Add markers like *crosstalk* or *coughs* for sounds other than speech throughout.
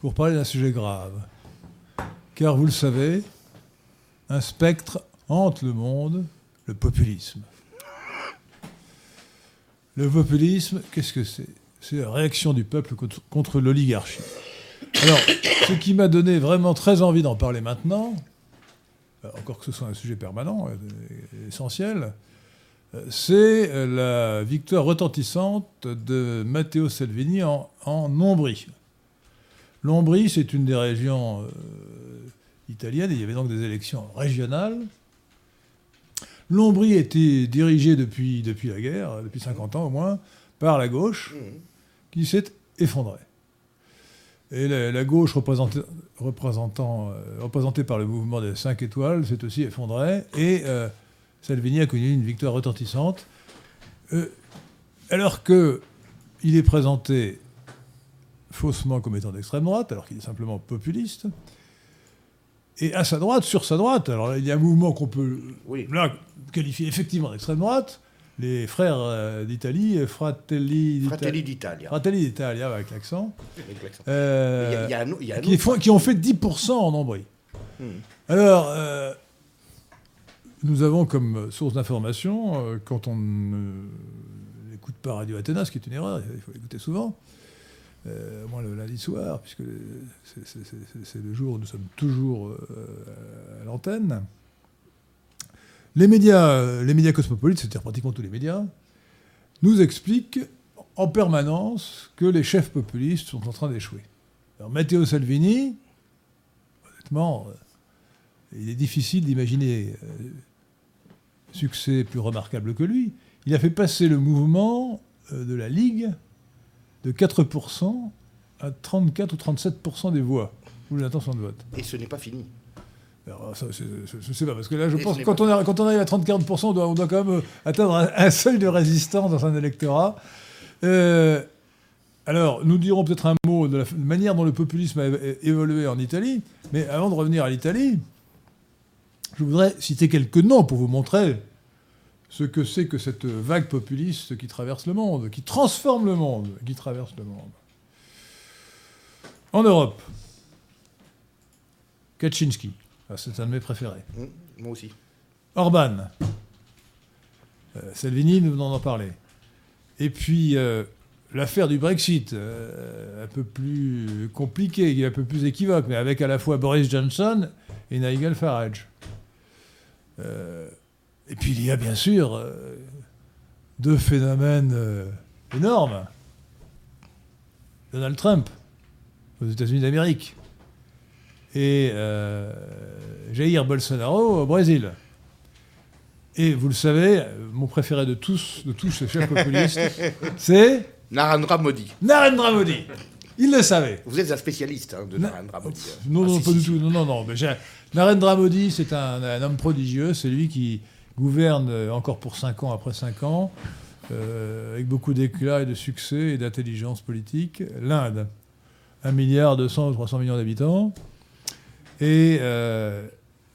Pour parler d'un sujet grave. Car vous le savez, un spectre hante le monde, le populisme. Le populisme, qu'est-ce que c'est? C'est la réaction du peuple contre, l'oligarchie. Alors, ce qui m'a donné vraiment très envie d'en parler maintenant, euh, encore que ce soit un sujet permanent, euh, essentiel, euh, c'est la victoire retentissante de Matteo Salvini en, en. L'Ombrie, c'est une des régions euh, italiennes, et il y avait donc des élections régionales. L'Ombrie était dirigée depuis, depuis la guerre, depuis 50 ans au moins, par la gauche, qui s'est effondrée. Et la, la gauche représentée, représentant, euh, représentée par le mouvement des 5 étoiles s'est aussi effondrée. Et euh, Salvini a connu une victoire retentissante. Alors qu'il est présenté faussement comme étant d'extrême droite, alors qu'il est simplement populiste. Et à sa droite, sur sa droite, alors là, il y a un mouvement qu'on peut Oui. là, qualifier effectivement d'extrême droite, les frères euh, d'Italie, euh, Fratelli d'Ita- Fratelli d'Italia. Fratelli d'Italia avec l'accent, euh, qui, qui ont fait 10% en Ombrie. Hmm. Alors, euh, nous avons comme source d'information, euh, quand on n'écoute pas Radio Athéna, ce qui est une erreur, il faut l'écouter souvent, euh, moins le lundi soir, puisque c'est- le jour où nous sommes toujours euh, à l'antenne. Les médias, les médias cosmopolites, c'est-à-dire pratiquement tous les médias, nous expliquent en permanence que les chefs populistes sont en train d'échouer. Alors Matteo Salvini, honnêtement, euh, il est difficile d'imaginer euh, succès plus remarquable que lui. Il a fait passer le mouvement de la Ligue de 4% à 34 ou 37% des voix, ou l'intention de vote. Et ce n'est pas fini. Alors, ça, je ne sais pas, parce que là, je Et pense que quand on, a- quand on arrive à 30-40%, on doit, on doit quand même euh, atteindre un, un seuil de résistance dans un électorat. Euh, alors, nous dirons peut-être un mot de la manière dont le populisme a évolué en Italie, mais avant de revenir à l'Italie, je voudrais citer quelques noms pour vous montrer ce que c'est que cette vague populiste qui traverse le monde, qui transforme le monde, qui traverse le monde. En Europe, Kaczynski, Ah, c'est un de mes préférés. Hum, Moi aussi. Orban. Euh, Salvini, nous venons d'en parler. Et puis, euh, l'affaire du Brexit, euh, un peu plus compliquée, un peu plus équivoque, mais avec à la fois Boris Johnson et Nigel Farage. Euh, et puis, il y a bien sûr euh, deux phénomènes euh, énormes. Donald Trump, aux États-Unis d'Amérique, et euh, Jair Bolsonaro au Brésil. Et vous le savez, mon préféré de tous, de tous ces chefs *laughs* populistes, c'est Narendra Modi. Narendra Modi. Il le savait. Vous êtes un spécialiste hein, de Na- Narendra Modi. Non, Ah, non, si, pas si, du si. tout. Non, non, non. Mais Narendra Modi, c'est un, un homme prodigieux. C'est lui qui gouverne euh, encore pour 5 ans après 5 ans, euh, avec beaucoup d'éclat et de succès et d'intelligence politique. L'Inde, 1 milliard 200 ou 300 millions d'habitants. Et euh,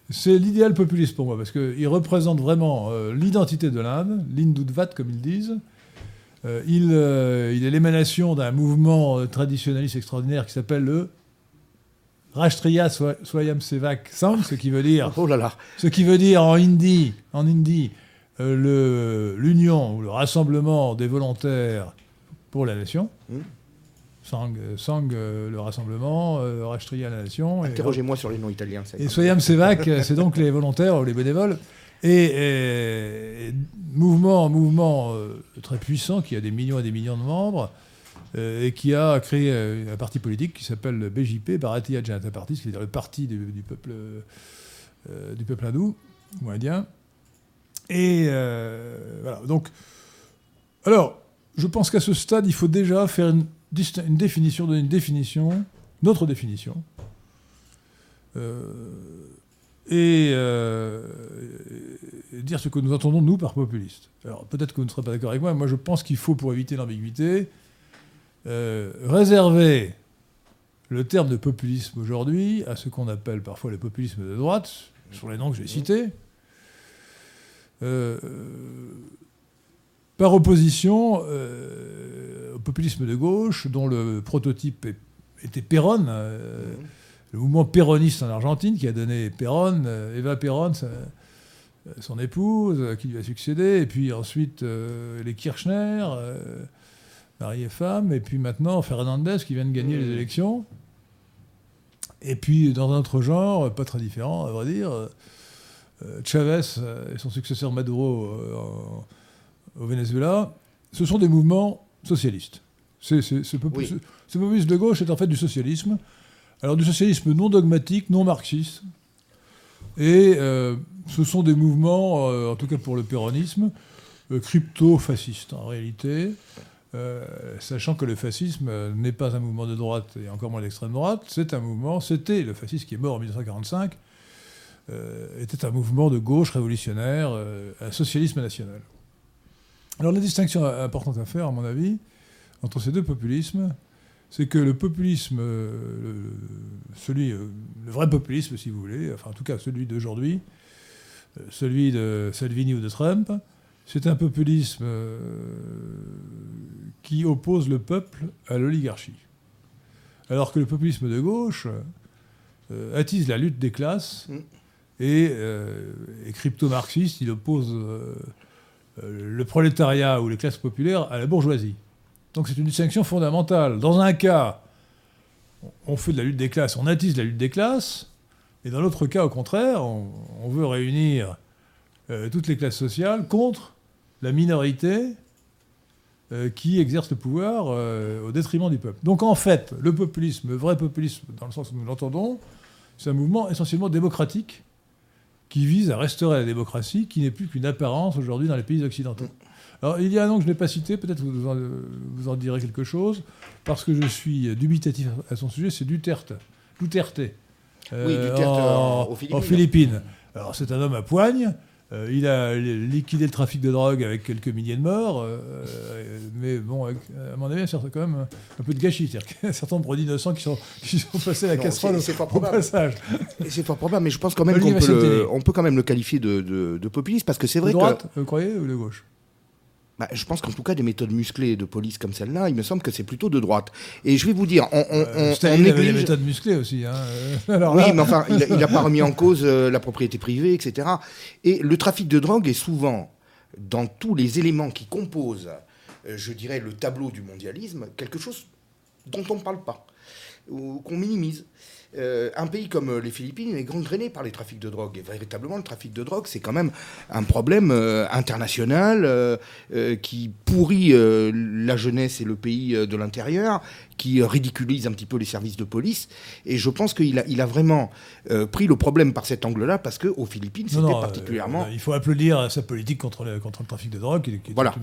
c'est l'idéal populiste pour moi, parce qu'il représente vraiment l'identité de l'Inde, l'Hindutvat, comme ils disent. Il, il est l'émanation d'un mouvement traditionnaliste extraordinaire qui s'appelle le Rashtriya Swa- Swayamsevak Sangh, ce qui veut dire, Oh là là. ce qui veut dire en hindi, en hindi euh, l'union ou le rassemblement des volontaires pour la nation. Hmm. Sang, euh, Sang, euh, le rassemblement, euh, Rashtriya la nation. Interrogez-moi sur les noms italiens. et ira. Soyam Sevak, euh, c'est donc les volontaires ou les bénévoles. Et, et- et mouvement, mouvement euh, très puissant qui a des millions et des millions de membres euh, et qui a créé euh, un parti politique qui s'appelle le BJP, Bharatiya Janata Party, c'est-à-dire le parti du, peuple, euh, du peuple hindou ou indien. Et voilà. Donc, alors, je pense qu'à ce stade, il faut déjà faire une, définition, donner une définition, notre définition. Et, dire ce que nous entendons, nous, par populiste. Alors, peut-être que vous ne serez pas d'accord avec moi, moi je pense qu'il faut, pour éviter l'ambiguïté, euh, réserver le terme de populisme aujourd'hui à ce qu'on appelle parfois le populisme de droite, sur les noms que j'ai cités, euh, par opposition euh, au populisme de gauche, dont le prototype était euh, le mouvement péroniste en Argentine qui a donné euh, Eva euh, son épouse, qui lui a succédé, et puis ensuite les Kirchner, mari et femme, et puis maintenant Fernandez qui vient de gagner Mhm. les élections. Et puis dans un autre genre, pas très différent à vrai dire, euh, Chavez euh, et son successeur Maduro euh, au Venezuela, ce sont des mouvements socialistes. C'est, c'est- ce, Oui. populisme de gauche est en fait du socialisme. Alors du socialisme non dogmatique, non marxiste. Et euh, ce sont des mouvements, euh, en tout cas pour le péronisme, euh, crypto-fascistes en réalité. Euh, sachant que le fascisme euh, n'est pas un mouvement de droite et encore moins d'extrême droite, c'est un mouvement, c'était le fascisme qui est mort en 1945, euh, était un mouvement de gauche révolutionnaire, un socialisme national. Alors la distinction importante à faire, à mon avis, entre ces deux populismes, c'est que le populisme, le, celui, le vrai populisme, si vous voulez, enfin en tout cas celui d'aujourd'hui, celui de Salvini ou de Trump, c'est un populisme euh, qui oppose le peuple à l'oligarchie. Alors que le populisme de gauche euh, attise la lutte des classes Mm. et euh, est crypto-marxiste, il oppose le prolétariat ou les classes populaires à la bourgeoisie. Donc c'est une distinction fondamentale. Dans un cas, on fait de la lutte des classes, on attise la lutte des classes, et dans l'autre cas, au contraire, on, on veut réunir euh, toutes les classes sociales contre la minorité euh, qui exerce le pouvoir euh, au détriment du peuple. Donc en fait, le populisme, le vrai populisme, dans le sens où nous l'entendons, c'est un mouvement essentiellement démocratique qui vise à restaurer la démocratie, qui n'est plus qu'une apparence aujourd'hui dans les pays occidentaux. Alors il y a un nom que je n'ai pas cité, peut-être vous en, vous en direz quelque chose, parce que je suis dubitatif à son sujet, c'est Duterte. Duterte. Oui, Euh, Duterte, en, aux Philippines. en Philippines. Alors c'est un homme à poigne. Euh, il a liquidé le trafic de drogue avec quelques milliers de morts, euh, mais bon, avec- à mon avis, c'est quand même un peu de gâchis. C'est-à-dire qu'il y a un certain nombre d'innocents qui sont, qui sont passés à la Non, casserole c'est- fort au passage. C'est fort probable, mais je pense quand même qu'on peut, le, on peut quand même le qualifier de, de, de populiste, parce que c'est De vrai que droite, vous croyez, ou de gauche? Bah, je pense qu'en tout cas, des méthodes musclées de police comme celle-là, il me semble que c'est plutôt de droite. Et je vais vous dire, on, on, Euh, on- on Staline avait des néglige... méthodes musclées aussi. hein. Euh, *laughs* Oui, mais enfin, il n'a pas remis en *laughs* cause euh, la propriété privée, etc. Et le trafic de drogue est souvent, dans tous les éléments qui composent, euh, je dirais, le tableau du mondialisme, quelque chose dont on ne parle pas, ou qu'on minimise. Euh, un pays comme euh, les Philippines est gangréné par les trafics de drogue. Et véritablement, le trafic de drogue, c'est quand même un problème euh, international euh, qui pourrit la jeunesse et le pays de l'intérieur, qui ridiculise un petit peu les services de police. Et je pense qu'il a, il a vraiment pris le problème par cet angle-là, parce qu'aux Philippines, c'était particulièrement... il faut applaudir sa politique contre le, contre le trafic de drogue, qui, qui Voilà.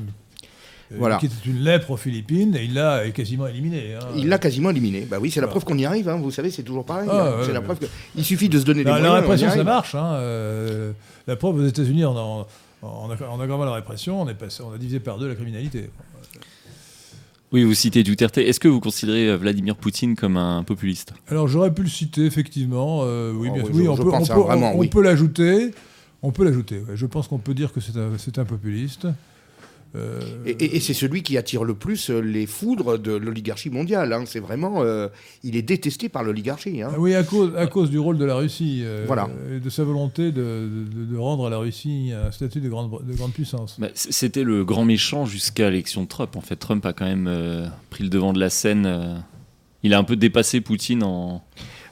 Voilà. qui était une lèpre aux Philippines, et il l'a quasiment éliminé. hein. Il l'a quasiment éliminé. Bah oui, c'est la preuve qu'on y arrive. hein. Vous savez, c'est toujours pareil. Ah, hein. ouais, c'est la preuve que... Il suffit de se donner des La, moyens. répression, ça marche. hein, euh, la preuve, aux États-Unis, en, en, en, en aggravant la répression, on, est passé, on a divisé par deux la criminalité. Oui, vous citez Duterte. Est-ce que vous considérez euh, Vladimir Poutine comme un populiste? Alors j'aurais pu le citer effectivement. euh, oui, Oh, bien oui, sûr. Oui, je- on peut, pense, on peut- vraiment, on- peut l'ajouter. On peut l'ajouter. ouais. Je pense qu'on peut dire que c'est un, c'est un populiste. Euh, Et, et- et c'est celui qui attire le plus euh, les foudres de l'oligarchie mondiale. hein. C'est vraiment, euh, il est détesté par l'oligarchie. hein. Ah Oui, à cause, à cause du rôle de la Russie, euh, Voilà. et de sa volonté de, de- de rendre à la Russie un statut de grande, de grande puissance. Bah, C'était le grand méchant jusqu'à l'élection de Trump. En fait, Trump a quand même euh, pris le devant de la scène. euh, il a un peu dépassé Poutine en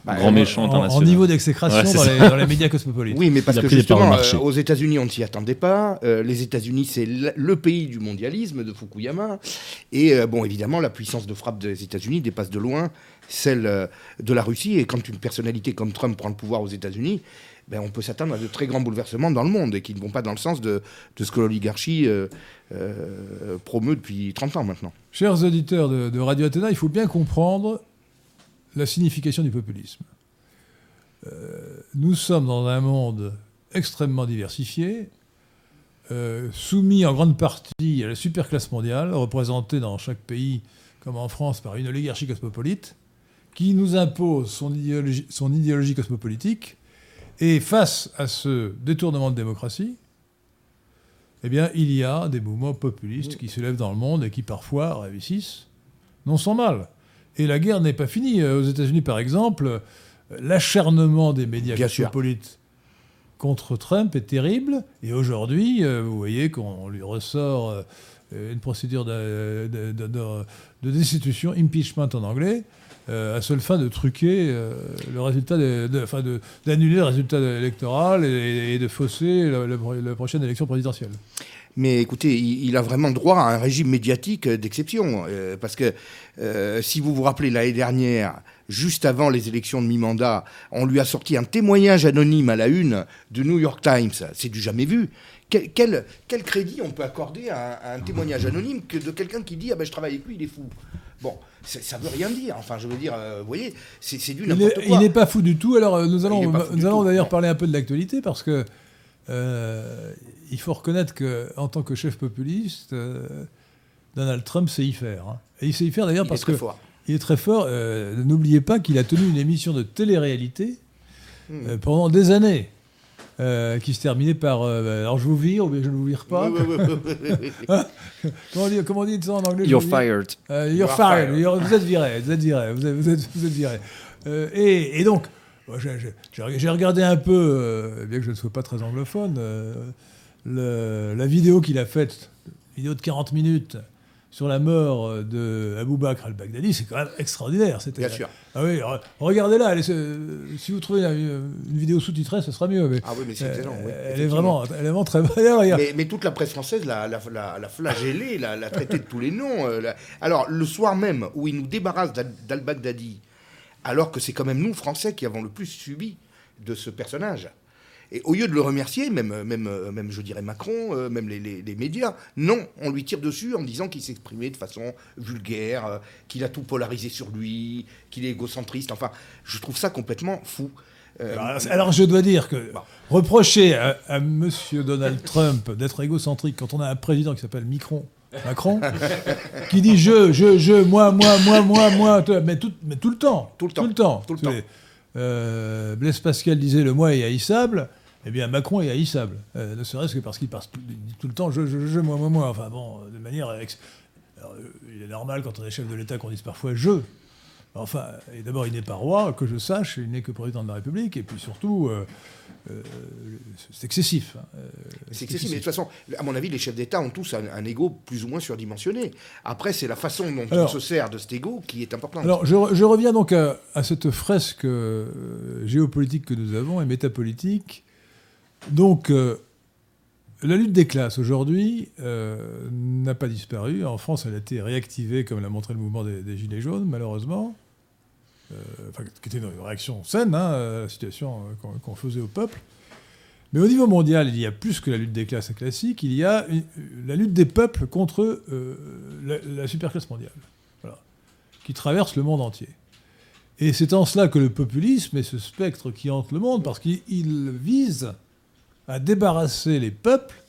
Bah, grand euh, méchant en, en international. niveau d'exécration Ouais, dans, les, dans les médias cosmopolites. Oui, mais parce que justement, euh, aux États-Unis, on ne s'y attendait pas. Euh, les États-Unis, c'est le, pays du mondialisme de Fukuyama. Et euh, bon, évidemment, la puissance de frappe des États-Unis dépasse de loin celle euh, de la Russie. Et quand une personnalité comme Trump prend le pouvoir aux États-Unis, ben, on peut s'attendre à de très grands bouleversements dans le monde et qui ne vont pas dans le sens de, de ce que l'oligarchie euh, euh, promeut depuis 30 ans maintenant. Chers auditeurs de, de Radio Athéna, il faut bien comprendre la signification du populisme. Euh, nous sommes dans un monde extrêmement diversifié, euh, soumis en grande partie à la superclasse mondiale, représentée dans chaque pays, comme en France, par une oligarchie cosmopolite, qui nous impose son idéologie, son idéologie cosmopolitique. Et face à ce détournement de démocratie, eh bien, il y a des mouvements populistes qui se lèvent dans le monde et qui parfois réussissent, non sans mal. Et la guerre n'est pas finie. Euh, Aux États-Unis, par exemple, euh, l'acharnement des médias Bien sûr. cosmopolites contre Trump est terrible. Et aujourd'hui, euh, vous voyez qu'on lui ressort une procédure de, de- de- de- de destitution, impeachment en anglais, euh, à seule fin de truquer euh, le résultat, enfin d'annuler le résultat électoral et, et de fausser la, la- la prochaine élection présidentielle. Mais écoutez, il, il a vraiment droit à un régime médiatique d'exception. euh, parce que euh, si vous vous rappelez l'année dernière, juste avant les élections de mi-mandat, on lui a sorti un témoignage anonyme à la une de New York Times. C'est du jamais vu. Quel, quel, quel crédit on peut accorder à un, à un témoignage anonyme que de quelqu'un qui dit Ah ben je travaille avec lui, il est fou Bon, ça veut rien dire. Enfin, je veux dire, euh, vous voyez, c'est du Il n'importe quoi. il n'est pas fou du tout. Alors nous allons, du nous allons d'ailleurs parler un peu de l'actualité parce que euh, il faut reconnaître que en tant que chef populiste, euh, Donald Trump sait y faire. hein. Et il sait y faire d'ailleurs Il est parce fort. il est très fort. Euh, N'oubliez pas qu'il a tenu une émission de télé-réalité Hmm. euh, pendant des années. euh, qui se terminait par euh, alors je vous vire ou bien je ne vous vire pas? Ouais. *laughs* comment, on dit, comment on dit ça en anglais? You're fired. Euh, You you're fired. fired. You're- vous êtes viré. Vous êtes viré. Vous êtes, vous êtes, vous êtes viré. Euh, et, et donc, j'ai- regardé un peu, euh, bien que je ne sois pas très anglophone, euh, le- la vidéo qu'il a faite, vidéo de 40 minutes sur la mort de Abou Bakr al-Baghdadi, c'est quand même extraordinaire. Bien sûr. Ah oui, regardez-la. elle est- euh, si vous trouvez une, une vidéo sous-titrée, ce sera mieux. Mais, Ah oui, mais c'est excellent. oui, elle, est vraiment, elle est vraiment très bonne. Mais, mais toute la presse française l'a, l'a, l'a- l'a flagellé, l'a, l'a traité de tous les noms. euh, Alors, le soir même où il nous débarrasse d'Al- d'al-Baghdadi, alors que c'est quand même nous, Français, qui avons le plus subi de ce personnage. Et au lieu de le remercier, même, même, euh, même je dirais Macron, euh, même les, les- les médias, non, on lui tire dessus en disant qu'il s'exprimait de façon vulgaire, euh, qu'il a tout polarisé sur lui, qu'il est égocentriste. Enfin, je trouve ça complètement fou. Euh, Alors, alors, je dois dire que Bon. reprocher à, à Monsieur Donald Trump d'être égocentrique quand on a un président qui s'appelle Micron, Macron, *laughs* qui dit je, je, je, moi, moi, moi, moi, moi, toi, mais tout, mais tout le temps, Tout le temps. tout le temps. Tout le temps. Euh, Blaise Pascal disait le moi est haïssable. Eh bien, Macron est haïssable, Euh, ne serait-ce que parce qu'il passe tout, le temps je, je, je, moi, moi, moi. Enfin bon, de manière. ex- euh, il est normal quand on est chef de l'État qu'on dise parfois je. Enfin, et d'abord, il n'est pas roi, que je sache, il n'est que président de la République, et puis surtout, euh, euh, c'est excessif. hein. Euh, C'est excessif, mais de toute façon, à mon avis, les chefs d'État ont tous un, un ego plus ou moins surdimensionné. Après, c'est la façon dont Alors- on se sert de cet ego qui est importante. Alors, je, re- je reviens donc à, à cette fresque euh, géopolitique que nous avons et métapolitique. Donc, euh, la lutte des classes aujourd'hui n'a pas disparu. En France, elle a été réactivée, comme l'a montré le mouvement des, des Gilets jaunes, malheureusement. Euh, qui était une réaction saine hein, à la situation euh, qu'on faisait au peuple. Mais au niveau mondial, il y a plus que la lutte des classes classique, il y a une- la lutte des peuples contre euh, la, la superclasse mondiale, qui traverse le monde entier. Et c'est en cela que le populisme est ce spectre qui hante le monde, parce qu'il il vise à débarrasser les peuples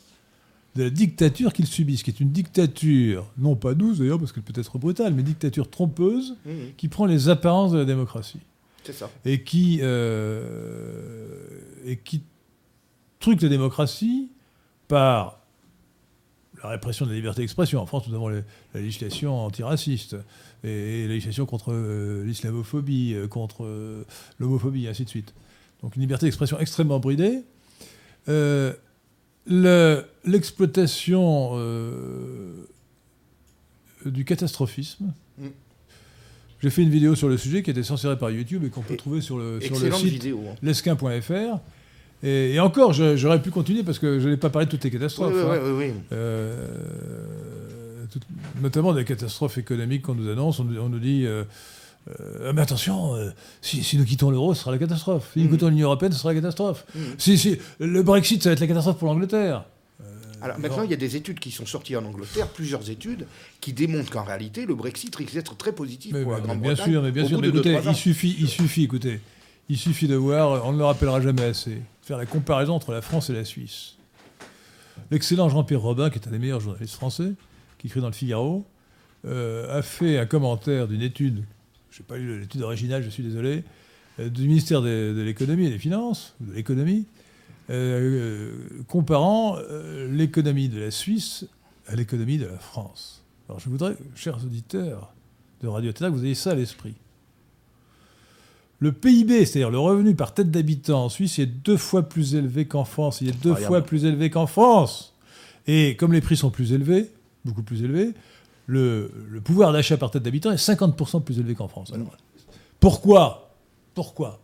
de la dictature qu'ils subissent, qui est une dictature, non pas douce d'ailleurs, parce qu'elle peut être brutale, mais dictature trompeuse, Mhm, qui prend les apparences de la démocratie c'est ça. et qui, euh, et qui truque la démocratie par la répression de la liberté d'expression. En France, nous avons la législation antiraciste et, et la législation contre euh, l'islamophobie, euh, contre euh, l'homophobie, et ainsi de suite. Donc une liberté d'expression extrêmement bridée. Le- L'exploitation euh, du catastrophisme. Mm. J'ai fait une vidéo sur le sujet qui a été censurée par YouTube et qu'on peut Et- trouver sur le, sur le site hein. lesquin.fr. Et, et encore, j'aurais pu continuer parce que je n'ai pas parlé de toutes les catastrophes. oui, hein. oui, oui, oui. Euh, tout- notamment des catastrophes économiques qu'on nous annonce. On, nous- on nous dit euh, euh, Mais attention, euh, si, si nous quittons l'euro, ce sera la catastrophe. Si nous Mhm. quittons l'Union européenne, ce sera la catastrophe. Mhm. Si, si, le Brexit, ça va être la catastrophe pour l'Angleterre. Alors maintenant, il y a des études qui sont sorties en Angleterre, plusieurs études, qui démontrent qu'en réalité, le Brexit risque d'être très positif Mais- pour la mais- Grande-Bretagne. bien sûr, mais bien sûr. Mais écoutez, il suffit, il suffit, écoutez, il suffit de voir, on ne le rappellera jamais assez, faire la comparaison entre la France et la Suisse. L'excellent Jean-Pierre Robin, qui est un des meilleurs journalistes français, qui écrit dans le Figaro, euh, a fait un commentaire d'une étude, je n'ai pas lu l'étude originale, je suis désolé, euh, du ministère de, de l'économie et des finances, ou de l'économie, euh, comparant euh, l'économie de la Suisse à l'économie de la France. Alors je voudrais, chers auditeurs, de Radio Tétac, vous ayez ça à l'esprit. Le PIB, c'est-à-dire le revenu par tête d'habitant en Suisse, est deux fois plus élevé qu'en France. Il est deux fois plus élevé qu'en France. Et comme les prix sont plus élevés, beaucoup plus élevés, le, pouvoir d'achat par tête d'habitant est 50% plus élevé qu'en France. Pourquoi Pourquoi?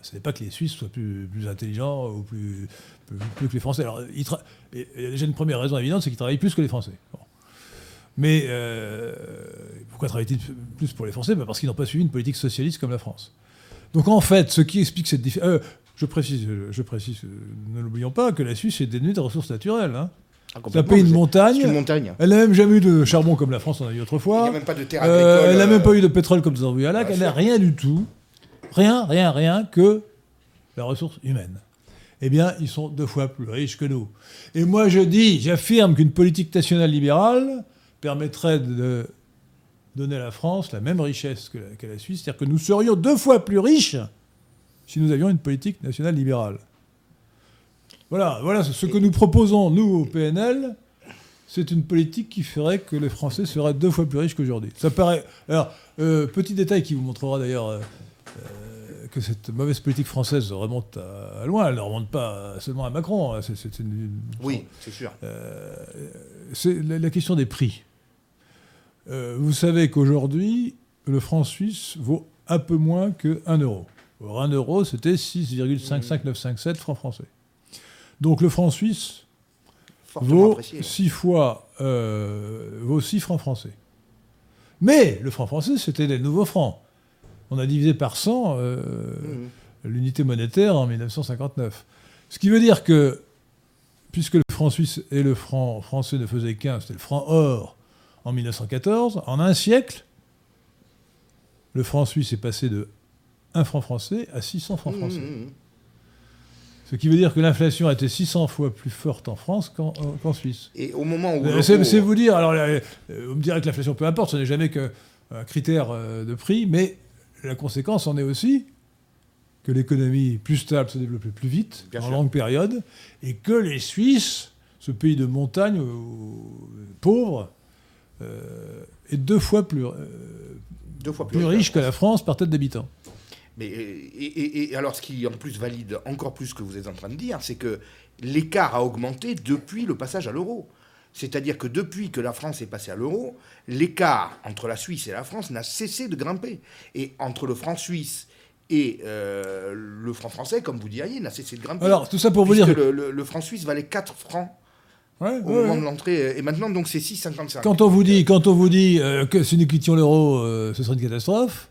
Ce n'est pas que les Suisses soient plus, intelligents ou plus, que les Français. Alors, et déjà une première raison évidente, c'est qu'ils travaillent plus que les Français. Mais euh, pourquoi travaillent-ils plus pour les Français? Ben Parce qu'ils n'ont pas suivi une politique socialiste comme la France. Donc en fait, ce qui explique cette différence... je précise, je précise, euh, ne l'oublions pas, que la Suisse est dénuée de ressources naturelles. Hein. Ah, c'est- montagne. C'est une montagne. Elle n'a même jamais eu de charbon comme la France en a eu Il autrefois. a même pas de terre Euh, elle n'a euh, même pas eu de pétrole comme nous avons vu à lac. Elle n'a rien du tout. Rien, rien, rien que la ressource humaine. Eh bien, ils sont deux fois plus riches que nous. Et moi, je dis, j'affirme qu'une politique nationale libérale permettrait de donner à la France la même richesse que la, que la Suisse. C'est-à-dire que nous serions deux fois plus riches si nous avions une politique nationale libérale. Voilà, voilà ce que nous proposons, nous, au PNL, c'est une politique qui ferait que les Français seraient deux fois plus riches qu'aujourd'hui. Ça paraît. Alors, euh, petit détail qui vous montrera d'ailleurs euh, euh, que cette mauvaise politique française remonte à, à loin. Elle ne remonte pas seulement à Macron. hein. C'est, c'est une- une- Oui, c'est sûr. euh, c'est la, la question des prix. Vous savez qu'aujourd'hui, le franc suisse vaut un peu moins que 1 euro. Or, 1 euro, c'était 6,55957 francs français. Donc le franc suisse Fortement vaut apprécié. 6 fois euh, vaut 6 francs français. Mais le franc français, c'était les nouveaux francs. On a divisé par 100 euh, Mhm. l'unité monétaire en 1959. Ce qui veut dire que, puisque le franc suisse et le franc français ne faisaient qu'un, c'était le franc or en 1914, en un siècle, le franc suisse est passé de 1 franc français à 600 francs français. Mhm. Ce qui veut dire que l'inflation a été 600 fois plus forte en France qu'en euh, Suisse. Et au moment où. Euh, C'est vous dire, alors euh, vous me direz que l'inflation, peu importe, ce n'est jamais qu'un critère euh, de prix, mais la conséquence en est aussi que l'économie plus stable se développait plus vite, Bien en sûr. longue période, et que les Suisses, ce pays de montagne pauvre, est deux fois plus, deux fois plus, plus riche que la France par tête d'habitant. Mais, euh, et, et- et alors, ce qui en plus valide encore plus ce que vous êtes en train de dire, c'est que l'écart a augmenté depuis le passage à l'euro. C'est-à-dire que depuis que la France est passée à l'euro, l'écart entre la Suisse et la France n'a cessé de grimper. Et entre le franc suisse et euh, le franc français, comme vous diriez, n'a cessé de grimper. Alors, tout ça pour vous dire... le, le- le franc suisse valait 4 francs Ouais, au ouais, moment ouais. de l'entrée, et maintenant donc c'est 6,55. Quand on vous dit, quand on vous dit euh, que si nous quittions l'euro, euh, ce serait une catastrophe,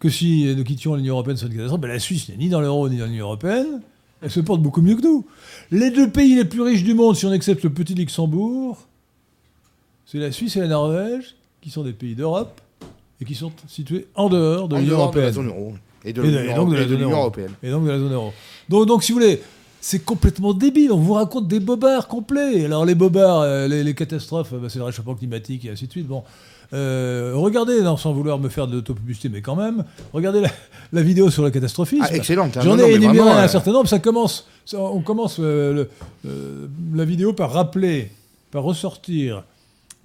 que si nous quittions l'Union européenne, serait une catastrophe, ben la Suisse n'est ni dans l'euro ni dans l'Union européenne. Elle se porte beaucoup mieux que nous. Les deux pays les plus riches du monde, si on accepte le petit Luxembourg, c'est la Suisse et la Norvège, qui sont des pays d'Europe et qui sont situés en dehors de en l'Union dehors de la européenne. zone euro et de Et de- et donc de la et de zone l'Union euro. européenne. Et donc de la zone euro. Donc, donc si vous voulez, c'est complètement débile. On vous raconte des bobards complets. Alors les bobards, euh, les, les catastrophes, euh, bah, c'est le réchauffement climatique et ainsi de suite. Bon, Euh, regardez, non, sans vouloir me faire de l'autopublicité, mais quand même, regardez la, la vidéo sur le catastrophisme. Ah, excellente. hein. J'en ai énuméré vraiment, un euh, certain nombre. Ça commence, ça- on commence euh, le- euh, la vidéo par rappeler, par ressortir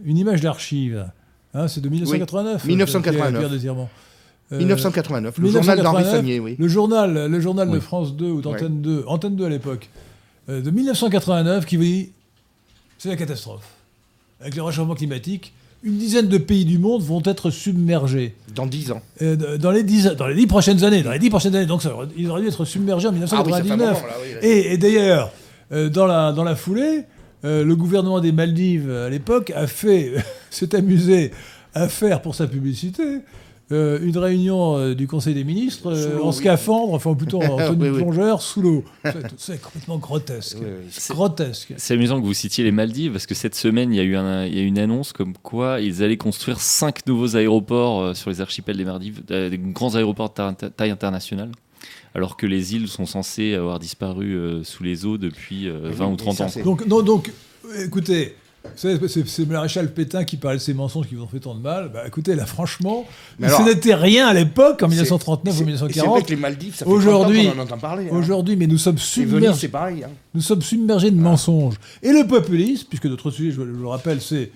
une image d'archive. Hein, c'est de 1989. euh, 1989. Pierre Désirement. Euh, 1989, le journal d'Henri 1989, Sagnier, oui. Le journal, le journal de. France 2 ou d'Antenne 2, Antenne 2 à l'époque, de 1989, qui vous dit c'est la catastrophe. Avec le réchauffement climatique, une dizaine de pays du monde vont être submergés. Dans 10 ans. Euh, dans, les dix, dans les dix prochaines années. Dans les dix prochaines années. Donc ça aurait- ils auraient dû être submergés en Ah oui, ça fait un 1999. moment, là, oui, là. Et, et d'ailleurs, euh, dans, la, dans la foulée, euh, le gouvernement des Maldives à l'époque a fait, *laughs* s'est amusé à faire pour sa publicité euh, une réunion euh, du Conseil des ministres euh, en oui. scaphandre, enfin plutôt en *laughs* tenue Oui, de oui. plongeur sous l'eau. *laughs* C'est- complètement grotesque. Oui, Grotesque. C'est amusant que vous citiez les Maldives parce que cette semaine, il y a eu un- il y a une annonce comme quoi ils allaient construire cinq nouveaux aéroports euh, sur les archipels des Maldives, euh, des grands aéroports de ta- taille internationale, alors que les îles sont censées avoir disparu euh, sous les eaux depuis euh, Oui, 20 ou mais 30 ça, ans. c'est- Donc, non, donc écoutez, c'est maréchal Pétain qui parlait de ces mensonges qui vous ont fait tant de mal. Bah, écoutez, là, franchement, ce n'était rien à l'époque, en C'est- 1939 ou c'est- et C'est vrai 1940. que les Maldives, ça fait Aujourd'hui- 30 ans qu'on en entend parler. hein. Aujourd'hui, mais nous sommes submergés, pareil. hein. nous sommes submergés de mensonges. Et le populisme, puisque notre sujet, je, je le rappelle, c'est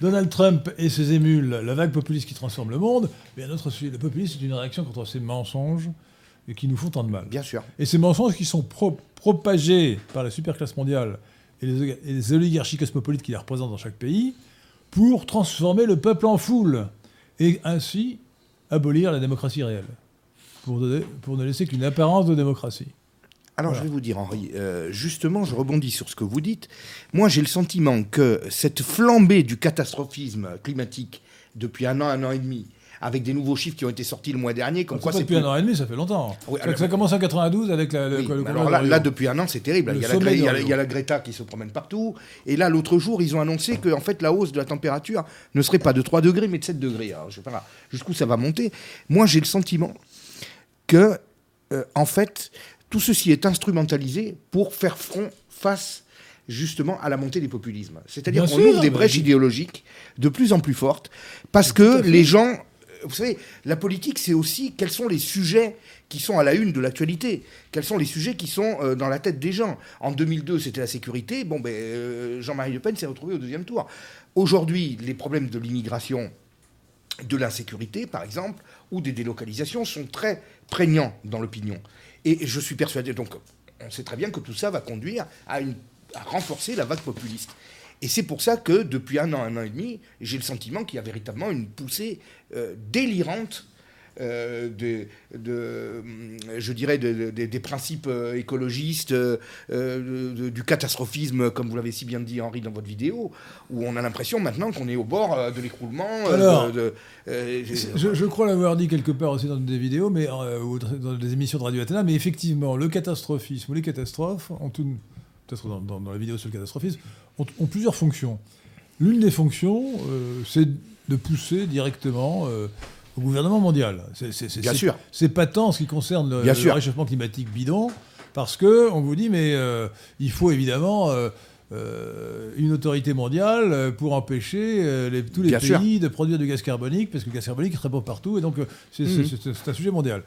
Donald Trump et ses émules, la vague populiste qui transforme le monde, mais un autre sujet. Le populisme, c'est une réaction contre ces mensonges et qui nous font tant de mal. Bien sûr. Et ces mensonges qui sont pro- propagés par la superclasse mondiale et les, et les oligarchies cosmopolites qui les représentent dans chaque pays pour transformer le peuple en foule et ainsi abolir la démocratie réelle. Pour, donner- pour ne laisser qu'une apparence de démocratie. Alors, Voilà. je vais vous dire, Henri, euh, justement, je rebondis sur ce que vous dites. Moi, j'ai le sentiment que cette flambée du catastrophisme climatique depuis un an, un an et demi, avec des nouveaux chiffres qui ont été sortis le mois dernier, comme C'est quoi pas c'est depuis plus... un an et demi, ça fait longtemps. Oui, ça, alors- ça commence en 92 avec la, le, Oui, le alors là, là, depuis un an, c'est terrible. Le Il y, a la, sommet Gré- il, y a, de la- Rio. il y a la Greta qui se promène partout. Et là, l'autre jour, ils ont annoncé que en fait, la hausse de la température ne serait pas de 3 degrés, mais de 7 degrés. Alors, je sais pas jusqu'où ça va monter. Moi, j'ai le sentiment que, euh, en fait, tout ceci est instrumentalisé pour faire front face justement à la montée des populismes. C'est-à-dire qu'on ouvre des brèches idéologiques de plus en plus fortes parce que les gens vous savez, la politique, c'est aussi quels sont les sujets qui sont à la une de l'actualité, quels sont les sujets qui sont euh, dans la tête des gens. En 2002, c'était la sécurité. Bon, ben, euh, Jean-Marie Le Pen s'est retrouvé au deuxième tour. Aujourd'hui, les problèmes de l'immigration, de l'insécurité, par exemple, ou des délocalisations sont très prégnants dans l'opinion. Et je suis persuadé, donc, on sait très bien que tout ça va conduire à, renforcer la vague populiste. Et c'est pour ça que depuis un an, un an et demi, j'ai le sentiment qu'il y a véritablement une poussée euh, délirante euh, de, de, je dirais, de- de- de- des principes euh, écologistes, euh, du catastrophisme, comme vous l'avez si bien dit, Henri, dans votre vidéo, où on a l'impression maintenant qu'on est au bord de l'écroulement. Alors, euh, Je, je crois l'avoir dit quelque part aussi dans des vidéos, mais ou dans des émissions de Radio Athéna, mais effectivement, le catastrophisme ou les catastrophes une, peut-être dans, dans- dans la vidéo sur le catastrophisme, ont, ont plusieurs fonctions. L'une des fonctions, euh, c'est de pousser directement euh, au gouvernement mondial. C'est, Bien sûr. C'est patent en ce qui concerne le, Bien le sûr. réchauffement climatique bidon, parce que on vous dit, mais euh, il faut évidemment une autorité mondiale pour empêcher les- tous les Bien sûr. pays de produire du gaz carbonique, parce que le gaz carbonique est très beau partout, et donc c'est c'est- c'est un sujet mondial.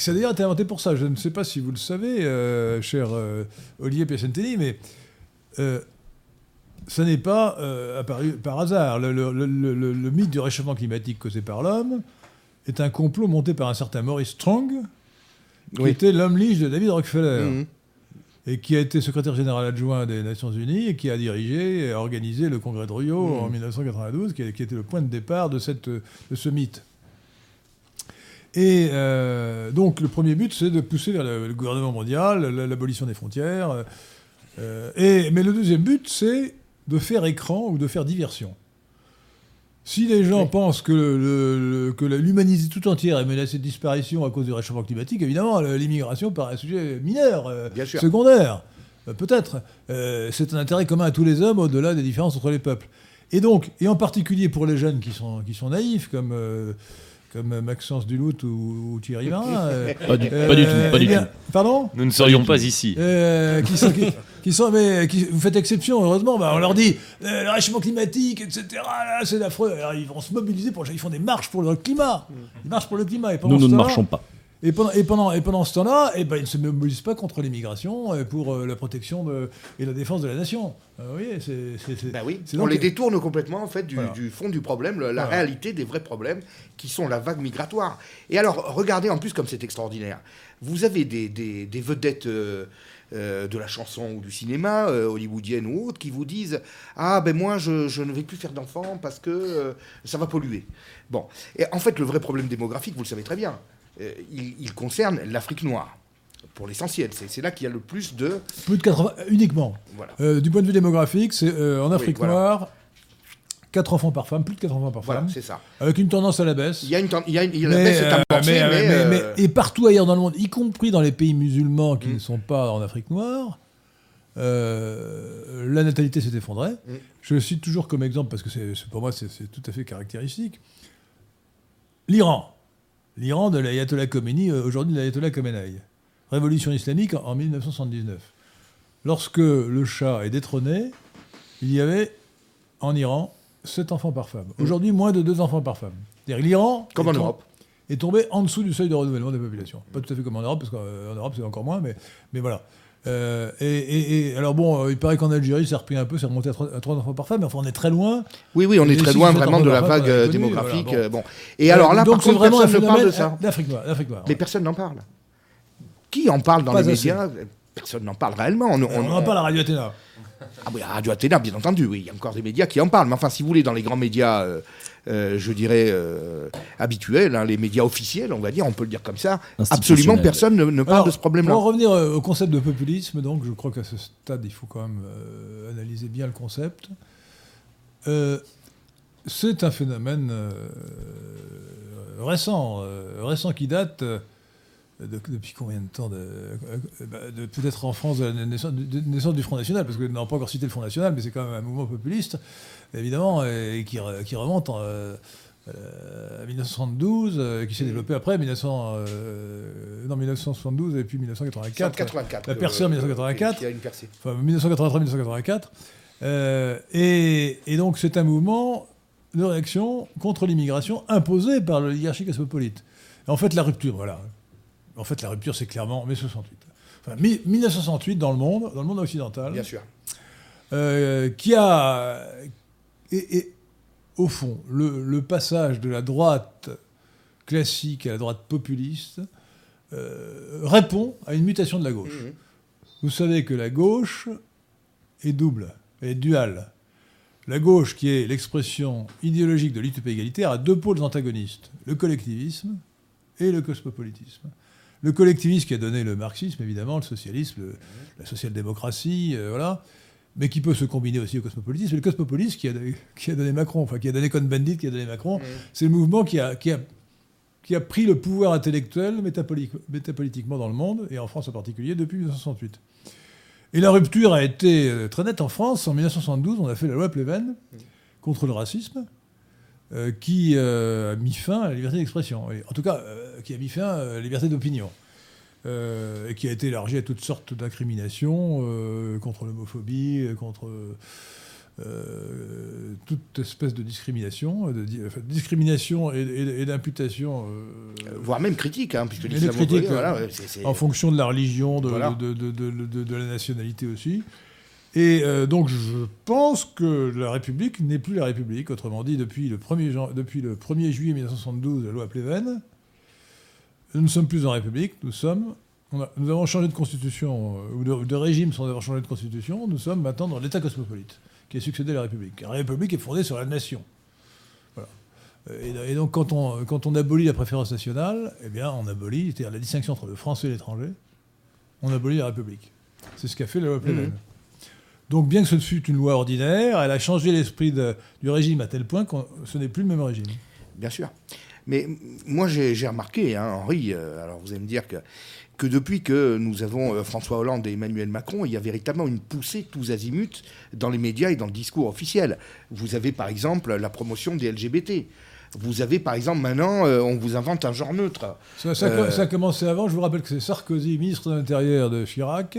Ça a d'ailleurs été inventé pour ça. Je ne sais pas si vous le savez, euh, cher euh, Olivier Piacentini, mais euh, ça n'est pas euh, apparu par hasard. Le, le- le- le- le- le mythe du réchauffement climatique causé par l'homme est un complot monté par un certain Maurice Strong, qui Oui. était l'homme lige de David Rockefeller Mhm. et qui a été secrétaire général adjoint des Nations Unies et qui a dirigé et organisé le congrès de Rio Mhm. en 1992, qui, a- qui était le point de départ de, cette, de ce mythe. Et euh, donc le premier but, c'est de pousser vers le, le gouvernement mondial, la- l'abolition des frontières. euh, euh, et, mais le deuxième but, c'est de faire écran ou de faire diversion. Si les gens Oui. pensent que, le- le- que l'humanité tout entière est menacée de disparition à cause du réchauffement climatique, évidemment, l'immigration paraît un sujet mineur, euh, Bien sûr. secondaire. Euh, Peut-être. Euh, c'est un intérêt commun à tous les hommes au-delà des différences entre les peuples. Et donc, et en particulier pour les jeunes qui sont, qui sont naïfs, comme, comme Maxence Duluth ou, ou Thierry Marin. *laughs* euh, Pas du, euh, pas du tout, pas eh du bien- tout. Pardon Nous ne serions pas ici. euh, qui sont, qui, qui sont- mais qui- vous faites exception, heureusement. Bah, on leur dit euh, le réchauffement climatique, etc. là, c'est affreux. Alors, ils vont se mobiliser pour, ils font des marches pour le climat. Ils marchent pour le climat. Et Nous, nous ne marchons pas. Et pendant, et pendant, et pendant ce temps-là, eh ben, ils ne se mobilisent pas contre l'immigration et pour euh, la protection de, et la défense de la nation. Euh, vous voyez, c'est. c'est- c'est- Ben oui, on les détourne complètement en fait du, Voilà. du fond du problème, la Voilà. réalité des vrais problèmes qui sont la vague migratoire. Et alors, regardez en plus comme c'est extraordinaire. Vous avez des, des- des vedettes euh, euh, de la chanson ou du cinéma, euh, hollywoodienne ou autres, qui vous disent Ah ben moi je, je ne vais plus faire d'enfants parce que euh, ça va polluer. Bon, et en fait le vrai problème démographique, vous le savez très bien, euh, il, il concerne l'Afrique noire. Pour l'essentiel, c'est là qu'il y a le plus de. Plus de 80, uniquement. Voilà. Euh, du point de vue démographique, c'est euh, en Afrique voilà. noire, 4 enfants par femme, plus de 4 enfants par Voilà, femme, c'est ça. avec une tendance à la baisse. Il y a une, ten- il y a une- il y a la Mais, baisse est euh, euh, et partout ailleurs dans le monde, y compris dans les pays musulmans qui Mm. ne sont pas en Afrique noire, euh, la natalité s'est effondrée. Mm. Je le cite toujours comme exemple parce que c'est, pour moi c'est tout à fait caractéristique. L'Iran. L'Iran de l'ayatollah Khomeini, euh, aujourd'hui de l'ayatollah Khamenei. Révolution islamique en, en 1979. Lorsque le Shah est détrôné, il y avait en Iran 7 enfants par femme. Aujourd'hui, moins de 2 enfants par femme. C'est-à-dire l'Iran comme en est tom- Europe. est tombé en dessous du seuil de renouvellement des populations. Pas tout à fait comme en Europe, parce qu'en Europe c'est encore moins, mais, mais voilà. Euh, et, et- et- alors bon, euh, il paraît qu'en Algérie, ça a repris un peu, c'est remonté à 3, enfants par femme, mais enfin on est très loin. Oui, oui, on est très loin vraiment de la vague euh, démographique. voilà, bon. Et alors là, Donc par contre, vraiment personne ne parle de ça. d'Afrique noire. d'Afrique noire. Mais personne n'en parle. Qui en parle dans Pas les assez. médias? Personne n'en parle réellement. On, on, on- en parle à Radio Athéna. Ah oui, à Radio Athéna, bien entendu, oui. Il y a encore des médias qui en parlent. Mais enfin, si vous voulez, dans les grands médias, euh, euh, je dirais, euh, habituels, hein, les médias officiels, on va dire, on peut le dire comme ça, absolument personne ne, ne parle Alors, de ce problème-là. Pour en revenir euh, au concept de populisme, donc je crois qu'à ce stade, il faut quand même euh, analyser bien le concept. Euh, c'est un phénomène euh, récent, euh, récent qui date de- depuis combien de temps de, bah, de- Peut-être en France de la naissance, de- de naissance du Front National, parce que n'avons pas encore cité le Front National, mais c'est quand même un mouvement populiste, évidemment, et qui, qui remonte en, euh, euh, à 1972, euh, qui s'est développé après 1900, euh, non, 1972 et puis 1984. 1984. La percée en euh, 1984. Il y a une percée. Enfin, 1983-1984. Euh, et, et donc, c'est un mouvement de réaction contre l'immigration imposée par l'oligarchie cosmopolite. En fait, la rupture, voilà. En fait, la rupture, c'est clairement mai 68. Enfin, mi- 1968 dans le monde, dans le monde occidental, Bien sûr. euh, qui a. Et, et, au fond, le, le passage de la droite classique à la droite populiste euh, répond à une mutation de la gauche. Mhm. Vous savez que la gauche est double, elle est duale. La gauche, qui est l'expression idéologique de l'utopie égalitaire, a deux pôles antagonistes, le collectivisme et le cosmopolitisme. Le collectivisme qui a donné le marxisme, évidemment, le socialisme, le- la social-démocratie, euh, voilà, mais qui peut se combiner aussi au cosmopolitisme. Et le cosmopolitisme qui a, qui a donné Macron, enfin qui a donné Cohn-Bendit, qui a donné Macron, Mhm. c'est le mouvement qui a, qui, a, qui a pris le pouvoir intellectuel métapoli- métapolitiquement dans le monde, et en France en particulier, depuis 1968. Et la rupture a été euh, très nette en France. En 1972, on a fait la loi Pleven contre le racisme, euh, qui euh, a mis fin à la liberté d'expression. En tout cas, euh, qui a mis fin à la liberté d'opinion. Euh, et qui a été élargie à toutes sortes d'incriminations euh, contre l'homophobie, euh, contre toute espèce de discrimination, de, enfin, discrimination et, et- et d'imputation euh, Voire même critique, hein, puisque voilà, en fonction de la religion, de, Voilà. la nationalité aussi. Et euh, donc je pense que la République n'est plus la République. Autrement dit, depuis le 1er, jan- depuis le 1er juillet 1972, la loi Pleven, nous ne sommes plus en République, nous sommes... on a- nous avons changé de constitution, euh, ou de, de régime sans avoir changé de constitution, nous sommes maintenant dans l'État cosmopolite, qui a succédé à la République. La République est fondée sur la nation. Voilà. Euh, Et, et donc quand on, quand on abolit la préférence nationale, eh bien on abolit, c'est-à-dire la distinction entre le français et l'étranger, on abolit la République. C'est ce qu'a fait la loi Pleven. Mhm. Donc bien que ce fût une loi ordinaire, elle a changé l'esprit du régime à tel point que ce n'est plus le même régime. Bien sûr. Mais moi, j'ai j'ai remarqué, hein, Henri, euh, alors vous allez me dire que, que depuis que nous avons euh, François Hollande et Emmanuel Macron, il y a véritablement une poussée tous azimuts dans les médias et dans le discours officiel. Vous avez par exemple la promotion des LGBT. Vous avez par exemple maintenant, euh, on vous invente un genre neutre. Ça, ça- Euh, ça a commencé avant. Je vous rappelle que c'est Sarkozy, ministre de l'Intérieur de Chirac,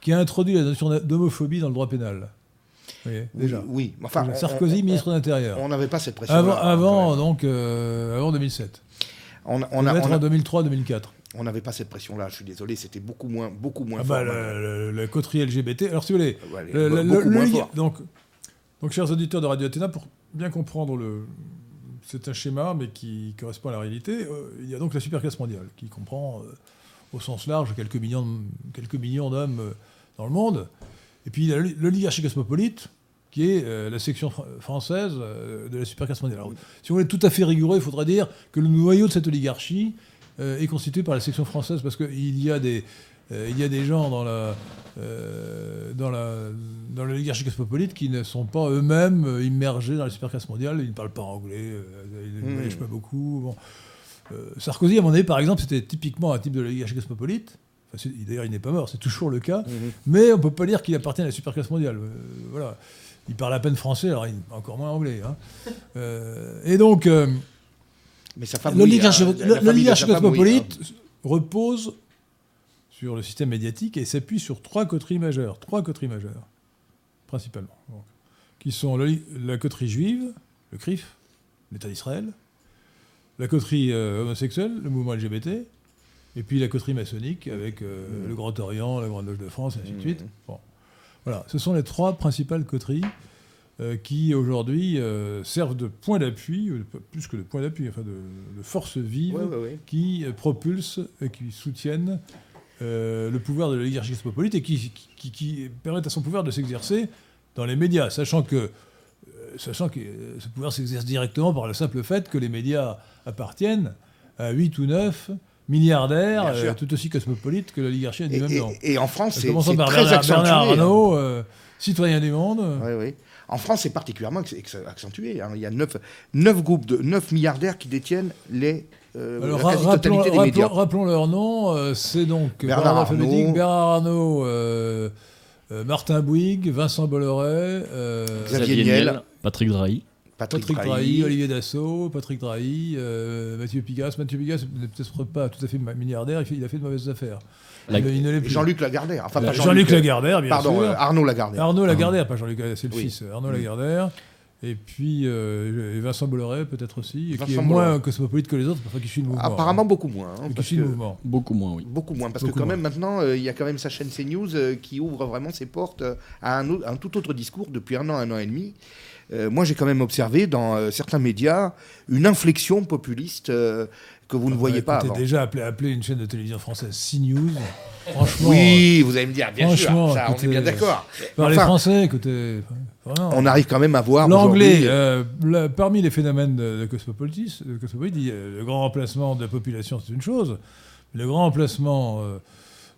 qui a introduit la notion d'homophobie dans le droit pénal. Oui, déjà. oui. Enfin, Déjà. on- Sarkozy, on- ministre de l'Intérieur. On n'avait pas cette pression. Avant, avant, donc, euh, avant 2007. On On on a- on en a- 2003-2004. on n'avait pas cette pression-là. Je suis désolé, c'était beaucoup moins, beaucoup moins Ah fort. bah, le- le- la coterie LGBT. Alors, si vous voulez, Ouais, le- le- beaucoup le- moins le- fort. donc, donc, chers auditeurs de Radio Athéna, pour bien comprendre le. C'est un schéma, mais qui correspond à la réalité. euh, il y a donc la superclasse mondiale, qui comprend, euh, au sens large, quelques millions, quelques millions d'hommes euh, dans le monde. Et puis, il y a l'oligarchie cosmopolite, qui est euh, la section fr- française euh, de la superclasse mondiale. Alors, si on est tout à fait rigoureux, il faudrait dire que le noyau de cette oligarchie euh, est constitué par la section française, parce qu'il y a des, il y a des gens dans la, dans la, dans l'oligarchie cosmopolite qui ne sont pas eux-mêmes immergés dans la superclasse mondiale. Ils ne parlent pas anglais, ils ne Mmh. voyagent pas beaucoup. Bon. Sarkozy, à mon avis, par exemple, c'était typiquement un type de l'oligarchie cosmopolite. Enfin, D'ailleurs, il n'est pas mort, c'est toujours le cas. Mhm. Mais on ne peut pas dire qu'il appartient à la superclasse mondiale. Euh, voilà. Il parle à peine français, alors il encore moins anglais. hein. Euh, et donc, euh, l'oligarchie hein, cosmopolite hein. repose sur le système médiatique et s'appuie sur trois coteries majeures. Trois coteries majeures, principalement. donc, qui sont la coterie juive, le CRIF, l'État d'Israël, la coterie euh, homosexuelle, le mouvement LGBT, Et puis la coterie maçonnique avec euh, le Grand Orient, la Grande Loge de France, et ainsi de suite. Bon. Voilà, ce sont les trois principales coteries euh, qui aujourd'hui euh, servent de point d'appui, plus que de point d'appui, enfin de, de force vive, Ouais, ouais, ouais. qui propulsent et qui soutiennent le pouvoir de l'oligarchie cosmopolite et qui, qui, qui permettent à son pouvoir de s'exercer dans les médias, sachant que, sachant que ce pouvoir s'exerce directement par le simple fait que les médias appartiennent à 8 ou 9 sûr. euh, tout aussi cosmopolites que l'oligarchie du Et, même et- nom. et en France, c'est Commençons c'est par très Bernard, accentué. Bernard hein. Arnault, euh, citoyen du monde. Ouais, ouais. En France, c'est particulièrement accentué. hein. Il y a 9, groupes de 9 milliardaires qui détiennent les, euh, Alors, la rappelons, des rappelons- médias. rappelons leur nom. euh, c'est donc Bernard Arnault. Bernard Arnault, euh, euh, Martin Bouygues, Vincent Bolloré, euh, Xavier Niel. Patrick Drahi. Patrick, Patrick Drahi. Drahi, Olivier Dassault, Patrick Drahi, euh, Mathieu Pigasse. Mathieu Pigasse n'est peut-être pas tout à fait milliardaire, il, fait- il a fait de mauvaises affaires. La-. Jean-Luc Lagardère. Enfin, pas Jean-Luc Lagardère, bien Pardon, sûr. euh, Arnaud Lagardère. Arnaud Lagardère, pas Jean-Luc Lagardère, c'est le Oui. fils, Arnaud Lagardère. Et puis euh, et Vincent Bolloré, peut-être aussi, et qui est moins Bolloré. cosmopolite que les autres, enfin qui suit le mouvement. Apparemment beaucoup moins. hein, Qui parce suit le que- mouvement. Beaucoup moins, oui. Beaucoup moins, parce Beaucoup que quand moins. même maintenant, euh, il y a quand même sa chaîne CNews euh, qui ouvre vraiment ses portes euh, à un tout autre discours depuis un an, un an et demi. Euh, moi, j'ai quand même observé dans euh, certains médias une inflexion populiste euh, que vous ne voyez Ouais, pas écoutez, avant. déjà appeler une chaîne de télévision française CNews. Franchement, Oui, vous allez me dire, bien sûr, ça, on est écoutez, bien d'accord. par les Enfin, Français, écoutez. On arrive quand même à voir L'anglais, parmi les phénomènes de, de cosmopolitisme, le grand remplacement de la population, c'est une chose. Le grand remplacement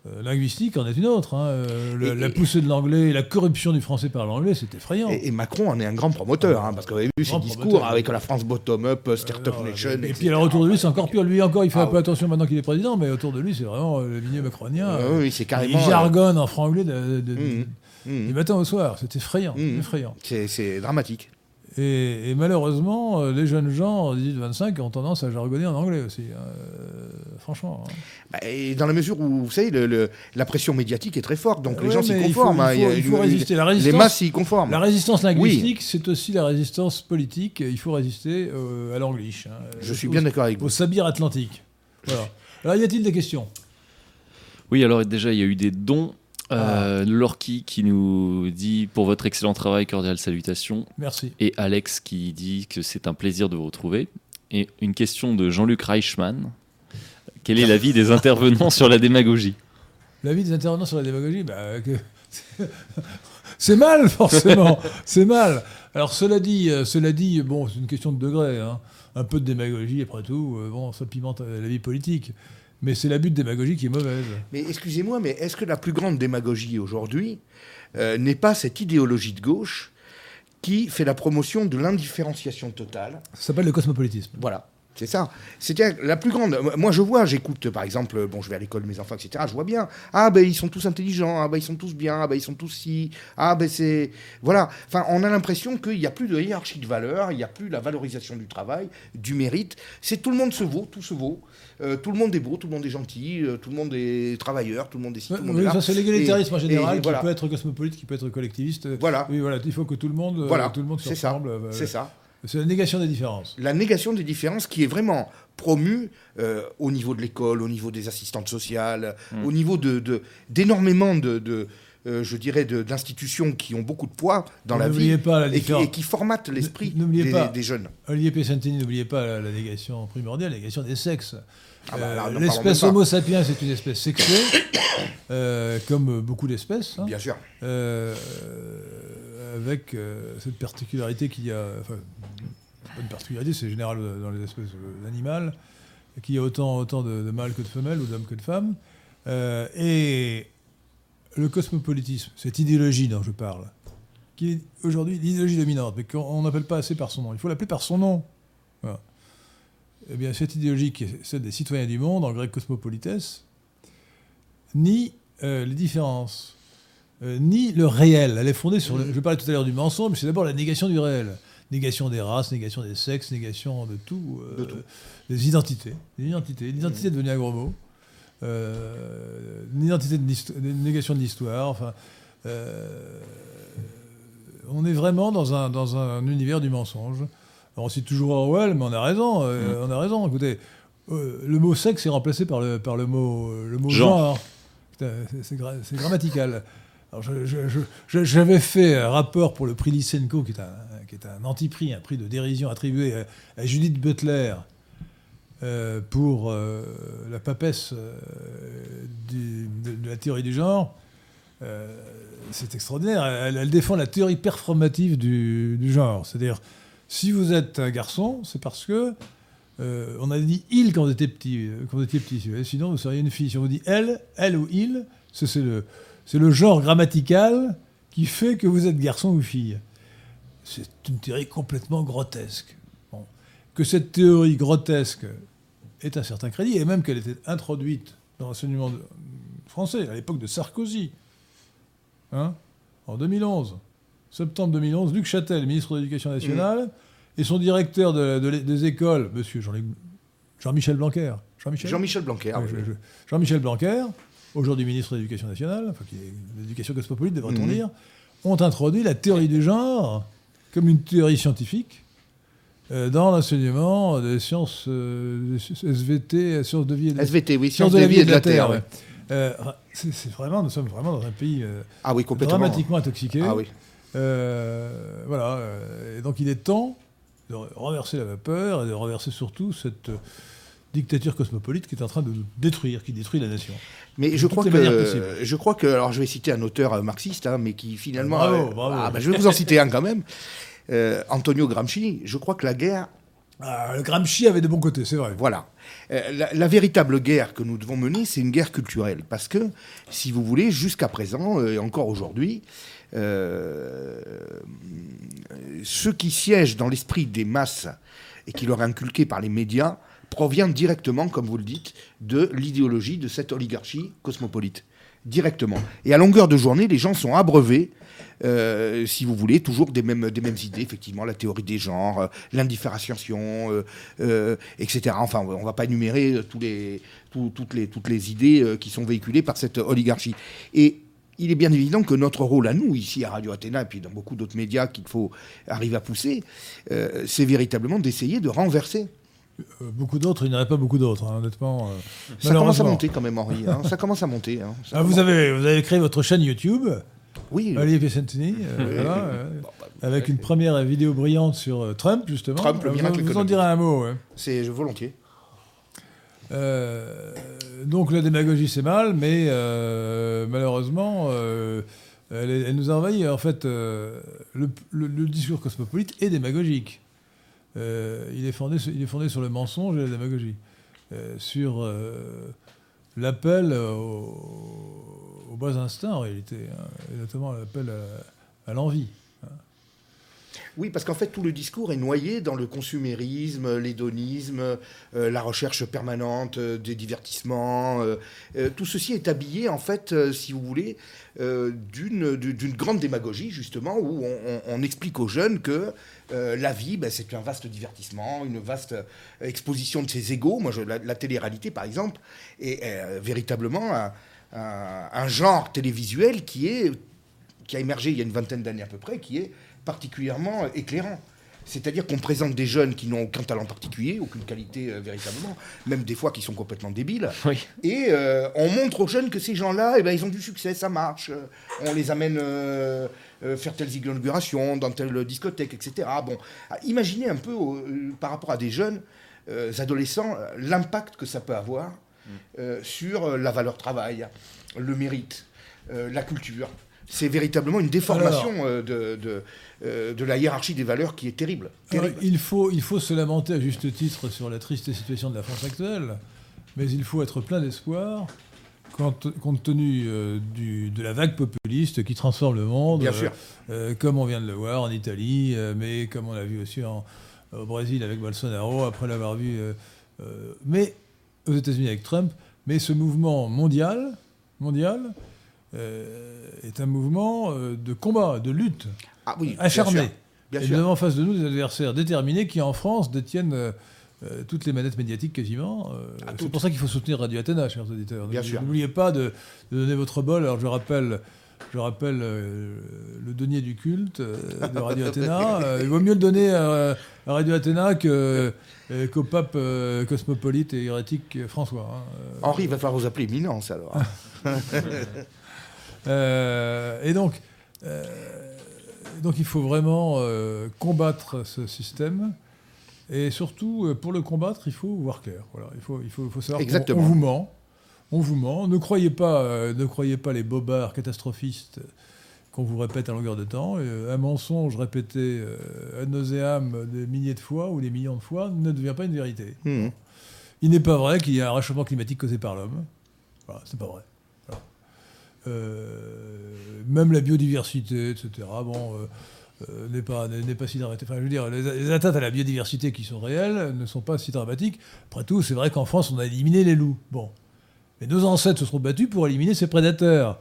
euh, euh, linguistique en est une autre. hein. Euh, le- Et- la poussée de l'anglais, la corruption du français par l'anglais, c'est effrayant. Et, et Macron en est un grand promoteur, hein, parce qu'on avait vu ses discours promoteur. avec la France bottom-up, euh, Startup Alors, Nation. et puis alors autour de lui, c'est encore pire. Lui encore, il fait Ah un peu attention maintenant qu'il est président, mais autour de lui, c'est vraiment euh, le milieu macronien. Euh, euh, oui, c'est carrément. il euh, jargonne en franc-anglais de- de- Mhm. Mhm. du matin au soir. C'est effrayant, Mhm. effrayant. C'est dramatique. Et, et malheureusement, euh, les jeunes gens en 18-25 ont tendance à jargonner en anglais aussi. hein. Euh, franchement. hein. Bah, Et dans la mesure où, vous savez, le- le- la pression médiatique est très forte, donc les gens s'y mais il faut- conforment. hein, il faut- il une- résister. La Les résistance- masses s'y conforment. La résistance linguistique, c'est aussi la résistance politique. Il faut résister euh, à l'anglish. hein. Je Au- suis bien d'accord avec Au vous. sabir atlantique. Voilà. Alors, y a-t-il des questions? Oui, alors déjà, il y a eu des dons. Euh, Lorky qui nous dit pour votre excellent travail, cordiales salutations. Merci. Et Alex qui dit que c'est un plaisir de vous retrouver. Et une question de Jean-Luc Reichmann. Quel est l'avis des intervenants sur la démagogie? L'avis des intervenants sur la démagogie, bah, que- *laughs* c'est mal forcément, c'est mal. Alors cela dit, euh, cela dit, bon, c'est une question de degré. hein. Un peu de démagogie, après tout, euh, bon, ça pimente euh, la vie politique. Mais c'est l'abus de démagogie qui est mauvaise. Mais excusez-moi, mais est-ce que la plus grande démagogie aujourd'hui euh, n'est pas cette idéologie de gauche qui fait la promotion de l'indifférenciation totale Ça s'appelle le cosmopolitisme. Voilà. C'est ça. C'est-à-dire la plus grande. Moi, je vois, j'écoute, par exemple, bon, je vais à l'école, mes enfants, etc. Je vois bien. Ah, ben, ils sont tous intelligents. Ah, ben, ils sont tous bien. Ah, ben, ils sont tous si. Ah, ben, c'est. Voilà. Enfin, on a l'impression qu'il n'y a plus de hiérarchie de valeur. Il n'y a plus la valorisation du travail, du mérite. C'est tout le monde se vaut, tout se vaut. Euh, tout le monde est beau, tout le monde est gentil, euh, tout le monde est travailleur, tout le monde est ci, tout le monde est Oui, là. ça c'est l'égalitarisme en général, et qui voilà. peut être cosmopolite, qui peut être collectiviste. Voilà. Oui, voilà, il faut que tout le monde, euh, Voilà. tout le monde se C'est ça. ressemble. C'est ça. C'est la négation des différences. la négation des différences qui est vraiment promue euh, au niveau de l'école, au niveau des assistantes sociales, Mm. au niveau de, de- d'énormément de, de, euh, je dirais, d'institutions qui ont beaucoup de poids dans la vie N'oubliez pas la et qui, et qui formatent l'esprit des, jeunes. Olivier Pesantini, n'oubliez pas la, la négation primordiale, la négation des sexes. Ah bah, Euh, L'espèce. Homo sapiens est une espèce sexuée, *coughs* euh, comme beaucoup d'espèces, hein, Bien sûr. Avec euh, cette particularité qu'il y a. Enfin, pas une particularité, c'est général dans les espèces animales, qu'il y a autant, autant de, mâles que de femelles, ou d'hommes que de femmes. Euh, et le cosmopolitisme, cette idéologie dont je parle, qui est aujourd'hui l'idéologie dominante, mais qu'on n'appelle pas assez par son nom. Il faut l'appeler par son nom. Eh bien, cette idéologie, qui est celle des citoyens du monde, en grec cosmopolites, nie euh, les différences, euh, nie le réel. Elle est fondée sur le. Je parlais tout à l'heure du mensonge, mais c'est d'abord la négation du réel. Négation des races, négation des sexes, négation de tout. euh, De tout. Des identités. Des identités. L'identité est devenue un gros mot. Euh, une identité de négation de l'histoire. Enfin, euh, on est vraiment dans un, dans un univers du mensonge. Alors, on cite toujours Orwell, mais on a raison. euh, On a raison. Écoutez, euh, le mot sexe est remplacé par le, par le mot, euh, le mot Genre. c'est grammatical. Alors, je- J'avais fait un rapport pour le prix Lysenko, qui est un, qui est un anti-prix, un prix de dérision attribué à, Judith Butler euh, pour euh, la papesse euh, de, la théorie du genre. Euh, c'est extraordinaire. Elle, défend la théorie performative du, genre. C'est-à-dire, si vous êtes un garçon, c'est parce que euh, on a dit il quand vous étiez petit, euh, quand vous étiez petit. Sinon, vous seriez une fille. Si on vous dit elle, elle ou il, c'est le, c'est le genre grammatical qui fait que vous êtes garçon ou fille. C'est une théorie complètement grotesque. Bon. Que cette théorie grotesque ait un certain crédit, et même qu'elle était introduite dans l'enseignement français à l'époque de Sarkozy, hein, en 2011, septembre 2011, Luc Châtel, ministre de l'Éducation nationale, et son directeur de- de l'é- des écoles, monsieur Jean-Michel Blanquer. Jean-Michel Blanquer. Oui. je- je- Jean-Michel Blanquer, aujourd'hui ministre de l'Éducation nationale, enfin qui est l'éducation cosmopolite, devrait-on Mhm. dire, ont introduit la théorie du genre comme une théorie scientifique euh, dans l'enseignement des sciences euh, SVT, sciences de vie et de, SVT, oui, sciences de la vie et de la Terre. Euh, c'est vraiment, nous sommes vraiment dans un pays Ah oui, complètement. dramatiquement intoxiqué. Ah oui. Voilà. Et donc il est temps de renverser la vapeur et de renverser surtout cette dictature cosmopolite qui est en train de nous détruire, qui détruit la nation. Mais je crois que, je crois que, alors je vais citer un auteur euh, marxiste, hein, mais qui finalement, Bravo, euh, bravo. ah, bah, je vais vous en citer un quand même, Euh, Antonio Gramsci. Je crois que la guerre, Ah, le Gramsci avait de bons côtés, c'est vrai. voilà, Euh, la, la véritable guerre que nous devons mener, c'est une guerre culturelle, parce que, si vous voulez, jusqu'à présent euh, et encore aujourd'hui, euh, ce qui siège dans l'esprit des masses et qui leur est inculqué par les médias provient directement, comme vous le dites, de l'idéologie de cette oligarchie cosmopolite. Directement. Et à longueur de journée, les gens sont abreuvés, euh, si vous voulez, toujours des mêmes, idées, effectivement, la théorie des genres, euh, l'indifférenciation, euh, euh, etc. Enfin, on ne va pas énumérer toutes, les, idées qui sont véhiculées par cette oligarchie. Et il est bien évident que notre rôle à nous, ici à Radio Athéna, et puis dans beaucoup d'autres médias qu'il faut arriver à pousser, c'est véritablement d'essayer de renverser. Euh, beaucoup d'autres, il n'y en a pas beaucoup d'autres, hein, honnêtement. euh, Ça commence à monter quand même, Henri. hein. Ça commence à monter. hein. Ça Ah, vous, avez, vous avez créé votre chaîne YouTube, Oui, Olivier Piacentini, euh, voilà, euh, avec une première vidéo brillante sur Trump, justement. Trump, le vous, en direz un mot. ouais. c'est volontiers. Donc la démagogie c'est mal, mais malheureusement, elle, nous a envahi. En fait, le, le- le discours cosmopolite est démagogique. Euh, il, est fondé, il est fondé sur le mensonge et la démagogie, Euh, sur euh, l'appel aux, aux bas instincts en réalité, hein, et notamment l'appel à l'envie. Oui, parce qu'en fait, tout le discours est noyé dans le consumérisme, l'hédonisme, euh, la recherche permanente euh, des divertissements. euh, tout ceci est habillé, en fait, si vous voulez, d'une du- d'une grande démagogie, justement, où on, explique aux jeunes que la vie, ben, c'est un vaste divertissement, une vaste exposition de ses égaux. Moi, la, la télé-réalité, par exemple, est véritablement un- un genre télévisuel qui est qui a émergé il y a une vingtaine d'années à peu près, qui est particulièrement éclairant. C'est-à-dire qu'on présente des jeunes qui n'ont aucun talent particulier, aucune qualité euh, véritablement, même des fois qui sont complètement débiles. Oui. Et euh, on montre aux jeunes que ces gens-là, eh ben, ils ont du succès, ça marche. Euh, On les amène euh, faire telles inaugurations, dans telle discothèque, etc. Bon, ah, imaginez un peu par rapport à des jeunes adolescents l'impact que ça peut avoir euh, sur la valeur travail, le mérite, la culture. C'est véritablement une déformation euh, de, de, euh, de la hiérarchie des valeurs qui est terrible. Il, faut, il faut se lamenter à juste titre sur la triste situation de la France actuelle, mais il faut être plein d'espoir compte, compte tenu euh, du- de la vague populiste qui transforme le monde, Bien euh, sûr. euh, comme on vient de le voir en Italie, mais comme on l'a vu aussi en- au Brésil avec Bolsonaro, après l'avoir vu, mais aux États-Unis avec Trump. Mais ce mouvement mondial, mondial est un mouvement euh, de combat, de lutte Ah oui, bien acharné. sûr, Bien et nous avons en face de nous des adversaires déterminés qui, en France, détiennent euh, euh, toutes les manettes médiatiques quasiment. Euh, Ah, c'est pour ça qu'il faut soutenir Radio Athéna, chers auditeurs. N'oubliez- pas de, de donner votre bol. Alors, je rappelle, je rappelle euh, le denier du culte euh, de Radio *laughs* Athéna. Euh, il vaut mieux le donner à, à Radio Athéna que, euh, qu'au pape euh, cosmopolite et hérétique François. hein. Euh, Henri, il va falloir vous appeler Éminence alors. *laughs* Euh, et donc, euh, donc, il faut vraiment euh, combattre ce système. Et surtout, pour le combattre, il faut voir clair. Voilà, il faut, il faut, faut savoir qu'on vous ment. On vous ment. Ne croyez pas, euh, ne croyez pas les bobards catastrophistes qu'on vous répète à longueur de temps. Euh, un mensonge répété euh, ad nauseam des milliers de fois ou des millions de fois ne devient pas une vérité. Mhm. Il n'est pas vrai qu'il y a un réchauffement climatique causé par l'homme. Voilà, c'est pas vrai. Euh, même la biodiversité, etc. Bon, euh, euh, n'est pas n'est pas si dramatique. Enfin, je veux dire, les, les atteintes à la biodiversité qui sont réelles ne sont pas si dramatiques. Après tout, c'est vrai qu'en France, on a éliminé les loups. Bon, mais nos ancêtres se sont battus pour éliminer ces prédateurs.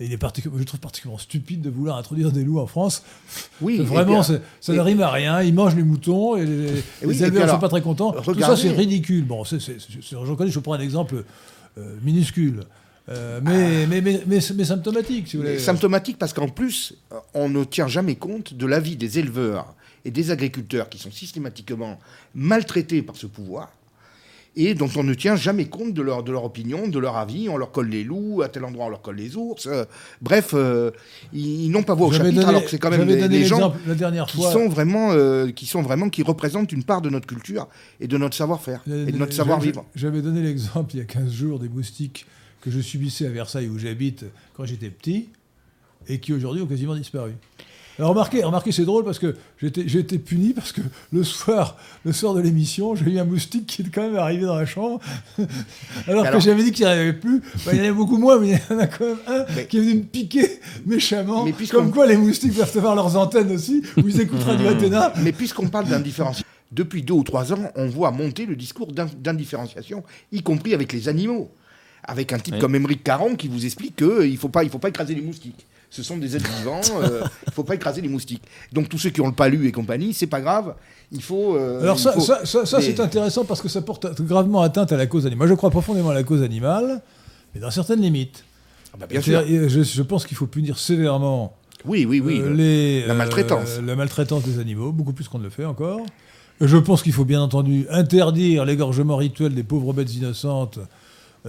Et il est particu- je trouve particulièrement stupide de vouloir introduire des loups en France. Oui, Vraiment, ça ne rime à rien. Ils mangent les moutons et les, Et oui, les éleveurs ne sont pas très contents. Tout ça, c'est ridicule. Bon, c'est, c'est- c'est- je reconnais, je prends un exemple euh, minuscule, euh, mais, mais, mais, mais, mais symptomatique, si vous voulez. Symptomatique parce qu'en plus, on ne tient jamais compte de l'avis des éleveurs et des agriculteurs qui sont systématiquement maltraités par ce pouvoir et dont on ne tient jamais compte de leur, de leur opinion, de leur avis. On leur colle les loups, à tel endroit on leur colle les ours. euh, bref, euh, ils, ils n'ont pas voix au chapitre donné- alors que c'est quand même des, gens l'exemple la dernière qui sont vraiment, euh, qui sont vraiment, qui représentent une part de notre culture et de notre savoir-faire et de notre savoir-vivre. J'avais donné l'exemple il y a 15 jours des moustiques que je subissais à Versailles où j'habite quand j'étais petit et qui aujourd'hui ont quasiment disparu. Alors remarquez, remarquez c'est drôle parce que j'ai été- puni parce que le soir, le soir de l'émission, j'ai eu un moustique qui est quand même arrivé dans la chambre. Alors, *laughs* Alors- que j'avais dit qu'il n'y en avait plus. Bah, il y en avait beaucoup moins, mais il y en a quand même un Mais- qui est venu me piquer méchamment. Mais Comme quoi les moustiques doivent avoir leurs antennes aussi, où ils écoutent Radio Athéna. Mais puisqu'on parle d'indifférenciation, depuis deux ou trois ans, on voit monter le discours d'in- d'indifférenciation, y compris avec les animaux. Avec un type Oui. comme Émeric Caron qui vous explique qu'il ne faut pas, il faut pas écraser les moustiques. Ce sont des êtres vivants, *laughs* euh, il ne faut pas écraser les moustiques. Donc tous ceux qui ont le palu et compagnie, c'est pas grave, il faut... euh, Alors il ça, faut- ça, ça, ça, des- c'est intéressant parce que ça porte gravement atteinte à la cause animale. Moi, je crois profondément à la cause animale, mais dans certaines limites. Ah bah, bien sûr. C'est-à-dire, Je, je pense qu'il faut punir sévèrement Oui, oui, oui. euh, les, la maltraitance. la maltraitance des animaux, beaucoup plus qu'on ne le fait encore. Je pense qu'il faut bien entendu interdire l'égorgement rituel des pauvres bêtes innocentes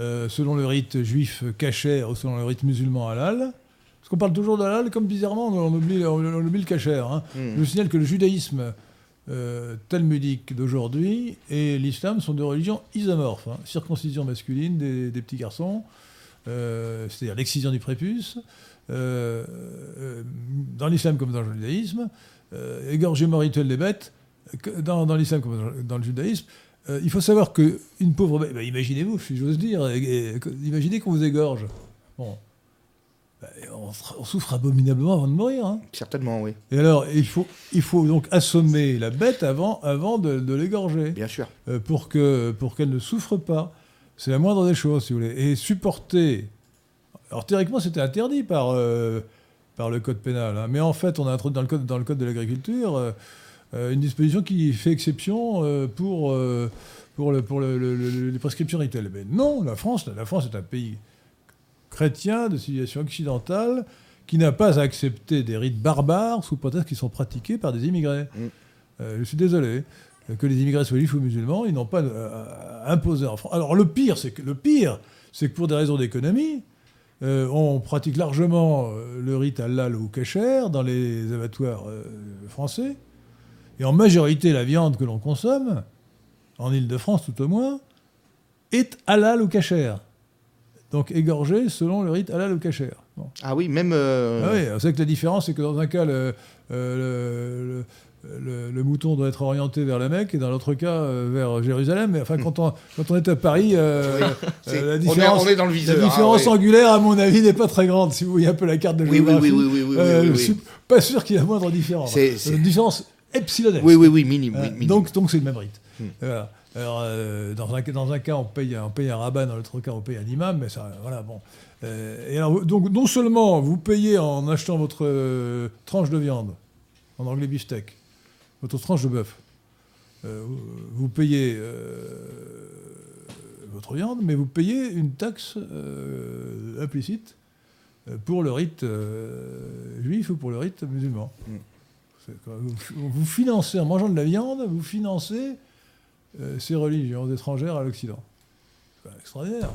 euh, selon le rite juif cachère ou selon le rite musulman halal. Parce qu'on parle toujours d'halal, comme bizarrement on oublie, on, on oublie le cachère. hein. Hmm. Je vous signale que le judaïsme euh, talmudique d'aujourd'hui et l'islam sont deux religions isomorphes. hein. Circoncision masculine des, des petits garçons, euh, c'est-à-dire l'excision du prépuce, dans l'islam comme dans le judaïsme, égorgement rituel des bêtes, dans, dans l'islam comme dans- dans le judaïsme. Euh, il faut savoir qu'une pauvre bête, bah, imaginez-vous, si j'ose dire, et- et- que- imaginez qu'on vous égorge. Bon. Bah, on, on souffre abominablement avant de mourir. hein. Certainement, oui, Et alors, il faut, il faut donc assommer la bête avant, avant de, de l'égorger, bien sûr. euh, pour que pour qu'elle ne souffre pas. C'est la moindre des choses, si vous voulez. Et supporter. Alors, théoriquement, c'était interdit par, euh, par le code pénal. hein. Mais en fait, on a introduit dans le code, dans le code de l'agriculture une disposition qui fait exception euh, pour, euh, pour, le, pour le- le- le- les prescriptions rituelles. Mais non, la France, la France est un pays chrétien de civilisation occidentale qui n'a pas accepté des rites barbares sous prétexte qu'ils sont pratiqués par des immigrés. Mm. Euh, je suis désolé euh, que les immigrés soient juifs ou musulmans, ils n'ont pas euh, imposé en France. Alors le pire, c'est que le pire, c'est que pour des raisons d'économie, euh, on pratique largement euh, le rite halal ou kasher dans les abattoirs euh, français, et en majorité la viande que l'on consomme, en Ile-de-France tout au moins, est halal ou kasher. Donc égorgée selon le rite halal ou. Bon. Ah oui, même... euh, Ah oui, c'est que la différence, c'est que dans un cas, le, euh, le, le- le mouton doit être orienté vers la Mecque et dans l'autre cas, euh, vers Jérusalem. Mais enfin, quand on, quand on est à Paris, la on, est, différence, on est dans le la viseur. différence ah, angulaire, à mon avis, n'est pas très grande. Si vous voyez un peu la carte de Oui, oui, géographie, oui, oui, oui, oui, euh, oui, je suis pas sûr qu'il y ait la moindre différence. C'est- c'est- Une différence epsilonesque. Oui, oui, oui, minime. Euh, oui, minime. donc, donc c'est le même rite. Hmm. Voilà. Alors, euh, dans, un, dans un cas, on paye, on paye un rabbin, dans l'autre cas, on paye un imam, mais ça, voilà, bon. Euh, et alors, donc, non seulement vous payez en achetant votre euh, tranche de viande, en anglais beefsteak, votre tranche de bœuf, vous, payez votre viande, mais vous payez une taxe implicite pour le rite juif ou pour le rite musulman. Mm. Vous, vous financez, en mangeant de la viande, vous financez euh, ces religions étrangères à l'Occident. C'est extraordinaire.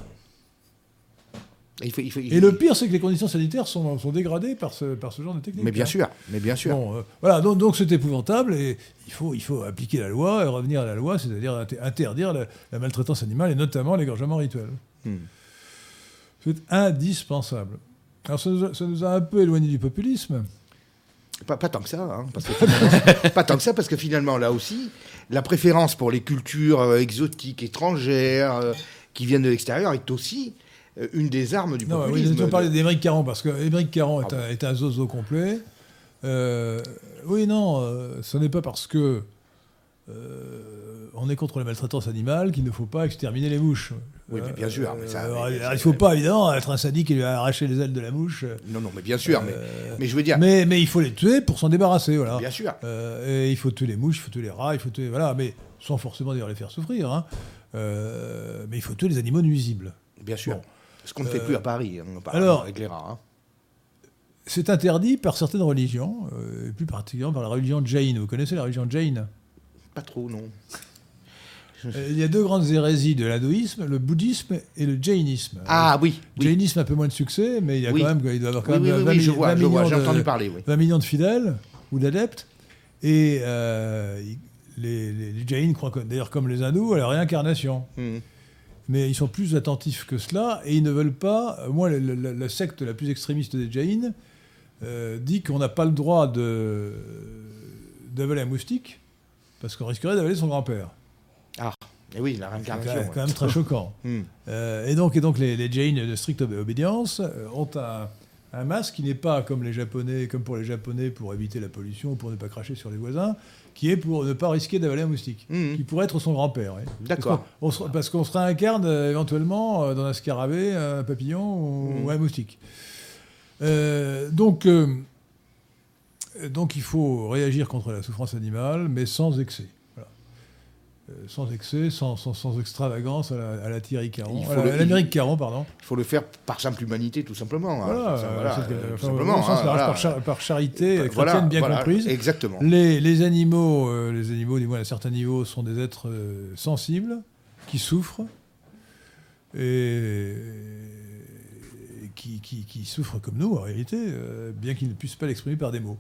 Il faut- il faut- Et le pire, c'est que les conditions sanitaires sont, sont dégradées par ce, par ce genre de technique. Mais bien hein. sûr, mais bien sûr. Bon, euh, voilà, donc donc c'est épouvantable et il faut, il faut appliquer la loi et revenir à la loi, c'est-à-dire inter- interdire la, la maltraitance animale et notamment l'égorgement rituel. Hmm. C'est indispensable. Alors ça nous, a, ça nous a un peu éloigné du populisme. Pas, pas tant que ça, hein, parce que finalement- *laughs* pas tant que ça, parce que finalement, là aussi, la préférence pour les cultures euh, exotiques, étrangères, euh, qui viennent de l'extérieur, est aussi euh, une des armes du Non, oui, populisme. on parlait d'Émeric Caron, parce que Émeric Caron est, Ah un, est un zozo complet. Oui, non, ce n'est pas parce que euh, on est contre la maltraitance animale qu'il ne faut pas exterminer les mouches. Oui, mais bien sûr, mais ça- alors, mais- alors, il ne faut pas, évidemment, être un sadique et lui arracher les ailes de la mouche. Non, non, mais bien sûr, mais, Euh, mais je veux dire, mais, mais il faut les tuer pour s'en débarrasser, voilà. bien sûr. Euh, et il faut tuer les mouches, il faut tuer les rats, il faut tuer. Voilà, mais sans forcément d'ailleurs les faire souffrir. hein. Euh, mais il faut tuer les animaux nuisibles. Bien sûr. Bon. Ce qu'on ne fait Euh, plus à Paris, hein, alors- avec les rats. hein. C'est interdit par certaines religions, euh, et plus particulièrement par la religion Jain. Vous connaissez la religion Jain Pas trop, non. Euh, Il y a deux grandes hérésies de l'hindouisme, le bouddhisme et le jainisme. Ah oui, Le oui. Jainisme a un peu moins de succès, mais il, y a Oui. quand même, il doit avoir quand Oui, même oui, 20, oui, je 20 vois, je vois, millions j'ai de- entendu parler, oui. 20 millions de fidèles ou d'adeptes. Et euh, les, les, les Jains croient, d'ailleurs comme les hindous, à la réincarnation. Hmm. Mais ils sont plus attentifs que cela et ils ne veulent pas. euh, Moi, la, la- la secte la plus extrémiste des Jains euh, dit qu'on n'a pas le droit de d'avaler un moustique parce qu'on risquerait d'avaler son grand-père. Et oui, la C'est réincarnation. quand, même- ouais. quand même très choquant. *laughs* Hmm. Euh, et donc, et donc les, les Jains de stricte obé- obédience euh, ont un, un masque qui n'est pas comme les Japonais, comme pour les Japonais pour éviter la pollution ou pour ne pas cracher sur les voisins, qui est pour ne pas risquer d'avaler un moustique, Mhm. qui pourrait être son grand-père. D'accord. Parce qu'on- on se- réincarne euh, éventuellement dans un scarabée, un papillon ou, ou un moustique. Euh, donc, euh, donc il faut réagir contre la souffrance animale, mais sans excès. Voilà. Euh, sans excès, sans, sans, sans extravagance à la, à la Thierry Caron, Il faut à la- le- à l'Amérique Caron, pardon. Il faut le faire par simple humanité, tout simplement. hein. Voilà, Ça, euh, voilà, euh, tout simplement. sens hein, voilà. par, char- par charité Voilà, chrétienne bien comprise. Exactement. Les, les animaux, euh, les animaux, du moins à certains niveaux, sont des êtres euh, sensibles, qui souffrent, et, qui, qui- qui souffrent comme nous, en réalité, euh, bien qu'ils ne puissent pas l'exprimer par des mots.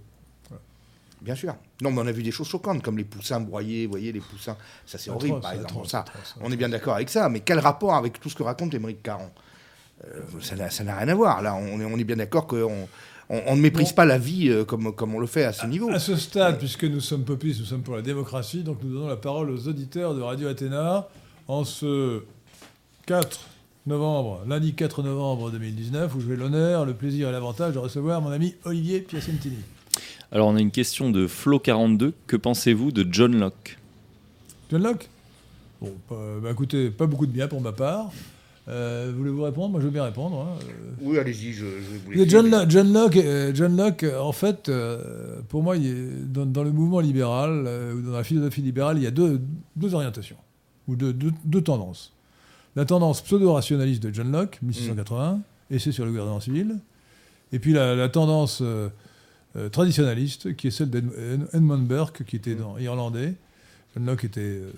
Bien sûr. Non, mais on a vu des choses choquantes, comme les poussins broyés, vous voyez, les poussins. Ça, c'est horrible, par exemple. atroce, ça, atroce, on est bien d'accord avec ça, mais quel rapport avec tout ce que raconte Émeric Caron? Euh, Ça n'a rien à voir. Là, on est, on est bien d'accord qu'on on, on ne méprise Bon. pas la vie euh, comme, comme on le fait à ce niveau. À ce stade, puisque nous sommes populistes, nous sommes pour la démocratie, donc nous donnons la parole aux auditeurs de Radio Athéna en ce 4 novembre, lundi 4 novembre 2019, où j'ai l'honneur, le plaisir et l'avantage de recevoir mon ami Olivier Piacentini. Alors, on a une question de Flo42. Que pensez-vous de John Locke? John Locke? Bon, pas- bah, écoutez, pas beaucoup de bien pour ma part. Euh, Voulez-vous répondre? Moi, je veux bien répondre. hein. Oui, allez-y, je, je vais vous. John, Lo- John Locke, euh, John Locke, euh, en fait, euh, pour moi, il est- dans, dans le mouvement libéral, euh, ou dans la philosophie libérale, il y a deux, deux orientations, ou deux, deux- deux tendances. La tendance pseudo-rationaliste de John Locke, 1681, et c'est sur le gouvernement civil. Et puis la, la tendance euh, traditionnaliste, qui est celle d'Edmund Burke, qui était dans, irlandais. John Locke était euh,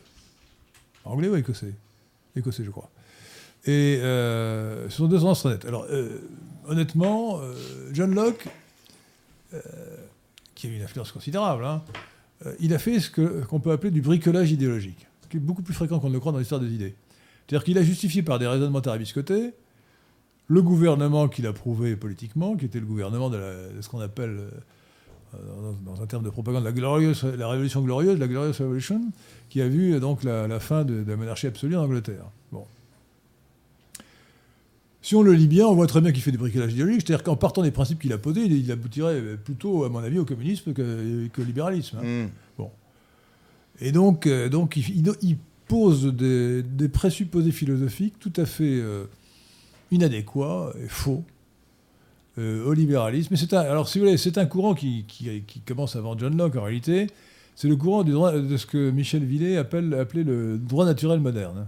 anglais ou écossais? Écossais, je crois. Et euh, ce sont deux tendances très nettes. Alors, honnêtement, John Locke, qui a eu une influence considérable, hein, il a fait ce qu'on peut appeler du bricolage idéologique, ce qui est beaucoup plus fréquent qu'on ne le croit dans l'histoire des idées. C'est-à-dire qu'il a justifié par des raisonnements tarabiscotés le gouvernement qu'il approuvait politiquement, qui était le gouvernement de, la- de ce qu'on appelle, euh, dans, dans un terme de propagande, la, glorieuse, la révolution glorieuse, la Glorious Revolution, qui a vu euh, donc la, la fin de, de la monarchie absolue en Angleterre. Bon. Si on le lit bien, on voit très bien qu'il fait du bricolage idéologique, c'est-à-dire qu'en partant des principes qu'il a posés, il, il aboutirait plutôt, à mon avis, au communisme que- qu'au libéralisme. hein. Hmm. Et donc, euh, donc il, il- il pose des, des présupposés philosophiques tout à fait euh, inadéquats et faux euh, au libéralisme. Mais c'est un, alors, si vous voulez, c'est un courant qui, qui- commence avant John Locke en réalité. C'est le courant de ce que Michel Villet appelle, appelait le droit naturel moderne, hein,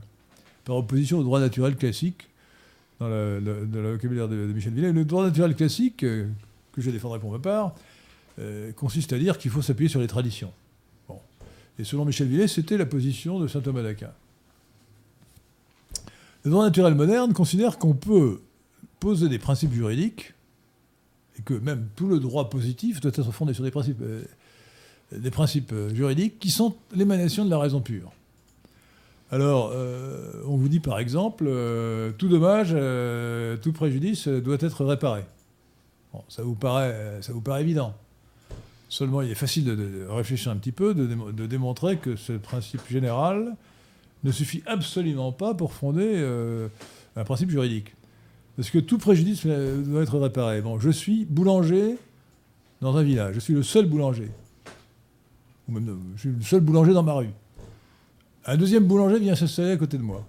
par opposition au droit naturel classique, dans le, vocabulaire de, de Michel Villet. Le droit naturel classique, euh, que je défendrai pour ma part, euh, consiste à dire qu'il faut s'appuyer sur les traditions. Bon. Et selon Michel Villet, c'était la position de saint Thomas d'Aquin. Le droit naturel moderne considère qu'on peut poser des principes juridiques et que même tout le droit positif doit être fondé sur des principes, euh, euh, juridiques qui sont l'émanation de la raison pure. Alors, euh, on vous dit par exemple, tout dommage, tout préjudice doit être réparé. Bon, ça, vous paraît, ça vous paraît évident. Seulement, il est facile de, réfléchir un petit peu, de démontrer que ce principe général ne suffit absolument pas pour fonder euh, un principe juridique. Parce que tout préjudice euh, doit être réparé. Bon, je suis boulanger dans un village. Je suis le seul boulanger. Ou même, euh, je suis le seul boulanger dans ma rue. Un deuxième boulanger vient s'installer à côté de moi.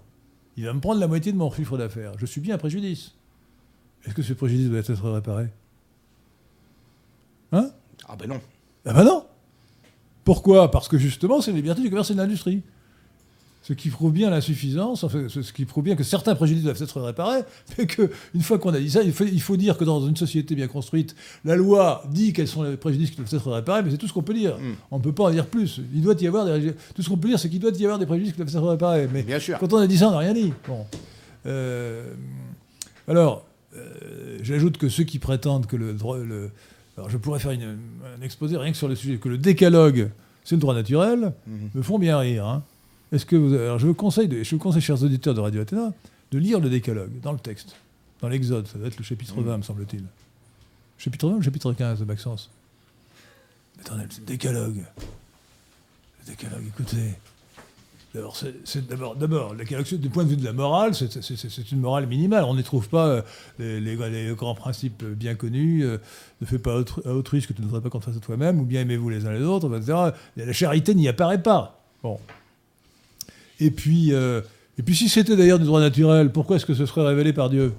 Il va me prendre la moitié de mon chiffre d'affaires. Je suis bien un préjudice. Est-ce que ce préjudice doit être réparé? Hein? Ah ben non. Ah ben non Pourquoi? Parce que justement, c'est la liberté du commerce et de l'industrie. Ce qui prouve bien l'insuffisance, enfin, ce qui prouve bien que certains préjudices doivent être réparés, *laughs* mais qu'une fois qu'on a dit ça, il faut, il faut dire que dans une société bien construite, la loi dit quels sont les préjudices qui doivent être réparés, mais c'est tout ce qu'on peut dire. Mm. On ne peut pas en dire plus. Il doit y avoir des, tout ce qu'on peut dire, c'est qu'il doit y avoir des préjudices qui doivent être réparés. Mais Bien sûr. quand on a dit ça, on n'a rien dit. Bon. Euh, alors, euh, j'ajoute que ceux qui prétendent que le droit. Le, alors, je pourrais faire une- un exposé rien que sur le sujet, que le décalogue, c'est le droit naturel, Mhm. me font bien rire. hein. Est-ce que vous, alors, je vous conseille, de- je vous conseille, chers auditeurs de Radio Athéna, de lire le décalogue dans le texte, dans l'Exode. Ça doit être le chapitre Mhm. 20, me semble-t-il. Chapitre 20 ou chapitre 15 de Maxence? Attendez, le décalogue. Le décalogue, écoutez. D'abord, c'est- d'abord, d'abord, le décalogue, c'est- du point de vue de la morale, c'est, c'est- c'est- une morale minimale. On n'y trouve pas euh, les, les- les grands principes bien connus. euh, ne fais pas à autrui- à autrui ce que tu ne voudrais pas qu'on fasse à toi-même, ou bien aimez-vous les uns les autres, etc. La charité n'y apparaît pas. Bon. Et puis, euh, et puis si c'était d'ailleurs du droit naturel, pourquoi est-ce que ce serait révélé par Dieu?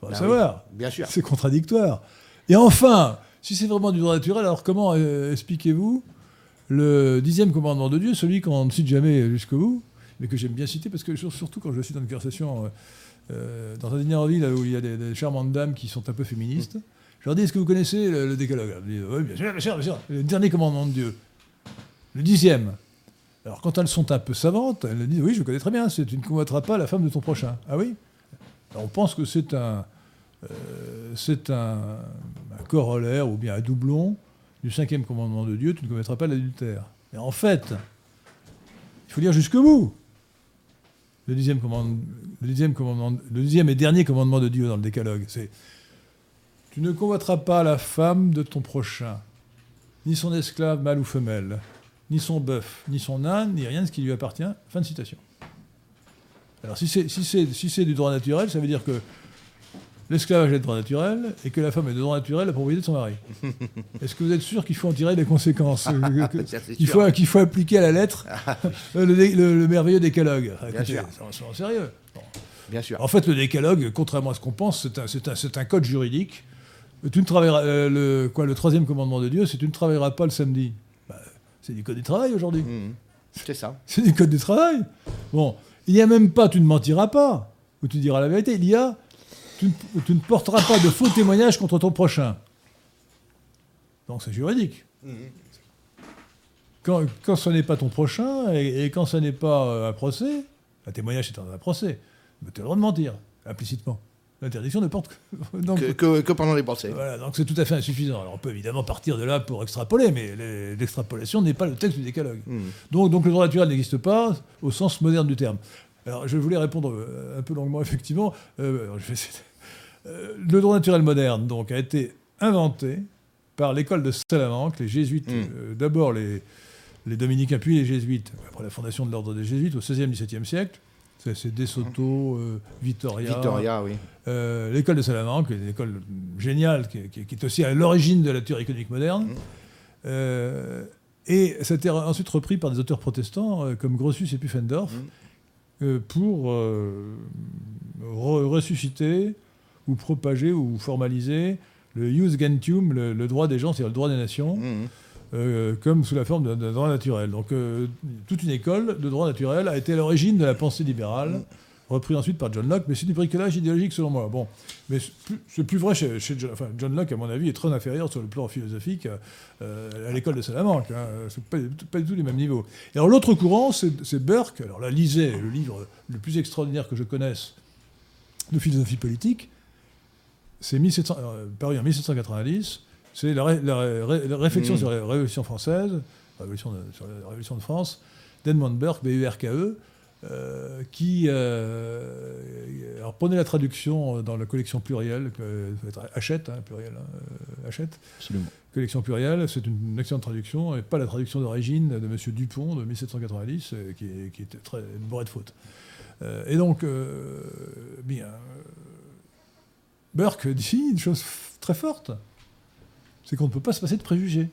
Faut le Ah savoir. oui, Bien sûr. C'est contradictoire. Et enfin, si c'est vraiment du droit naturel, alors comment euh, expliquez-vous le dixième commandement de Dieu, celui qu'on ne cite jamais jusqu'au bout, mais que j'aime bien citer parce que sur- surtout quand je suis dans une conversation euh, dans un dîner en ville où il y a des, des charmantes dames qui sont un peu féministes, je leur dis est-ce que vous connaissez le, le décalogue? Elles me disent oui, bien sûr, bien sûr, bien sûr. Le dernier commandement de Dieu, le dixième. Alors quand elles sont un peu savantes, elles disent oui, je connais très bien, c'est tu ne convoiteras pas la femme de ton prochain. Ah oui? On pense que c'est un euh, un, corollaire ou bien un doublon du cinquième commandement de Dieu, tu ne commettras pas l'adultère. Et en fait, il faut lire jusqu'au bout. Le dixième, commandement, le, dixième commandement, le dixième et dernier commandement de Dieu dans le décalogue, c'est Tu ne convoiteras pas la femme de ton prochain, ni son esclave mâle ou femelle, ni son bœuf, ni son âne, ni rien de ce qui lui appartient. Fin de citation. Alors si c'est si si du droit naturel, ça veut dire que l'esclavage est de droit naturel et que la femme est de droit naturel la propriété de son mari. *laughs* Est-ce que vous êtes sûr qu'il faut en tirer les conséquences *laughs* qu'il faut, faut appliquer à la lettre *laughs* le, dé- le- le merveilleux décalogue Bien écoutez, sûr. soyons- soyons sérieux. Bon. Bien sûr. En fait, le décalogue, contrairement à ce qu'on pense, c'est un, un- un code juridique. Tu ne travailleras, euh, le, quoi, le troisième commandement de Dieu, c'est tu ne travailleras pas le samedi. C'est du code du travail aujourd'hui. Mhm. C'est ça. *laughs* C'est du code du travail. Bon, il n'y a même pas tu ne mentiras pas, ou tu diras la vérité. Il y a tu ne, tu ne porteras pas de faux témoignages contre ton prochain. Donc c'est juridique. Mhm. Quand, quand ce n'est pas ton prochain et, et quand ce n'est pas euh, un procès, un témoignage c'est un procès, mais tu as le droit de mentir, implicitement. L'interdiction ne porte que. *laughs* Donc, Que, que- que pendant les procès. voilà, donc c'est tout à fait insuffisant. Alors on peut évidemment partir de là pour extrapoler, mais l'extrapolation n'est pas le texte du décalogue. Mhm. Donc, donc le droit naturel n'existe pas au sens moderne du terme. Alors je voulais répondre euh, un peu longuement, *laughs* effectivement. Euh, je vais Euh, le droit naturel moderne donc, a été inventé par l'école de Salamanque, les jésuites, Mm. euh, d'abord les, les dominicains, puis les jésuites, après la fondation de l'ordre des jésuites au XVIe, XVIIe siècle. C'est c'est De Soto, euh, Vittoria, oui. euh, l'école de Salamanque, une école géniale qui, qui- qui est aussi à l'origine de la théorie économique moderne. Mhm. Euh, et ça a été ensuite repris par des auteurs protestants comme Grotius et Pufendorf euh, pour re- ressusciter ou propager ou formaliser le jus gentium, le, le droit des gens, c'est-à-dire le droit des nations, Mhm. Euh, comme sous la forme d'un droit naturel. Donc euh, toute une école de droit naturel a été à l'origine de la pensée libérale repris ensuite par John Locke, mais c'est du bricolage idéologique selon moi. Bon, mais c'est plus, vrai chez, John, enfin, John Locke, à mon avis, est très inférieur sur le plan philosophique euh, à l'école de Salamanque. Hein. C'est pas, pas du tout les mêmes niveaux. Et alors l'autre courant, c'est, Burke. Alors là, lisez le livre le plus extraordinaire que je connaisse de philosophie politique. C'est 1700, paru en 1790. C'est la, ré- la ré- la réflexion Mm. sur la Révolution française, révolution de- sur la Révolution de France, d'Edmund Burke, B-U-R-K-E, euh, qui euh, alors prenez la traduction dans la collection plurielle, que, Hachette, hein, pluriel, hein, euh, Hachette, Absolument. collection plurielle, c'est une excellente traduction, et pas la traduction d'origine de M. Dupont de 1790, euh, qui, était très bourrée de fautes. Euh, et donc, euh, bien, euh, Burke dit une chose très forte, c'est qu'on ne peut pas se passer de préjugés.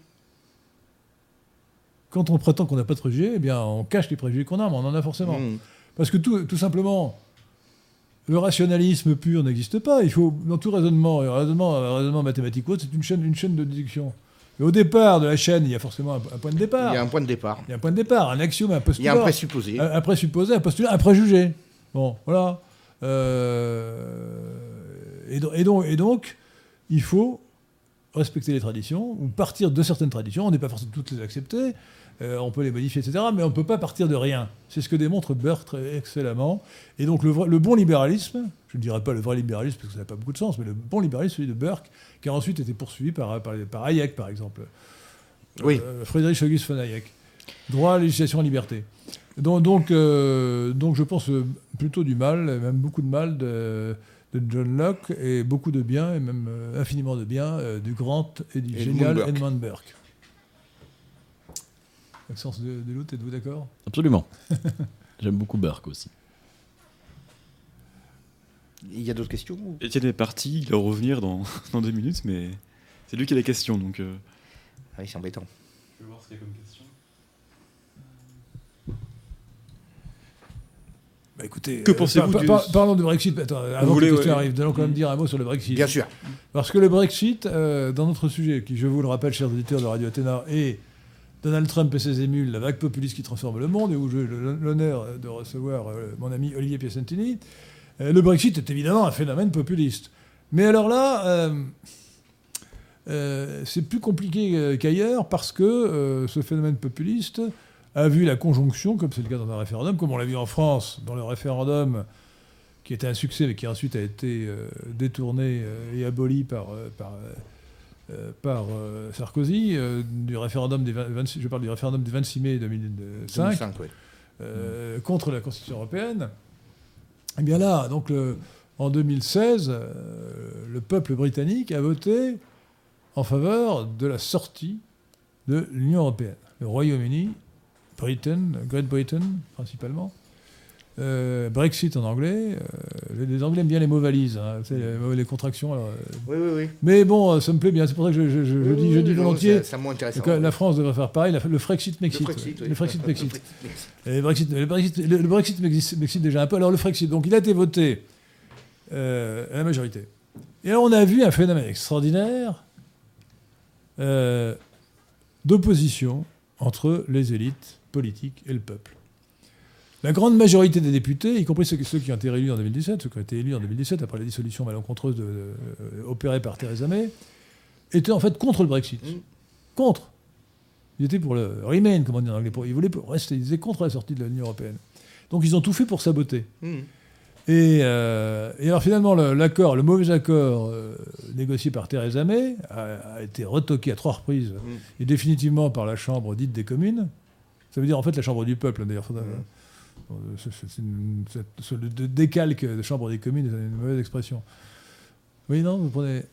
Quand on prétend qu'on n'a pas de préjugés, eh bien, on cache les préjugés qu'on a, mais on en a forcément. Mm. Parce que tout, tout simplement, le rationalisme pur n'existe pas. Il faut, dans tout raisonnement, et raisonnement, raisonnement mathématique ou autre, c'est une chaîne, une chaîne de déduction. Et au départ de la chaîne, il y a forcément un, un point de départ. Il y a un point de départ. Il y a un point de départ, un axiome, un Il y postulat. a un présupposé. Un, un présupposé, un postulat, un préjugé. Bon, voilà. Euh, et donc, et donc, il faut respecter les traditions, ou partir de certaines traditions. On n'est pas forcément toutes les accepter. Euh, on peut les modifier, etc. Mais on ne peut pas partir de rien. C'est ce que démontre Burke excellemment. Et donc le, vrai- le bon libéralisme, je ne dirais pas le vrai libéralisme parce que ça n'a pas beaucoup de sens, mais le bon libéralisme, celui de Burke, qui a ensuite été poursuivi par, par, par Hayek, par exemple. Oui. Euh, Friedrich August von Hayek. Droit, législation, liberté. Donc, donc, euh, donc je pense plutôt du mal, même beaucoup de mal de, de John Locke, et beaucoup de bien, et même euh, infiniment de bien, euh, du grand et du Edmund génial Burke. Edmund Burke. Maxence de, de Loutre, êtes-vous d'accord? Absolument. *laughs* J'aime beaucoup Burke aussi. Il y a d'autres questions ou- Étienne est parti, il va revenir dans, *laughs* dans deux minutes, mais c'est lui qui a les questions, donc... euh, Ah oui, c'est embêtant. Je vais voir ce qu'il y a comme question. Bah, écoutez, Que euh, pensez-vous par- du- par- Parlons du Brexit. Attends, avant voulez, que la question ouais. arrive, allons quand même dire un mot sur le Brexit. Bien sûr. Parce que le Brexit, euh, dans notre sujet, qui je vous le rappelle, chers auditeurs de Radio Athéna, est Donald Trump et ses émules, la vague populiste qui transforme le monde, et où j'ai l'honneur de recevoir euh, mon ami Olivier Piacentini, euh, le Brexit est évidemment un phénomène populiste. Mais alors là, c'est plus compliqué qu'ailleurs parce que ce phénomène populiste a vu la conjonction, comme c'est le cas dans un référendum, comme on l'a vu en France, dans le référendum qui était un succès, mais qui ensuite a été euh, détourné euh, et aboli par, euh, par, par Sarkozy, du référendum des 20 26 je parle du référendum du 26 mai 2005, 2005, ouais. euh, contre la Constitution européenne. Et bien là, donc le- en 2016, euh, le peuple britannique a voté en faveur de la sortie de l'Union européenne. Le Royaume-Uni, Britain, Great Britain principalement, euh, Brexit en anglais. euh, les Anglais aiment bien les mots valises, hein, les, contractions. alors, euh, Oui, oui, oui. mais bon, ça me plaît bien. C'est pour ça que je, je- je- je Oui, dis, je volontiers. intéressant. que la France devrait faire pareil. la- le Frexit Mexit. Le Frexit Mexit. *laughs* Le Brexit. Le Brexit, le le- déjà un peu. Alors le Frexit, donc il a été voté à la majorité. Et là, on a vu un phénomène extraordinaire d'opposition entre les élites politiques et le peuple. La grande majorité des députés, y compris ceux, ceux qui ont été élus en 2017, ceux qui ont été élus en 2017 après la dissolution malencontreuse de- de- euh, opérée par Theresa May, étaient en fait contre le Brexit. Mm. Contre. Ils étaient pour le Remain, comme on dit en anglais. Pour- Ils voulaient pour rester. Ils étaient contre la sortie de l'Union européenne. Donc ils ont tout fait pour saboter. Mmh. Et, euh, et alors finalement, le- l'accord, le, mauvais accord euh, négocié par Theresa May a, a été retoqué à trois reprises Mm. et définitivement par la Chambre dite des communes. Ça veut dire en fait la Chambre du peuple, d'ailleurs. Euh, ce- décalque de Chambre des communes c'est une mauvaise expression. Oui, non, vous prenez.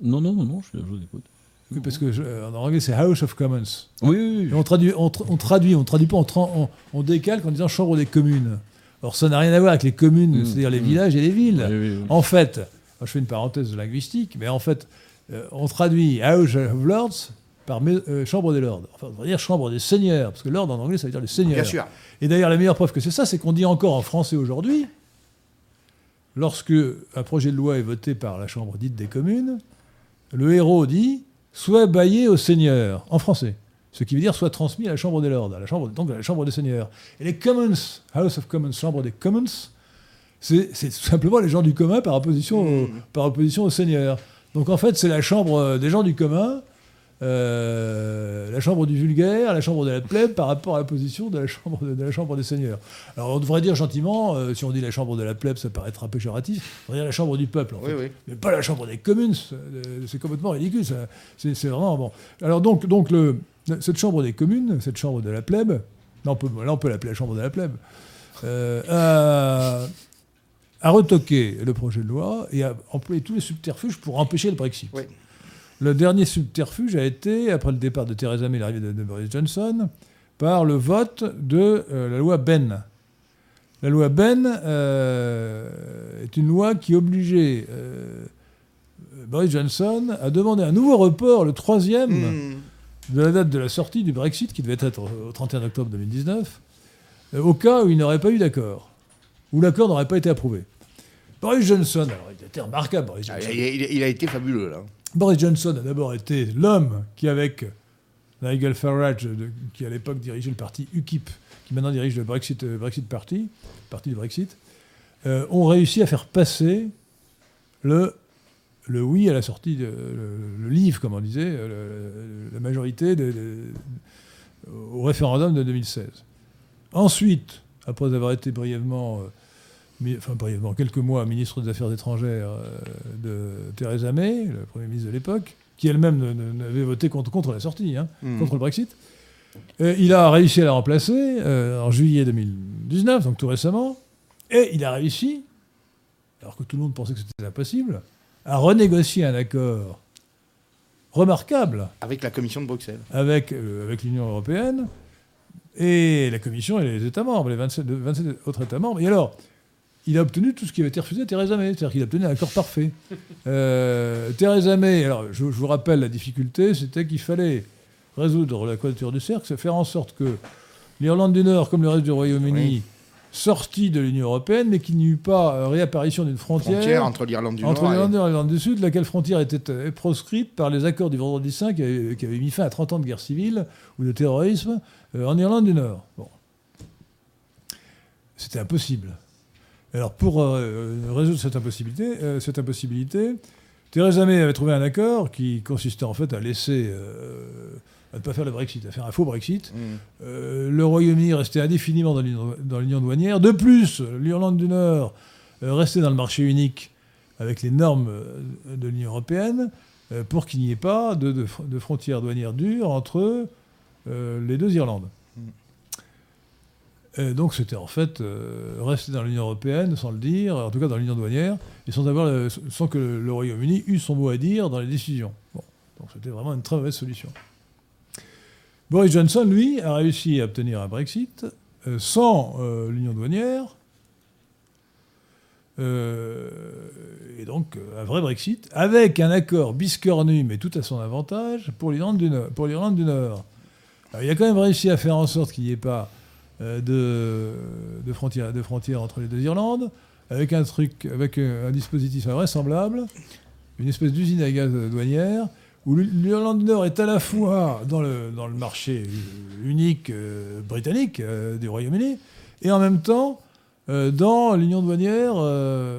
Non, non, non, non, je, je vous écoute. Oui, parce que je- en anglais c'est House of Commons. Oui, oui, Et on traduit, on, tra- on traduit, on traduit pas, on, tra- on- on décalque en disant Chambre des communes. Or ça n'a rien à voir avec les communes, Mm, c'est-à-dire les mm. villages et les villes. oui, oui, oui. En fait, je fais une parenthèse linguistique, mais en fait, euh, on traduit House of Lords par euh, Chambre des Lords. Enfin, on va dire Chambre des Seigneurs, parce que Lord en anglais, ça veut dire les seigneurs. Bien sûr. Et d'ailleurs, la meilleure preuve que c'est ça, c'est qu'on dit encore en français aujourd'hui, lorsque un projet de loi est voté par la Chambre dite des communes, le héros dit soit baillé au Seigneur, en français. Ce qui veut dire soit transmis à la Chambre des Lords, à la Chambre, donc à la Chambre des Seigneurs. Et les Commons, House of Commons, Chambre des Commons, c'est tout simplement les gens du commun par opposition, au, Mm. par opposition aux seigneurs. Donc en fait, c'est la chambre euh, des gens du commun, euh, la chambre du vulgaire, la chambre de la plèbe par rapport à la position de la chambre, de la chambre des seigneurs. Alors on devrait dire gentiment, euh, si on dit la chambre de la plèbe, ça paraît être un peu péjoratif, on devrait dire la chambre du peuple. En Oui, fait. oui. Mais pas la chambre des communes, c'est complètement ridicule. C'est c'est vraiment bon. Alors donc, donc le, cette chambre des communes, cette chambre de la plèbe, là on peut, là, on peut l'appeler la chambre de la plèbe, euh, a, a retoqué le projet de loi et a employé tous les subterfuges pour empêcher le Brexit. Oui. Le dernier subterfuge a été, après le départ de Theresa May et l'arrivée de, de Boris Johnson, par le vote de euh, la loi Ben. La loi Ben euh, est une loi qui obligeait euh, Boris Johnson à demander un nouveau report, le troisième, Mm. de la date de la sortie du Brexit, qui devait être au 31 octobre 2019, euh, au cas où il n'aurait pas eu d'accord, où l'accord n'aurait pas été approuvé. Boris Johnson, alors il était remarquable, Boris Ah, Johnson. il a été fabuleux, là. Boris Johnson a d'abord été l'homme qui, avec Nigel Farage, qui à l'époque dirigeait le parti UKIP, qui maintenant dirige le Brexit, euh, Party, parti du Brexit, euh, ont réussi à faire passer le, oui à la sortie, de, le, leave, comme on disait, la majorité au référendum de 2016. Ensuite, après avoir été brièvement, euh, enfin brièvement, quelques mois ministre des Affaires étrangères euh, de Theresa May, le Premier ministre de l'époque, qui elle-même n'avait voté contre, contre la sortie, hein, Mm. contre le Brexit. Euh, il a réussi à la remplacer euh, en juillet 2019, donc tout récemment, et il a réussi, alors que tout le monde pensait que c'était impossible, à renégocier un accord remarquable Avec la commission de Bruxelles. avec, euh, avec l'Union européenne et la Commission et les États membres, les 27, de- 27 autres États membres. Et alors, il a obtenu tout ce qui avait été refusé à Theresa May, c'est-à-dire qu'il a obtenu un accord parfait. *laughs* Euh, Theresa May, alors je, je vous rappelle la difficulté, c'était qu'il fallait résoudre la quadrature du cercle, c'est faire en sorte que l'Irlande du Nord, comme le reste du Royaume-Uni, Oui. sortit de l'Union européenne, mais qu'il n'y eut pas euh, réapparition d'une frontière, Frontière entre l'Irlande du entre Nord l'Irlande et... du Nord et l'Irlande du Sud, laquelle frontière était euh, proscrite par les accords du Vendredi Saint qui avaient, qui avaient mis fin à 30 ans de guerre civile ou de terrorisme euh, en Irlande du Nord. Bon. C'était impossible. Alors pour euh, résoudre cette impossibilité, euh, cette impossibilité, Theresa May avait trouvé un accord qui consistait en fait à laisser, euh, à ne pas faire le Brexit, à faire un faux Brexit, Mm. euh, le Royaume-Uni restait indéfiniment dans l'union- douanière. De plus, l'Irlande du Nord euh, restait dans le marché unique avec les normes de l'Union européenne pour qu'il n'y ait pas de, de fr- de frontières douanières dures entre les deux Irlandes. Donc c'était en fait euh, rester dans l'Union européenne sans le dire, en tout cas dans l'Union douanière, et sans, avoir sans que le, Royaume-Uni eût son mot à dire dans les décisions. Donc c'était vraiment une très mauvaise solution. Boris Johnson, lui, a réussi à obtenir un Brexit euh, sans euh, l'union douanière, et donc un vrai Brexit, avec un accord biscornu, mais tout à son avantage, pour l'Irlande du Nord. Pour il a quand même réussi à faire en sorte qu'il n'y ait pas de, de, frontières, de entre les deux Irlandes, avec un truc, avec euh, un dispositif invraisemblable, une espèce d'usine à gaz douanière, où l'Irlande du Nord est à la fois dans le, dans le marché unique euh, britannique euh, du Royaume-Uni, et en même temps euh, dans l'union douanière euh,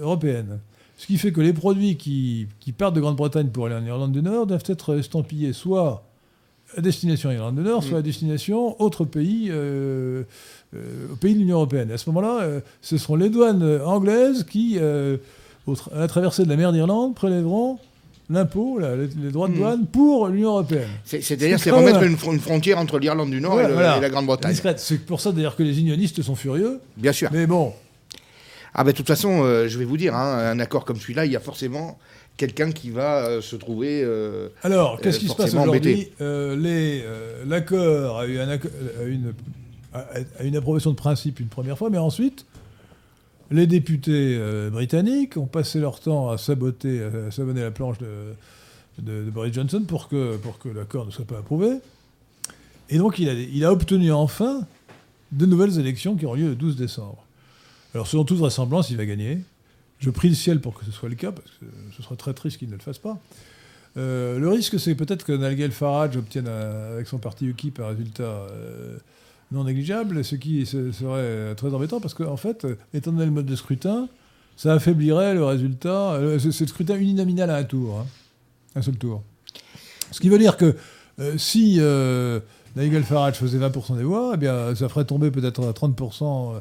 européenne. Ce qui fait que les produits qui, qui partent de Grande-Bretagne pour aller en Irlande du Nord doivent être estampillés soit destination Irlande du Nord, soit à destination autre pays, euh, euh, pays de l'Union européenne. À ce moment-là, euh, ce seront les douanes anglaises qui, tra- à la traversée de la mer d'Irlande, prélèveront l'impôt, les, droits de Mhm. douane pour l'Union européenne. C'est- C'est-à-dire, C'est remettre une, fr- une frontière entre l'Irlande du Nord Voilà, et, le- voilà. et la Grande-Bretagne. C'est pour ça d'ailleurs que les unionistes sont furieux. Bien sûr. Mais bon, Ah ben de toute façon, je vais vous dire, hein, un accord comme celui-là, il y a forcément quelqu'un qui va euh, se trouver... euh, Alors, qu'est-ce Euh, qui se passe aujourd'hui L'accord a eu un acco- a une, a- a une approbation de principe une première fois, mais ensuite, les députés britanniques ont passé leur temps à saboter, à savonner la planche de, de- de Boris Johnson pour que, pour que l'accord ne soit pas approuvé. Et donc, il a, il a obtenu enfin de nouvelles élections qui auront lieu le 12 décembre. Alors, selon toute vraisemblance, il va gagner. Je prie le ciel pour que ce soit le cas, parce que ce serait très triste qu'il ne le fasse pas. Euh, le risque, c'est peut-être que Nigel Farage obtienne, un- avec son parti UKIP, un résultat euh, non négligeable, ce qui se- serait très embêtant parce qu'en fait, euh, étant donné le mode de scrutin, ça affaiblirait le résultat. euh, C'est le scrutin uninominal à un tour, hein. un seul tour. Ce qui veut dire que euh, si euh, Nigel Farage faisait 20% des voix, eh ça ferait tomber peut-être à 30%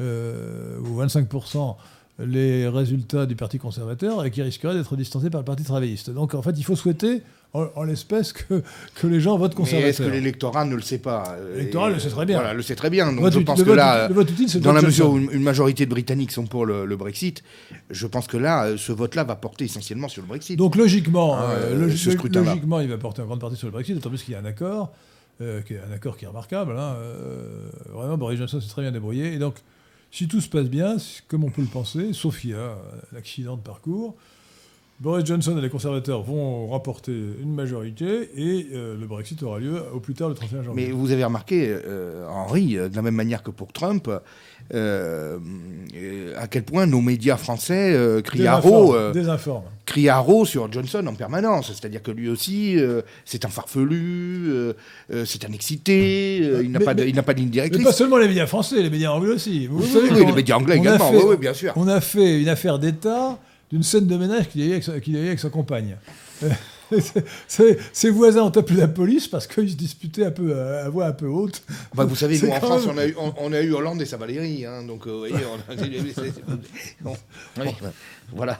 euh, ou 25% les résultats du Parti conservateur et qui risqueraient d'être distancés par le Parti travailliste. Donc en fait, il faut souhaiter, en, en l'espèce, que, que les gens votent Mais est-ce que conservateur. l'électorat ne le sait pas? L'électorat le sait très bien. Voilà, le sait très bien. Donc Vote je pense que vote- là, vote utile, dans la mesure où une une majorité de Britanniques sont pour le, le Brexit, je pense que là, euh, ce vote-là va porter essentiellement sur le Brexit. Donc logiquement, Ah, euh, euh, logi- ce scrutin-là. logiquement, il va porter en grande partie sur le Brexit, d'autant plus qu'il y a un accord, euh, qui est un accord qui est remarquable. hein, euh, vraiment, Boris Johnson s'est très bien débrouillé. Et donc, si tout se passe bien, comme on peut le penser, sauf qu'il y a euh, l'accident de parcours, Boris Johnson et les conservateurs vont remporter une majorité et euh, le Brexit aura lieu au plus tard le 31 janvier. Mais vous avez remarqué, euh, Henri, euh, de la même manière que pour Trump, euh, à quel point nos médias français crient à haut sur Johnson en permanence. C'est-à-dire que lui aussi, c'est un farfelu, c'est un excité, il n'a Mais- pas, de- mais- il n'a pas de ligne Mais directrice. pas seulement les médias français, les médias anglais aussi. Vous Oui, savez oui, qu'on- les médias anglais également, fait- oui, oui, bien sûr. On a fait une affaire d'État d'une scène de ménage qu'il a eu avec sa, avec compagne. Euh, *laughs* Ses voisins ont appelé la police parce qu'ils se disputaient un peu à, à voix un peu haute. Vous savez, nous en France, même- on a, eu, on, on a eu Hollande et sa Valérie. hein, donc, euh, vous voyez, on a- bon, oui, voilà.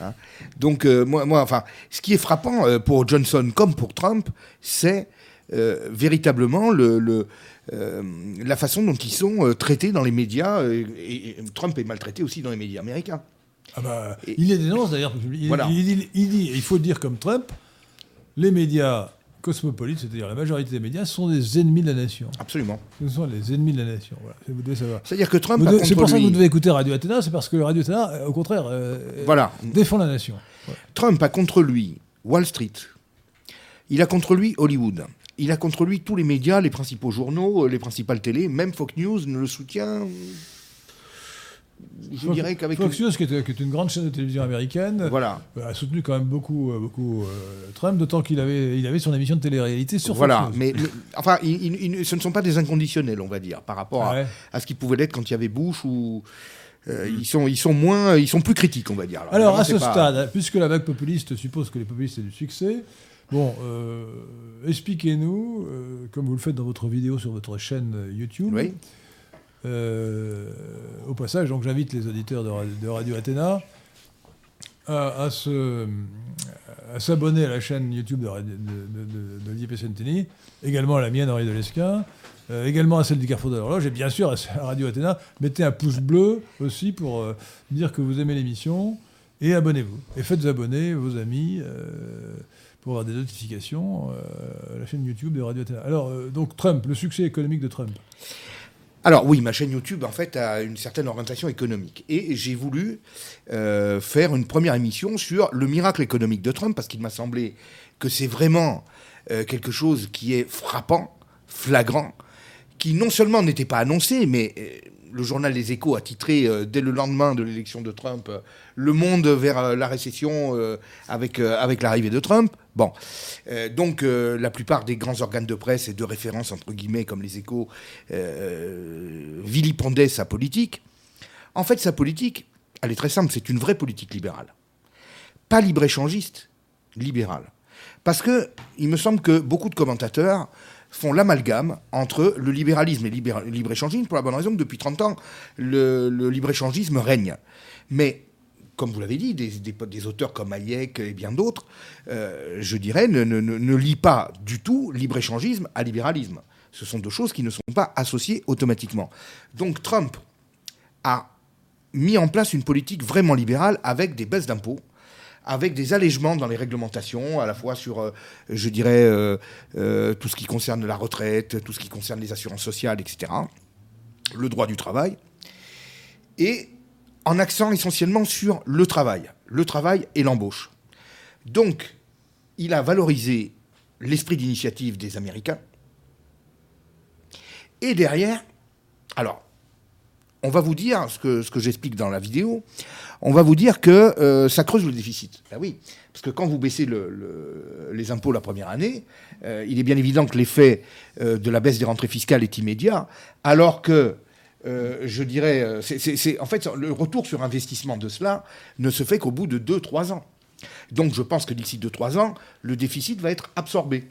Hein. Donc, euh, moi, moi, enfin, ce qui est frappant euh, pour Johnson comme pour Trump, c'est euh, véritablement le, le, euh, la façon dont ils sont euh, traités dans les médias. euh, et, et Trump est maltraité aussi dans les médias américains. Ah bah, Et- il les dénonce d'ailleurs. Il, Voilà. il dit, il dit- il faut dire comme Trump, les médias cosmopolites, c'est-à-dire la majorité des médias, sont des ennemis de la nation. Absolument. Ce sont les ennemis de la nation. Voilà, vous devez savoir. C'est-à-dire que Trump C'est pour ça que vous devez écouter Radio Athéna, c'est parce que Radio Athéna, euh, au contraire, euh, Voilà. défend la nation. Trump a contre lui Wall Street. Il a contre lui Hollywood. Il a contre lui tous les médias, les principaux journaux, euh, les principales télés. Même Fox News ne le soutient. Je Fox- dirais qu'avec. Fox News, qui est, qui est une grande chaîne de télévision américaine, Voilà. a soutenu quand même beaucoup, euh, beaucoup euh, Trump, d'autant qu'il avait, il avait son émission de télé-réalité sur voilà. Fox News. Mais, mais- enfin, il- il- il- ce ne sont pas des inconditionnels, on va dire, par rapport à, Ouais. à ce qu'ils pouvaient l'être quand il y avait Bush ou. euh, ils, sont, ils sont moins, ils sont plus critiques, on va dire. Alors, à ce pas- stade, puisque la vague populiste suppose que les populistes aient du succès, bon, euh, expliquez-nous, euh, comme vous le faites dans votre vidéo sur votre chaîne euh, YouTube. Oui. Euh, au passage, donc j'invite les auditeurs de, Ra- de Radio Athéna à, se- s'abonner à la chaîne YouTube de, de, également à la mienne, Henri Delesquin, euh, également à celle du Carrefour de l'Horloge, et bien sûr à Radio Athéna. Mettez un pouce bleu aussi pour euh, dire que vous aimez l'émission, et abonnez-vous. Et faites abonner vos amis euh, pour avoir des notifications à la chaîne YouTube de Radio Athéna. Alors, donc Trump, le succès économique de Trump. Alors oui, ma chaîne YouTube, en fait, a une certaine orientation économique. Et j'ai voulu euh, faire une première émission sur le miracle économique de Trump, parce qu'il m'a semblé que c'est vraiment euh, quelque chose qui est frappant, flagrant, qui non seulement n'était pas annoncé, mais euh, le journal Les Échos a titré euh, dès le lendemain de l'élection de Trump euh, Le monde vers euh, la récession avec, avec l'arrivée de Trump. Bon, donc la plupart des grands organes de presse et de référence, entre guillemets, comme Les Échos, vilipendaient sa politique. En fait, sa politique, elle est très simple, c'est une vraie politique libérale. Pas libre-échangiste, libérale. Parce que il me semble que beaucoup de commentateurs font l'amalgame entre le libéralisme et le libre-échangisme pour la bonne raison que depuis 30 ans, le, libre-échangisme règne. Mais, comme vous l'avez dit, des, auteurs comme Hayek et bien d'autres, euh, je dirais, ne, ne, ne lient pas du tout libre-échangisme à libéralisme. Ce sont deux choses qui ne sont pas associées automatiquement. Donc Trump a mis en place une politique vraiment libérale avec des baisses d'impôts, avec des allègements dans les réglementations, à la fois sur, euh, je dirais, euh, euh, tout ce qui concerne la retraite, tout ce qui concerne les assurances sociales, etc., le droit du travail, et en accent essentiellement sur le travail, le travail et l'embauche. Donc, il a valorisé l'esprit d'initiative des Américains, et derrière, alors, on va vous dire, ce que, ce que j'explique dans la vidéo, on va vous dire que euh, ça creuse le déficit. Ben oui, parce que quand vous baissez le- le- les impôts la première année, euh, il est bien évident que l'effet euh, de la baisse des rentrées fiscales est immédiat, alors que, je dirais, en fait, le retour sur investissement de cela ne se fait qu'au bout de 2-3 ans. Donc je pense que d'ici 2-3 ans, le déficit va être absorbé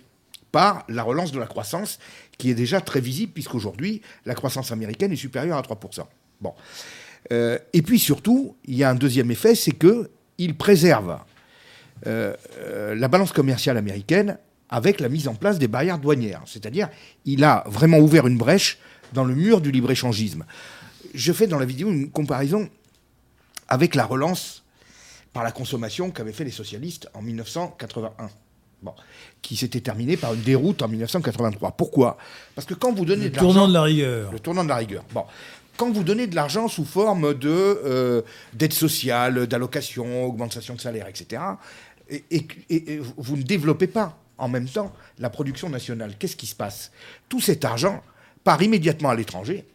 par la relance de la croissance, qui est déjà très visible, puisqu'aujourd'hui, la croissance américaine est supérieure à 3%. Bon. Euh, et puis surtout, il y a un deuxième effet, c'est qu'il préserve euh, euh, la balance commerciale américaine avec la mise en place des barrières douanières. C'est-à-dire, il a vraiment ouvert une brèche dans le mur du libre-échangisme. Je fais dans la vidéo une comparaison avec la relance par la consommation qu'avaient fait les socialistes en 1981. Bon, qui s'était terminée par une déroute en 1983. Pourquoi? Parce que quand vous donnez Le de tournant de la rigueur. Le tournant de la rigueur. Bon. Quand vous donnez de l'argent sous forme de euh, d'aide sociale, d'allocation, augmentation de salaire, etc., et, et- et- et vous ne développez pas en même temps la production nationale, qu'est-ce qui se passe? Tout cet argent part immédiatement à l'étranger,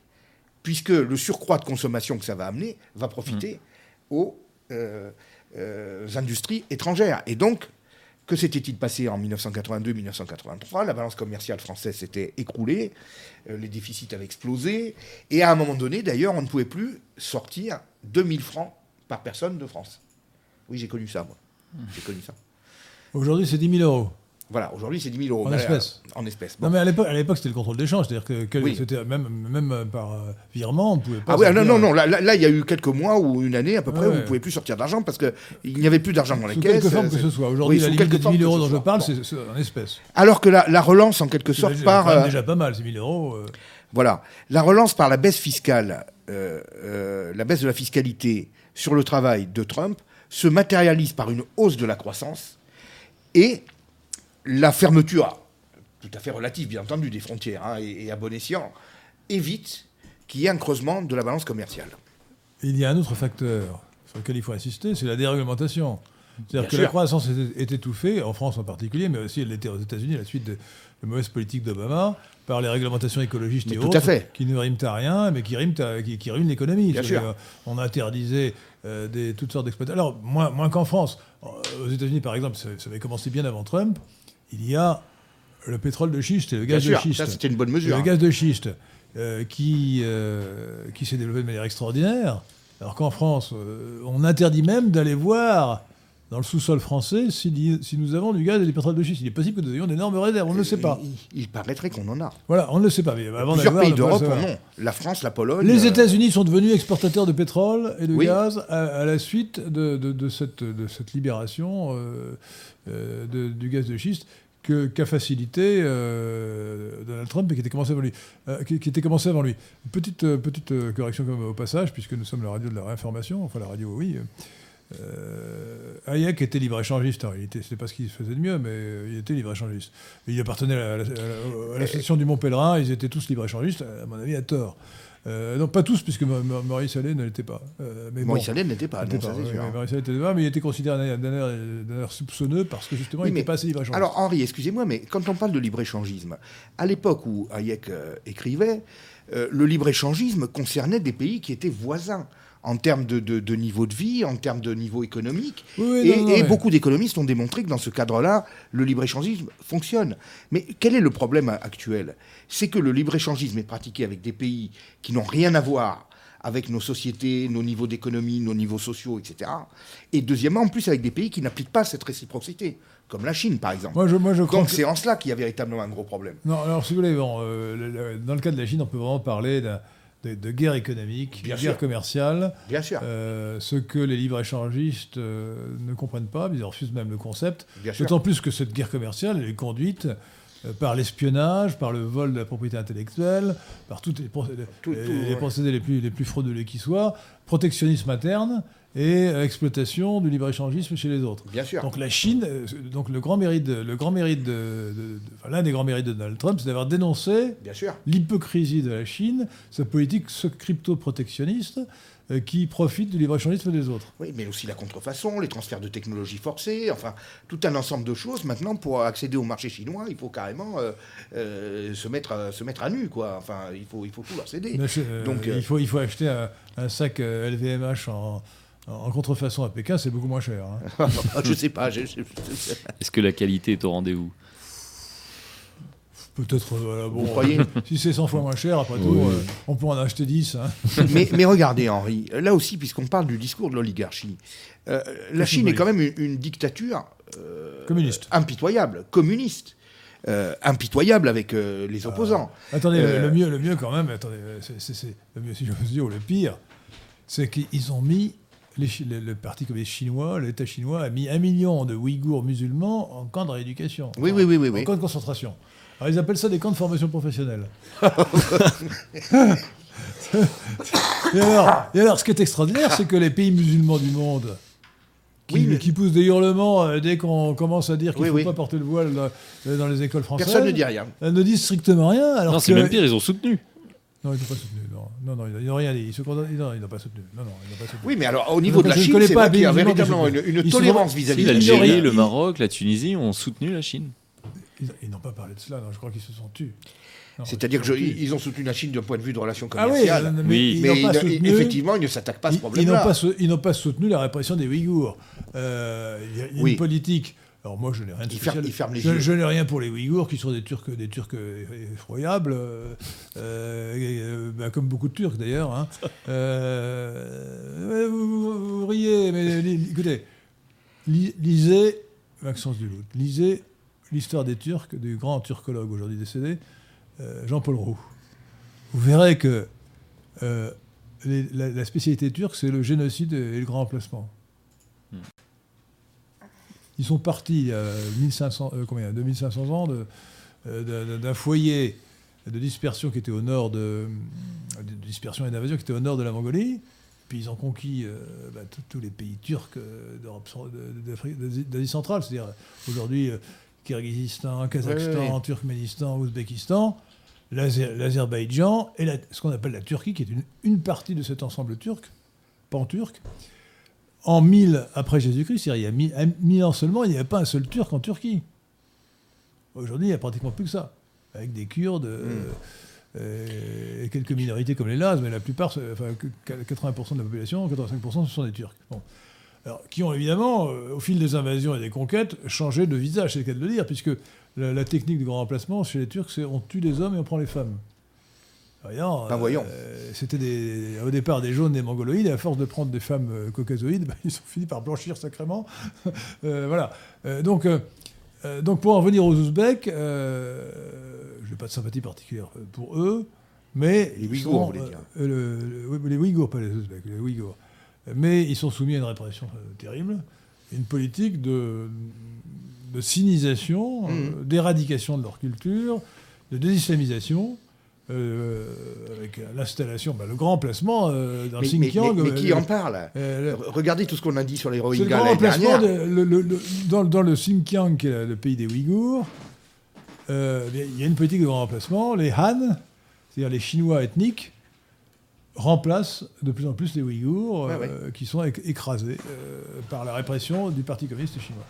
puisque le surcroît de consommation que ça va amener va profiter aux euh, euh, industries étrangères. Et donc, que s'était-il passé en 1982-1983 La balance commerciale française s'était écroulée, euh, les déficits avaient explosé, et à un moment donné, d'ailleurs, on ne pouvait plus sortir 2000 francs par personne de France. Oui, j'ai connu ça, moi. J'ai connu ça. Aujourd'hui, c'est 10 000 euros. Voilà, aujourd'hui, c'est 10 000 euros. En Mais, espèces. euh, En espèces. bon. Non, mais à l'époque, c'était le contrôle d'échange. C'est-à-dire que, que Oui. c'était même, même euh, par euh, virement, on ne pouvait pas. Ah oui, non, non, non, là, là, il y a eu quelques mois ou une année à peu près Ouais, où vous ouais. ne pouvez plus sortir d'argent parce qu'il n'y avait plus d'argent dans les Sous caisses. quelque forme que ce soit. Aujourd'hui, Oui, la limite de quelque 10 000 euros dont je parle, c'est en espèces. Alors que la, la relance, en quelque sorte, par... euh, déjà pas mal, ces 1000 euros. euh. Voilà. La relance par la baisse fiscale, la baisse de la fiscalité sur le travail de Trump se matérialise par une hausse de la croissance et la fermeture, tout à fait relative bien entendu, des frontières hein, et, et à bon escient, évite qu'il y ait un creusement de la balance commerciale. Il y a un autre facteur sur lequel il faut insister, c'est la déréglementation. C'est-à-dire que sûr. la croissance est, est étouffée, en France en particulier, mais aussi elle l'était aux États-Unis à la suite de la mauvaise politique d'Obama, par les réglementations écologistes Mais et tout autres, à fait. qui ne riment à rien, mais qui, riment à- qui, qui ruinent l'économie. Bien C'est-à-dire, sûr. euh, On interdisait euh, des, toutes sortes d'exploitations. Alors, moins, moins qu'en France. Aux États-Unis, par exemple, ça, ça avait commencé bien avant Trump, il y a le pétrole de schiste et le Bien gaz de sûr, schiste. ça c'était une bonne mesure. Le gaz de schiste euh, qui, euh, qui s'est développé de manière extraordinaire, alors qu'en France, euh, on interdit même d'aller voir dans le sous-sol français si, si nous avons du gaz et du pétrole de schiste. Il est possible que nous ayons d'énormes réserves, on ne le sait pas. Il, il paraîtrait qu'on en a. Voilà, on ne le sait pas. Mais avant Plusieurs pays d'Europe en ont. La France, la Pologne. Les États-Unis sont devenus exportateurs de pétrole et de Oui. gaz à, à la suite de, de- de cette, de cette libération de- du gaz de schiste qu'a facilité euh, Donald Trump et qui était commencé avant lui. Euh, qui, était commencé avant lui. Petite, euh, petite correction au passage, puisque nous sommes la radio de la réinformation, enfin la radio, oui. Hayek était libre-échangiste en réalité. C'était pas ce qu'il faisait de mieux, mais il était libre-échangiste. Il appartenait à la- à la- l'association du Mont Pèlerin, ils étaient tous libre-échangistes, à mon avis à tort. Euh, non, pas tous, puisque Ma- Ma- Maurice Allais ne l'était pas. Euh, mais Maurice bon, Allais pas, non, ça pas, c'est oui, Maurice Allais pas, mais il était considéré d'un air, soupçonneux parce que justement Oui, il n'était pas assez libre-échangiste. Alors Henri, excusez-moi, mais quand on parle de libre-échangisme, à l'époque où Hayek euh, écrivait, le libre-échangisme concernait des pays qui étaient voisins en termes de, de- de niveau de vie, en termes de niveau économique. Oui, et non, non, et mais- beaucoup d'économistes ont démontré que dans ce cadre-là, le libre-échangisme fonctionne. Mais quel est le problème actuel? C'est que le libre-échangisme est pratiqué avec des pays qui n'ont rien à voir avec nos sociétés, nos niveaux d'économie, nos niveaux sociaux, etc. Et deuxièmement, en plus, avec des pays qui n'appliquent pas cette réciprocité, comme la Chine, par exemple. Moi, je, moi, je Donc que- c'est en cela qu'il y a véritablement un gros problème. Non, alors si vous voulez, bon, euh, dans le cas de la Chine, on peut vraiment parler d'un- de, de guerre économique, Bien de sûr. guerre commerciale. Bien sûr. Euh, ce que les libre-échangistes euh, ne comprennent pas, ils refusent même le concept. D'autant plus que cette guerre commerciale, elle est conduite euh, par l'espionnage, par le vol de la propriété intellectuelle, par toutes les, procédés, Tout- les- tout, les ouais. procédés les plus, les plus frauduleux qui soient, protectionnisme interne et exploitation du libre-échangisme chez les autres. Bien sûr. Donc la Chine, euh, donc le grand mérite, le grand mérite de, de- de- enfin, l'un des grands mérites de Donald Trump, c'est d'avoir dénoncé l'hypocrisie de la Chine, sa politique crypto-protectionniste euh, qui profite du libre-échangisme des autres. Oui, mais aussi la contrefaçon, les transferts de technologies forcés, enfin, tout un ensemble de choses. Maintenant, pour accéder au marché chinois, il faut carrément euh, euh, se, mettre à, se mettre à nu, quoi. Enfin, il faut, il faut tout leur céder. Donc, euh, il, faut, il faut acheter un, un sac LVMH en, en contrefaçon à Pékin, c'est beaucoup moins cher. hein. *laughs* je sais pas. je- je- je- Est-ce que la qualité est au rendez-vous? Peut-être, euh, voilà, bon, Vous croyez? *laughs* Si c'est 100 fois moins cher, après tout, Oui. euh, on peut en acheter 10. hein. *laughs* mais, mais regardez, Henri, là aussi, puisqu'on parle du discours de l'oligarchie, euh, la Chine est quand même une, une dictature euh, Communiste. impitoyable, communiste, euh, impitoyable avec euh, les opposants. Attendez, le- Euh, le, mieux, le mieux quand même, attendez, c'est, c'est- c'est- le mieux si j'ose dire, ou le pire, c'est qu'ils ont mis, les le, le Parti communiste chinois, l'État chinois a mis un million de Ouïghours musulmans en camp de rééducation. Oui, oui, oui, oui, En oui. camp de concentration. Alors ils appellent ça des camps de formation professionnelle. *laughs* et, alors, et alors, ce qui est extraordinaire, c'est que les pays musulmans du monde, qui, Oui, mais- qui poussent des hurlements euh, dès qu'on commence à dire qu'il ne Oui, faut oui. pas porter le voile dans, euh, dans les écoles françaises, Personne ne dit rien. euh, ne disent strictement rien. Alors Non, c'est même pire, ils ont soutenu. Non, ils n'ont pas soutenu. Non, non, ils n'ont rien dit. Ils se condamnent- non, ils n'ont pas soutenu. Non, non, ils n'ont pas soutenu. Oui, mais alors, au niveau de la Chine, c'est pas qu'il y a véritablement une, tolérance vis-à-vis de la n'ont Chine. L'Algérie, le Maroc, la Tunisie ont soutenu la Chine. Ils, n'ont pas parlé de cela. Non, je crois qu'ils se sont tus. C'est-à-dire qu'ils ont soutenu la Chine d'un point de vue de relations Ah oui, commerciales. mais Oui. ils mais ils pas ne- soutenu. effectivement, ils ne s'attaquent pas à ce Ils- ils n'ont problème-là. pas, ils n'ont pas soutenu la répression des Ouïghours. Euh, Il y a, il y a Oui. une politique. Alors moi, je n'ai rien de Ils ferment- ils ferment les je, yeux. je n'ai rien pour les Ouïghours, qui sont des Turcs, des Turcs effroyables, euh, euh, bah, comme beaucoup de Turcs d'ailleurs. hein. *laughs* Euh, vous, vous- vous riez, mais li- écoutez, li- lisez Maxence lisez l'histoire des Turcs du grand turcologue aujourd'hui décédé, euh, Jean-Paul Roux. Vous verrez que euh, les- la, la spécialité turque, c'est le génocide et le grand emplacement. Ils sont partis il y a 1500, euh, combien, 2500 ans de- euh, d'un- d'un foyer de dispersion qui était au nord de, de dispersion et d'invasion qui était au nord de la Mongolie. Puis ils ont conquis euh, bah, tous- les pays turcs euh, d'Europe, d'Asie centrale, c'est-à-dire euh, aujourd'hui euh, Kyrgyzstan, Kazakhstan. Turkménistan, Ouzbékistan, l'Azerbaïdjan et la- ce qu'on appelle la Turquie, qui est une, une partie de cet ensemble turc, pan-turc. En 1000 après Jésus-Christ, c'est-à-dire il y a 1000 un- 1000 ans seulement, il n'y avait pas un seul Turc en Turquie. Aujourd'hui, il n'y a pratiquement plus que ça, avec des Kurdes euh, euh, et quelques minorités comme les Lazes, mais la plupart, enfin, que- 80% de la population, 85% ce sont des Turcs. Bon. Alors, qui ont évidemment, euh, au fil des invasions et des conquêtes, changé de visage, c'est le cas de le dire, puisque la, la technique du grand remplacement chez les Turcs, c'est on tue les hommes et on prend les femmes. Voyons, Ben voyons. euh, C'était des- au départ des jaunes, des mongoloïdes, et à force de prendre des femmes caucasoïdes, *laughs* ben, ils ont fini par blanchir sacrément. *laughs* Euh, voilà. Euh, donc, euh, donc, pour en revenir aux Ouzbeks, euh, je n'ai pas de sympathie particulière pour eux, mais. Les Ouïghours, sont, vous voulez dire. euh, le- le- oui, les Ouïghours, pas les Ouzbeks, les Ouïghours. Mais ils sont soumis à une répression terrible, une politique de, de sinisation, Mhm. d'éradication de leur culture, de désislamisation. Euh, avec l'installation, bah, le grand emplacement euh, dans Mais, Xinjiang. mais- mais euh, qui le- en parle? euh, le- Re- Regardez tout ce qu'on a dit sur les Rohingyas grand l'année emplacement dernière. de- le- le- le- dans, dans le Xinjiang, qui est le pays des Ouïghours. euh, il y a une politique de grand emplacement. Les Han, c'est-à-dire les Chinois ethniques, remplacent de plus en plus les Ouïghours, Ouais, qui sont éc- écrasés euh, par la répression du Parti communiste chinois.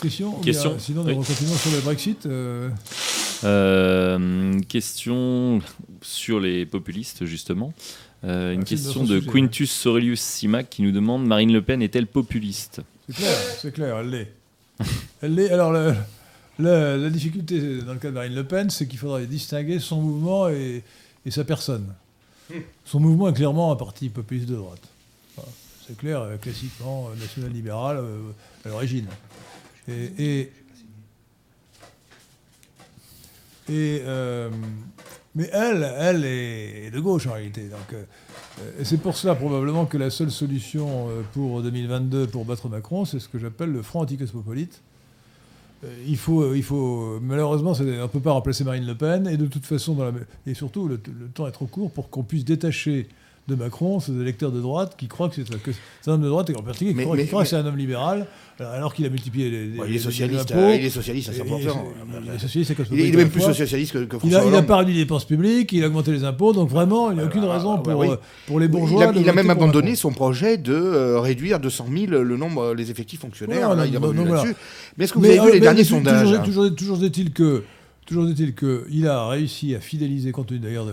Question, bien, Question. Sinon, Oui. nous continuons sur le Brexit. Euh, question sur les populistes, justement. Euh, une question de Quintus Aurelius Simac qui nous demande Marine Le Pen est-elle populiste? C'est clair, c'est clair, elle l'est. *laughs* Elle l'est. Alors, le- le- la difficulté dans le cas de Marine Le Pen, c'est qu'il faudrait distinguer son mouvement et, et sa personne. Son mouvement est clairement un parti populiste de droite. C'est clair, euh, classiquement national-libéral euh, à l'origine. Et, et, euh, mais elle, elle est de gauche en réalité. Donc, euh, c'est pour cela probablement que la seule solution euh, pour 2022 pour battre Macron, c'est ce que j'appelle le front anticosmopolite. il faut, il faut malheureusement, on ne peut pas remplacer Marine Le Pen, et de toute façon, et surtout, le temps est trop court pour qu'on puisse détacher de Macron ces électeurs de droite qui croient que c'est c'est un homme de droite et en particulier qui Mais- croient, qui mais- croient que c'est un homme libéral, alors, alors qu'il a multiplié les, les- Ouais, il est les socialiste, impôts. euh, il est socialiste à Et- 100%. et- il est socialiste, c'est Il même plus socialiste que, François a, il a Hollande. pas réduit les dépenses publiques, il a augmenté les impôts, donc vraiment, il n'y a aucune bah, raison bah, pour, oui. euh, pour les bourgeois. il a, il a même abandonné son projet de euh, réduire de 100 000 le nombre, les effectifs fonctionnaires. Là, il non, non, là-dessus. voilà. Mais est-ce que vous Mais, avez vu euh, les derniers sondages Toujours, hein? toujours, est-il que, toujours est-il que il a réussi à fidéliser, compte tenu d'ailleurs de,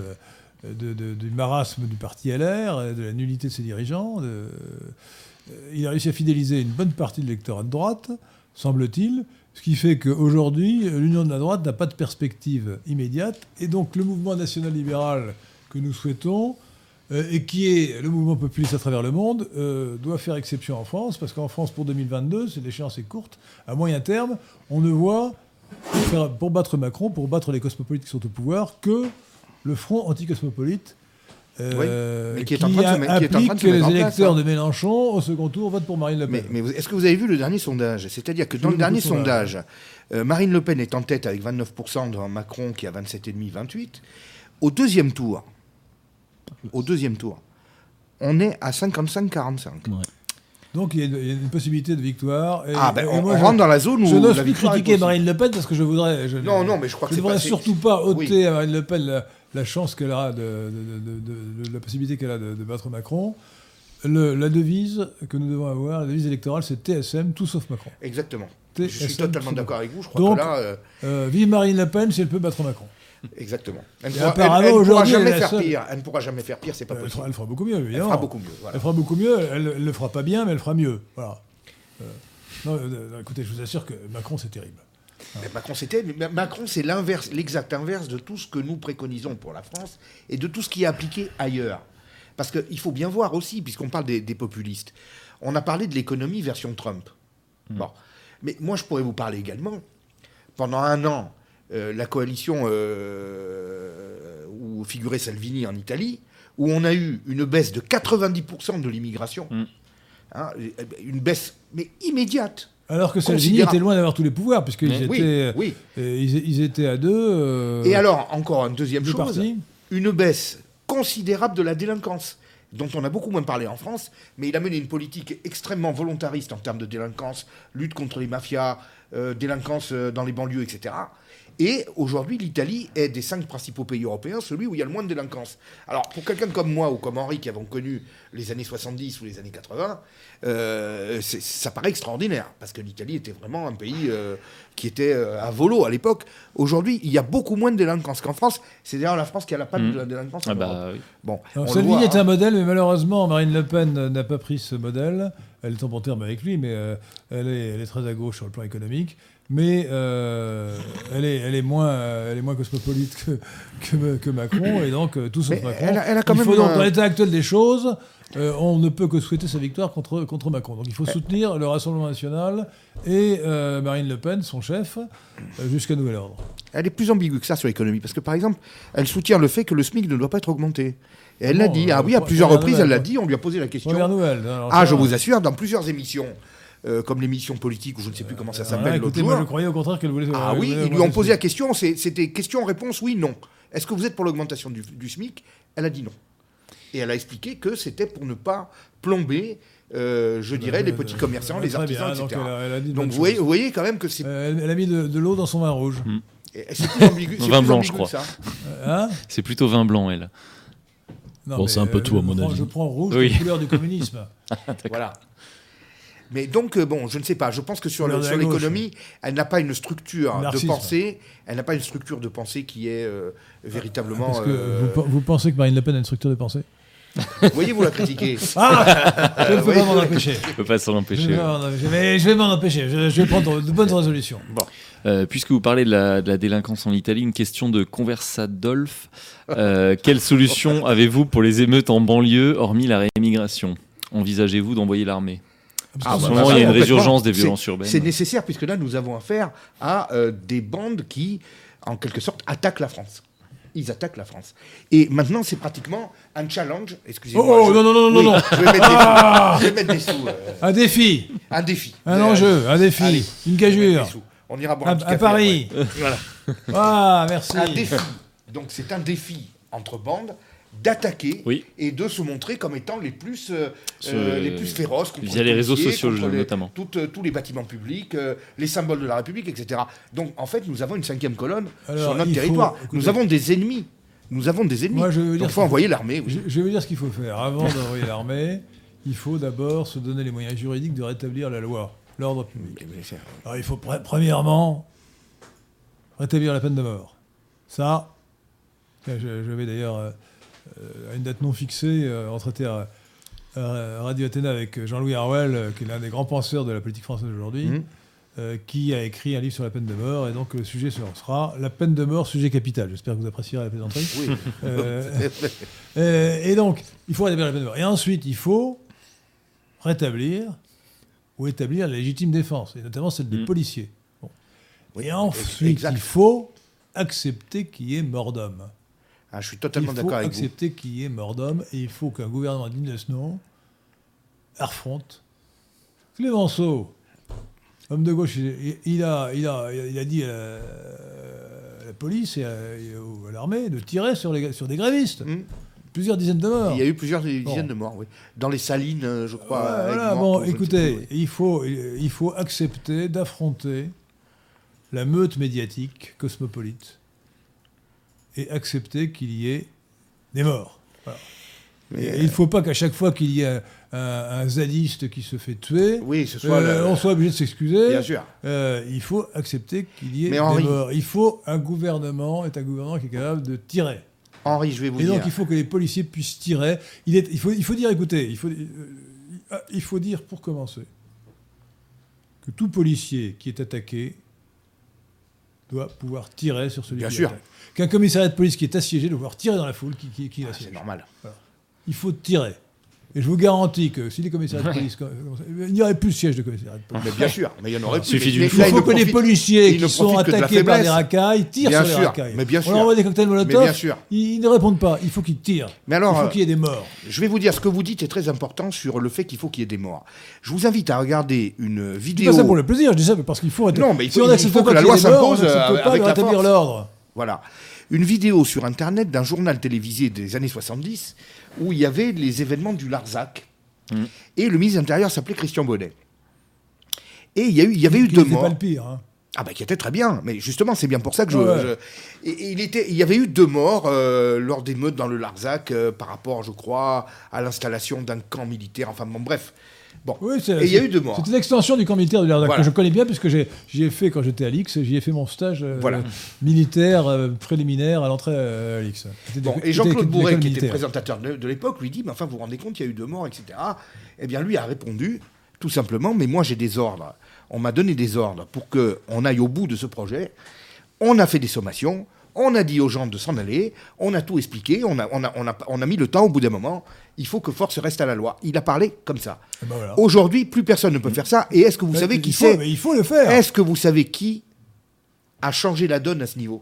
du marasme du parti LR, de la nullité de ses dirigeants, euh, il a réussi à fidéliser une bonne partie de l'électorat de droite, semble-t-il, ce qui fait qu'aujourd'hui, l'union de la droite n'a pas de perspective immédiate, et donc le mouvement national libéral que nous souhaitons, euh, et qui est le mouvement populiste à travers le monde, euh, doit faire exception en France, parce qu'en France, pour 2022, c'est l'échéance est courte. À moyen terme, on ne voit, pour battre Macron, pour battre les cosmopolites qui sont au pouvoir, que le front anticosmopolite. euh, mais qui est en train de se mettre- qui est en train de implique se que mettre les en place, électeurs hein. de Mélenchon, au second tour, votent pour Marine Le Pen. Mais, est-ce que vous avez vu le dernier sondage? C'est-à-dire que dans le dernier sondage, euh, Marine Le Pen est en tête avec 29% devant Macron qui a 27,5-28. Au deuxième tour, au deuxième tour, on est à 55-45. Ouais. Donc il y, a une, il y a une possibilité de victoire. Et, Ah ben et on, moi, on je- rentre dans la zone où Je n'ose plus critiquer. Marine Le Pen parce que je voudrais. Je, Non, non, mais je crois que je ne c'est voudrais pas- surtout pas ôter Oui. à Marine Le Pen la, la chance qu'elle a de, la possibilité qu'elle a de, battre Macron. Le- la devise que nous devons avoir, la devise électorale, c'est TSM, tout sauf Macron. Exactement. Je suis totalement d'accord avec vous. Je crois Donc, que là, euh, Euh, vive Marine Le Pen si elle peut battre Macron. exactement. Elle pourra, elle- elle ne pourra elle jamais faire seule- pire. Elle ne pourra jamais faire pire. C'est pas Elle possible. fera, elle fera beaucoup mieux, Elle évidemment. fera beaucoup mieux. voilà. Elle fera beaucoup mieux. Elle ne le fera pas bien, mais elle fera mieux. Voilà. Euh, non, euh, écoutez, je vous assure que Macron, c'est terrible. Mais Macron, c'était, mais Macron, c'est l'inverse, l'exact inverse de tout ce que nous préconisons pour la France et de tout ce qui est appliqué ailleurs. Parce qu'il faut bien voir aussi, puisqu'on parle des, des populistes, on a parlé de l'économie version Trump. Bon. Mais moi, je pourrais vous parler également. Pendant un an, euh, la coalition euh, où figurait Salvini en Italie, où on a eu une baisse de 90% de l'immigration, Mm. hein, une baisse mais immédiate. Alors que Salvini était loin d'avoir tous les pouvoirs, puisqu'ils Oui, étaient, oui. euh, ils, ils étaient à deux. euh, Et alors, encore une deuxième deux chose, une baisse considérable de la délinquance, dont on a beaucoup moins parlé en France, mais il a mené une politique extrêmement volontariste en termes de délinquance, lutte contre les mafias, euh, délinquance dans les banlieues, etc. Et aujourd'hui, l'Italie est des cinq principaux pays européens celui où il y a le moins de délinquance. Alors, pour quelqu'un comme moi ou comme Henri qui avons connu les années 70 ou les années 80, euh, ça paraît extraordinaire, parce que l'Italie était vraiment un pays euh, qui était euh, à volo à l'époque. Aujourd'hui, il y a beaucoup moins de délinquance qu'en France. C'est d'ailleurs la France qui a la panne Mm. de la délinquance. Ah bah oui. Bon, Alors, voit, est hein. un modèle, mais malheureusement, Marine Le Pen n'a pas pris ce modèle. Elle est en bon terme avec lui, mais euh, elle, est, elle est très à gauche sur le plan économique. Mais euh, elle, est, elle, est moins, euh, elle est moins cosmopolite que, que, que Macron, et donc euh, tout sauf Macron. elle a- elle a quand il même faut donc, un- dans l'état actuel des choses, euh, on ne peut que souhaiter sa victoire contre, contre Macron. Donc il faut soutenir le Rassemblement national et euh, Marine Le Pen, son chef, jusqu'à nouvel ordre. Elle est plus ambiguë que ça sur l'économie, parce que par exemple, elle soutient le fait que le SMIC ne doit pas être augmenté. Et elle l'a dit. Ah oui, à plusieurs reprises, nouvelle, elle l'a dit. On lui a posé la question. Première nouvelle. Alors, Ah, je vous assure, dans plusieurs émissions, euh, comme l'émission politique, ou je ne sais plus comment ça euh, s'appelle l'autre écoutez, moi je jour. croyais au contraire qu'elle voulait. Ah oui, ils lui ont posé la question. C'était question-réponse, oui, non. Est-ce que vous êtes pour l'augmentation du, du SMIC? Elle a dit non. Et elle a expliqué que c'était pour ne pas plomber, euh, je dirais, les petits commerçants, les artisans, bien, donc etc. elle a- elle a dit de Donc vous voyez, choses. vous voyez quand même que c'est Euh, elle, elle a mis de, de l'eau dans son vin rouge. et c'est plus ambigu. Vin plus blanc, ambigu je crois. Hein? C'est plutôt vin blanc, elle. Non, Bon, c'est un peu euh, tout, à mon prends- avis. Je prends rouge Oui. comme couleur du communisme. *laughs* Voilà. Mais donc, euh, bon, je ne sais pas. Je pense que sur, le- l'économie, elle n'a pas une structure de pensée. Elle n'a pas une structure de pensée qui est euh, véritablement. Parce que euh, vous, pe- vous pensez que Marine Le Pen a une structure de pensée? Voyez, vous la critiquez. *laughs* Ah *laughs* Je ne peux oui, pas m'en empêcher. Je peux pas s'en Je empêcher. vais m'en empêcher. Mais je vais m'en empêcher. Je, je vais prendre de bonnes résolutions. Euh, puisque vous parlez de la, de la délinquance en Italie, une question de Conversadolf. Euh, quelle solution avez-vous pour les émeutes en banlieue, hormis la réémigration? Envisagez-vous d'envoyer l'armée? Ah, En ce bah, moment, il y a une complètement. résurgence des violences urbaines. C'est nécessaire puisque là, nous avons affaire à euh, des bandes qui, en quelque sorte, attaquent la France. Ils attaquent la France. Et maintenant, c'est pratiquement un challenge. Excusez-moi. Oh, je- non, non, non, non, Oui, non. Je vais mettre des Ah sous. Je vais mettre des sous. euh, Un défi, un défi. un Euh, enjeu, un défi, allez, une gageure. On ira boire À, un petit à café Paris. après. *laughs* Voilà. Ah, merci. Un défi. Donc c'est un défi entre bandes d'attaquer Oui. et de se montrer comme étant les plus, euh, Ce- euh, les plus féroces. contre via les réseaux sociaux, les- notamment. toutes, euh, tous les bâtiments publics, euh, les symboles de la République, etc. Donc en fait, nous avons une cinquième colonne Alors, sur notre faut- territoire. écoutez- nous avons des ennemis. Nous avons des ennemis. Moi, je veux Donc dire il faut envoyer l'armée. oui. Je, je vais vous dire ce qu'il faut faire. Avant d'envoyer l'armée, il faut d'abord se donner les moyens juridiques de rétablir la loi, l'ordre public. Alors il faut pre- premièrement rétablir la peine de mort. Ça, je, je vais d'ailleurs à une date non fixée euh, en traiter à, à Radio Athéna avec Jean-Louis Harwell, euh, qui est l'un des grands penseurs de la politique française aujourd'hui, Mhm. euh, qui a écrit un livre sur la peine de mort. Et donc le sujet sera la peine de mort, sujet capital. J'espère que vous apprécierez la plaisanterie. Oui. Euh, *laughs* euh, et donc, il faut rétablir la peine de mort. Et ensuite, il faut rétablir ou établir la légitime défense, et notamment celle des Mm. policiers. Bon. Oui, et ensuite, exact. il faut accepter qu'il y ait mort d'homme. Ah, je suis Il totalement faut d'accord avec vous. accepter qu'il y ait mort d'homme, et il faut qu'un gouvernement digne de ce nom affronte. Clémenceau, homme de gauche, il, il a, il, a, il a dit à la, à la police et à, l'armée de tirer sur, les, sur des grévistes. Mhm. Plusieurs dizaines de morts. Il y a eu plusieurs dizaines Bon. de morts, oui. Dans les salines, euh, je crois. Ouais, voilà, bon, écoutez, oui. il, faut, il faut accepter d'affronter la meute médiatique cosmopolite et accepter qu'il y ait des morts. Voilà. Mais, Et il ne faut pas qu'à chaque fois qu'il y ait un, un- zadiste qui se fait tuer, Oui, ce soit. euh, le- on soit obligé de s'excuser. Bien sûr. Euh, il faut accepter qu'il y ait Mais des Henri- morts. Il faut un gouvernement, est un gouvernement qui est capable de tirer. Henri, je vais vous Et dire. donc il faut que les policiers puissent tirer. Il, est, il, faut, il faut dire, écoutez, il faut, euh, euh, il faut dire pour commencer que tout policier qui est attaqué doit pouvoir tirer sur celui Bien qui sûr. Qu'un commissariat de police qui est assiégé doit pouvoir tirer dans la foule qui, qui, qui Ah, c'est normal. Il faut tirer. Et je vous garantis que si les commissariats de police... Il n'y aurait plus de siège de commissariat de police. Mais bien sûr, mais il y en aurait plus. Suffit mais- d'une mais fois. là, Il faut ne que les policiers qui sont de attaqués par des racailles tirent Bien sur les sûr, racailles. mais bien On sûr. leur envoie des cocktails Molotov, Mais bien sûr. ils ne répondent pas. Il faut qu'ils tirent. Mais alors, il faut qu'il y ait des morts. Je vais vous dire, ce que vous dites est très important sur le fait qu'il faut qu'il y ait des morts. Je vous invite à regarder une vidéo. pas ça pour le plaisir, je dis ça parce qu'il faut. Non, mais il si faut- on il faut pas que la loi on s'impose, euh, pas avec la rétablir force. l'ordre. Voilà. Une vidéo sur Internet d'un journal télévisé des années 70 où il y avait les événements du Larzac. Mm. Et le ministre de l'Intérieur s'appelait Christian Bonnet. Et il y, a eu, il y avait eu deux n'était pas morts. le pire. hein. Ah bah qui était très bien, mais justement c'est bien pour ça que je... Ouais. je- Et, et il, était, il y avait eu deux morts euh, lors des meutes dans le Larzac euh, par rapport, je crois, à l'installation d'un camp militaire, enfin bon bref. Bon, Oui, c'est- et il y a eu deux morts. C'est une extension du camp militaire de Voilà. que je connais bien puisque j'y ai fait quand j'étais à l'Ix, j'y ai fait mon stage euh, Voilà. militaire euh, préliminaire à l'entrée euh, à l'Ix. Bon, et Jean-Claude Bourret, qui était présentateur de, de l'époque, lui dit, mais enfin vous vous rendez compte, il y a eu deux morts, etc. Eh bien lui a répondu, tout simplement, mais moi j'ai des ordres. On m'a donné des ordres pour qu'on aille au bout de ce projet. On a fait des sommations, on a dit aux gens de s'en aller, on a tout expliqué, on a, on, a, on, a, on a mis le temps au bout d'un moment. Il faut que force reste à la loi. Il a parlé comme ça. Eh ben voilà. Aujourd'hui, plus personne ne peut faire ça. Et est-ce que vous savez qui c'est mais Il faut le faire. Est-ce que vous savez qui a changé la donne à ce niveau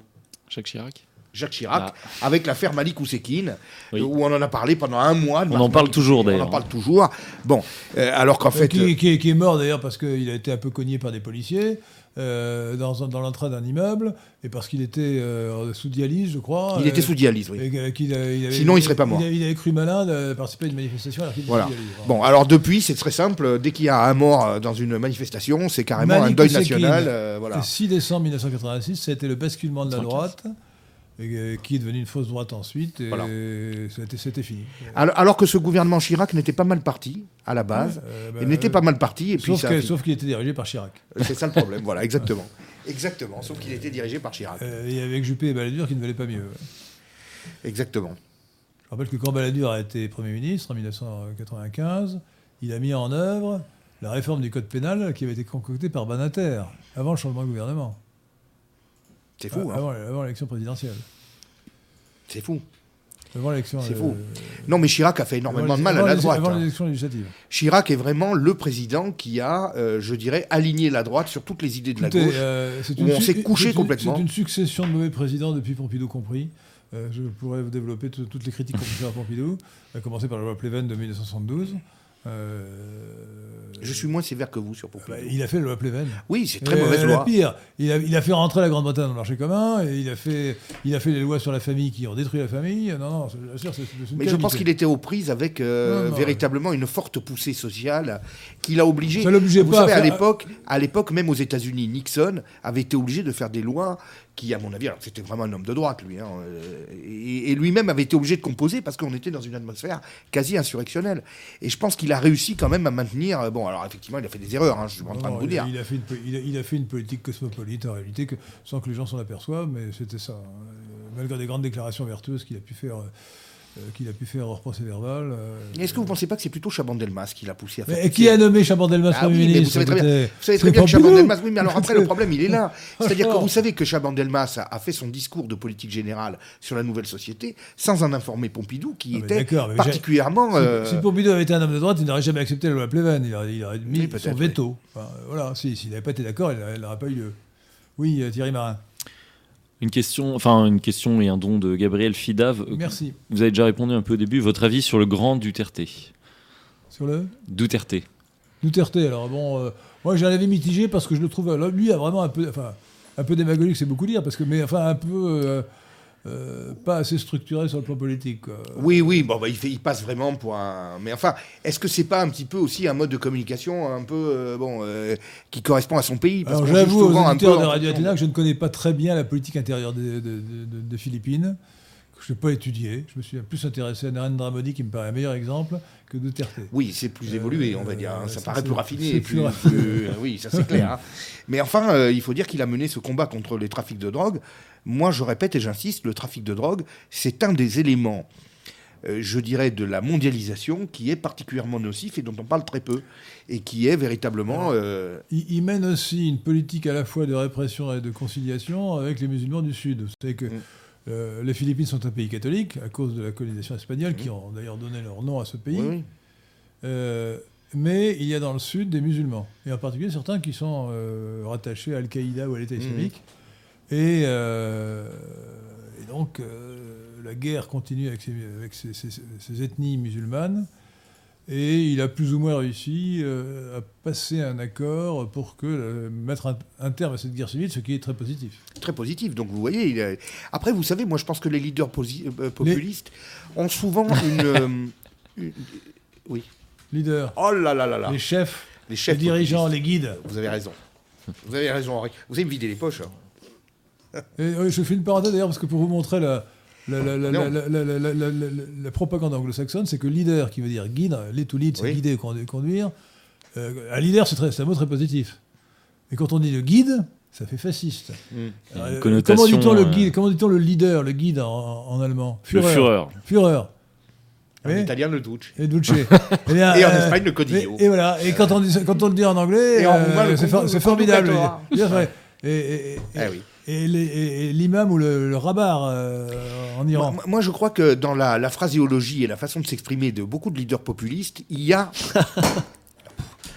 Jacques Chirac Jacques Chirac, avec l'affaire Malik Oussekine, Oui. euh, où on en a parlé pendant un mois. On en parle toujours, Oussekine. On d'ailleurs. en parle toujours. Bon, euh, alors qu'en Euh, fait. qui, qui- qui est mort d'ailleurs parce qu'il a été un peu cogné par des policiers euh, dans, dans l'entrée d'un immeuble et parce qu'il était euh, sous dialyse, je crois. il euh, était sous dialyse, oui. et a- il avait- Sinon, il serait pas mort. Il, il avait cru malin de participer à une manifestation alors qu'il était Voilà. sous dialyse. Bon, alors depuis, c'est très simple. Dès qu'il y a un mort euh, dans une manifestation, c'est carrément Malik un deuil national. euh, voilà. Le 6 décembre 1986, ça a été le basculement de la 115. droite, et, euh, qui est devenu une fausse droite ensuite, et Voilà. c'était- c'était fini. Alors, alors que ce gouvernement Chirac n'était pas mal parti à la base. Euh, bah, il n'était pas mal parti. Et puis Sauf qu'il était dirigé par Chirac. C'est ça le problème. voilà, exactement. *laughs* Exactement. Sauf qu'il était dirigé par Chirac. Euh, et avec Juppé et Balladur qui ne valaient pas mieux. Exactement. Je rappelle que quand Balladur a été Premier ministre en 1995, il a mis en œuvre la réforme du code pénal qui avait été concoctée par Banater avant le changement de gouvernement, C'est fou. hein. avant, avant l'élection présidentielle. C'est fou. Avant l'élection. C'est euh, fou. Non, mais Chirac a fait énormément de mal à la droite. Avant hein. l'élection législative. Chirac est vraiment le président qui a, euh, je dirais, aligné la droite sur toutes les idées de la gauche. euh, où on s'est couché complètement. C'est une succession de mauvais présidents depuis Pompidou compris. Je pourrais vous développer tout- toutes les critiques qu'on peut faire à Pompidou, à commencer par la loi Pleven de 1972. Euh, Je suis moins sévère que vous sur bah, Pompidou. il a fait la loi Pleven. Oui, c'est très Et, mauvaise euh, loi. Pire, il a, il a fait rentrer la Grande-Bretagne dans le marché commun, et il a fait, il a fait les lois sur la famille qui ont détruit la famille. Non, non, assure, c'est c'est Mais je pense qu'il était aux prises avec euh, Non, non, véritablement une forte poussée sociale qui l'a obligé. Ça l'obligeait Vous pas à savez, à faire- l'époque, à l'époque, même aux États-Unis, Nixon avait été obligé de faire des lois qui, à mon avis, alors c'était vraiment un homme de droite, lui, hein, euh, et, et lui-même avait été obligé de composer parce qu'on était dans une atmosphère quasi insurrectionnelle. Et je pense qu'il a réussi quand même à maintenir. euh, Bon, alors effectivement, il a fait des erreurs. hein, je suis en Non, train de vous il, dire. a, il a fait une, po- il a- il a fait une politique cosmopolite en réalité, que, sans que les gens s'en aperçoivent, mais c'était ça. hein. Euh, Malgré des grandes déclarations vertueuses qu'il a pu faire, euh, qu'il a pu faire hors procès verbal. euh, Est-ce que vous ne pensez pas que c'est plutôt Chaban-Delmas qui l'a poussé à faire Mais qui a nommé Chaban-Delmas Ah Premier oui, mais vous ministre savez très bien, savez très bien que. Chaban-Delmas, oui, mais alors après, le problème, il est là. *laughs* C'est-à-dire que vous savez que Chaban-Delmas a, a fait son discours de politique générale sur la nouvelle société sans en informer Pompidou, qui Ah, était particulièrement... Si, euh, si Pompidou avait été un homme de droite, il n'aurait jamais accepté la loi Pleven. Il aurait, il aurait mis Oui, son veto. Enfin, euh, voilà, si- s'il n'avait pas été d'accord, il n'aurait pas eu lieu. Oui, euh, Thierry Marin. Une question, enfin une question et un don de Gabriel Fidav. Euh, Merci. Vous avez déjà répondu un peu au début. Votre avis sur le grand Duterte? Sur le? Duterte. Duterte, alors bon, euh, moi j'ai un avis mitigé parce que je le trouve, alors, lui a vraiment un peu, enfin, un peu démagogique, c'est beaucoup dire, parce que, mais enfin un peu euh, euh, pas assez structuré sur le plan politique. quoi. Oui, oui, bon, bah, il, fait, il passe vraiment pour un... Mais enfin, est-ce que c'est pas un petit peu aussi un mode de communication un peu, euh, bon, euh, qui correspond à son pays? Parce Alors j'avoue aux un peu de Radio Athéna que je ne connais pas très bien la politique intérieure des, de- de- de- des Philippines, que je n'ai pas étudié. Je me suis plus intéressé à Narendra Modi, qui me paraît un meilleur exemple que Duterte. Oui, c'est plus évolué, on va dire. hein. Ça, ça, paraît plus raffiné. plus plus- oui, ça c'est clair. hein. *laughs* Mais enfin, il faut dire qu'il a mené ce combat contre les trafics de drogue. Moi, je répète et j'insiste, le trafic de drogue, c'est un des éléments, euh, je dirais, de la mondialisation qui est particulièrement nocif et dont on parle très peu. Et qui est véritablement... euh, Il, il mène aussi une politique à la fois de répression et de conciliation avec les musulmans du Sud. Vous savez que Mm. euh, les Philippines sont un pays catholique à cause de la colonisation espagnole, qui ont d'ailleurs donné leur nom à ce pays. oui. Euh, mais il y a dans le Sud des musulmans, et en particulier certains qui sont rattachés à Al-Qaïda ou à l'État Mhm. islamique. Et, euh, et donc, euh, la guerre continue avec, ces, avec ethnies musulmanes. Et il a plus ou moins réussi euh, à passer un accord pour que, euh, mettre un, un terme à cette guerre civile, ce qui est très positif. très positif. Donc vous voyez, il après vous savez, moi je pense que les leaders euh, populistes ont souvent une, *laughs* une- Oui. Leader, Oh là là là là. les chefs, Les chefs les dirigeants, populistes. les guides. Vous avez raison. Vous avez raison, Henri. Vous allez me vider les poches. hein. Et, euh, je fais une parenthèse d'ailleurs parce que pour vous montrer la, la, la, la, Non. la- la- la- la- la- la- la propagande anglo-saxonne, c'est que leader, qui veut dire guide, lead to lead, c'est Oui. guider, condu- conduire. Euh, un leader, c'est un mot très positif. Et quand on dit le guide, ça fait fasciste. Une Alors, euh, connotation, comment dit-on le guide Comment dit-on le leader, le guide en, en allemand? Le Führer. Führer. En Oui. italien, le Duce. Et Duce. *laughs* Eh bien, Et en euh, Espagne, le Codillo. et voilà. Et quand on, dit, quand on le dit en anglais, euh, c'est for- formidable. Et, et- et- Eh oui. Et l'imam ou le, le rabar euh, en Iran. Moi, moi, je crois que dans la, la phraséologie et la façon de s'exprimer de beaucoup de leaders populistes, il y a *laughs*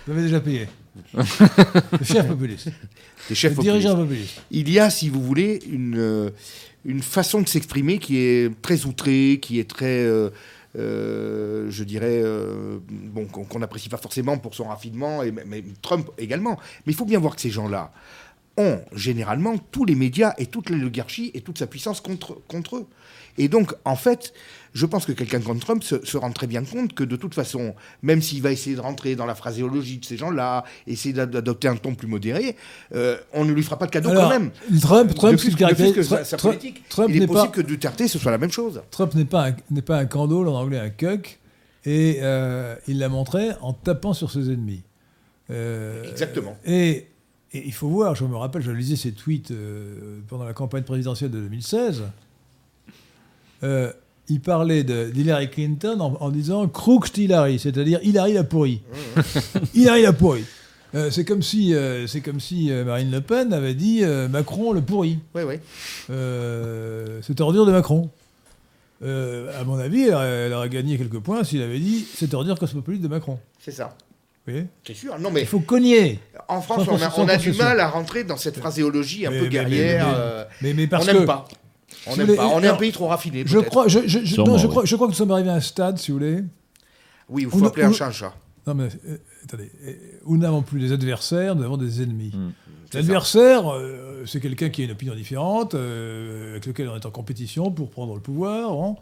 Vous l'avez déjà payé. *laughs* le chef populiste. des chefs Le dirigeant populiste. Il y a, si vous voulez, une, euh, une façon de s'exprimer qui est très outrée, qui est très, euh, euh, je dirais, euh, bon, qu'on n'apprécie pas forcément pour son raffinement, et même Trump également. Mais il faut bien voir que ces gens-là ont généralement tous les médias et toute l'oligarchie et toute sa puissance contre, contre eux. Et donc, en fait, je pense que quelqu'un comme Trump se, se rend très bien compte que de toute façon, même s'il va essayer de rentrer dans la phraséologie de ces gens-là, essayer d'ad- d'adopter un ton plus modéré, euh, on ne lui fera pas de cadeau Alors, quand même. Trump, Trump, plus, plus que sa, sa Trump- politique. Trump il est possible pas- que Duterte, ce soit la même chose. Trump n'est pas, un- n'est pas un candole, en anglais un cuck, et euh, il l'a montré en tapant sur ses ennemis. Euh, Exactement. Et, et il faut voir, je me rappelle, je lisais ses tweets euh, pendant la campagne présidentielle de 2016. Euh, il parlait d'Hillary Clinton en, en disant Crooked Hillary, c'est-à-dire Hillary la pourrie. *laughs* Hillary la pourrie. Euh, c'est comme si, euh, c'est comme si Marine Le Pen avait dit euh, Macron le pourri. Oui, oui. Cette ordure de Macron. À mon avis, elle, aurait- elle aurait gagné quelques points s'il avait dit cette ordure cosmopolite de Macron. C'est ça. Vous voyez C'est sûr? Non, mais Il faut cogner. en France, on a, concession, on a du mal à rentrer dans cette phraséologie un Mais- peu guerrière. mais- mais- euh, Mais, mais parce on n'aime que pas. On Si n'aime vous pas. On est un pays trop raffiné. je crois, je, je- je- Sûrement, non, je, oui. crois, je crois que nous sommes arrivés à un stade, si vous voulez, Oui, il faut appeler on- un chat un chat. Non, mais euh, attendez. euh, Nous n'avons plus des adversaires, nous avons des ennemis. Mm. C'est L'adversaire, euh, c'est quelqu'un qui a une opinion différente, euh, avec lequel on est en compétition pour prendre le pouvoir, hein.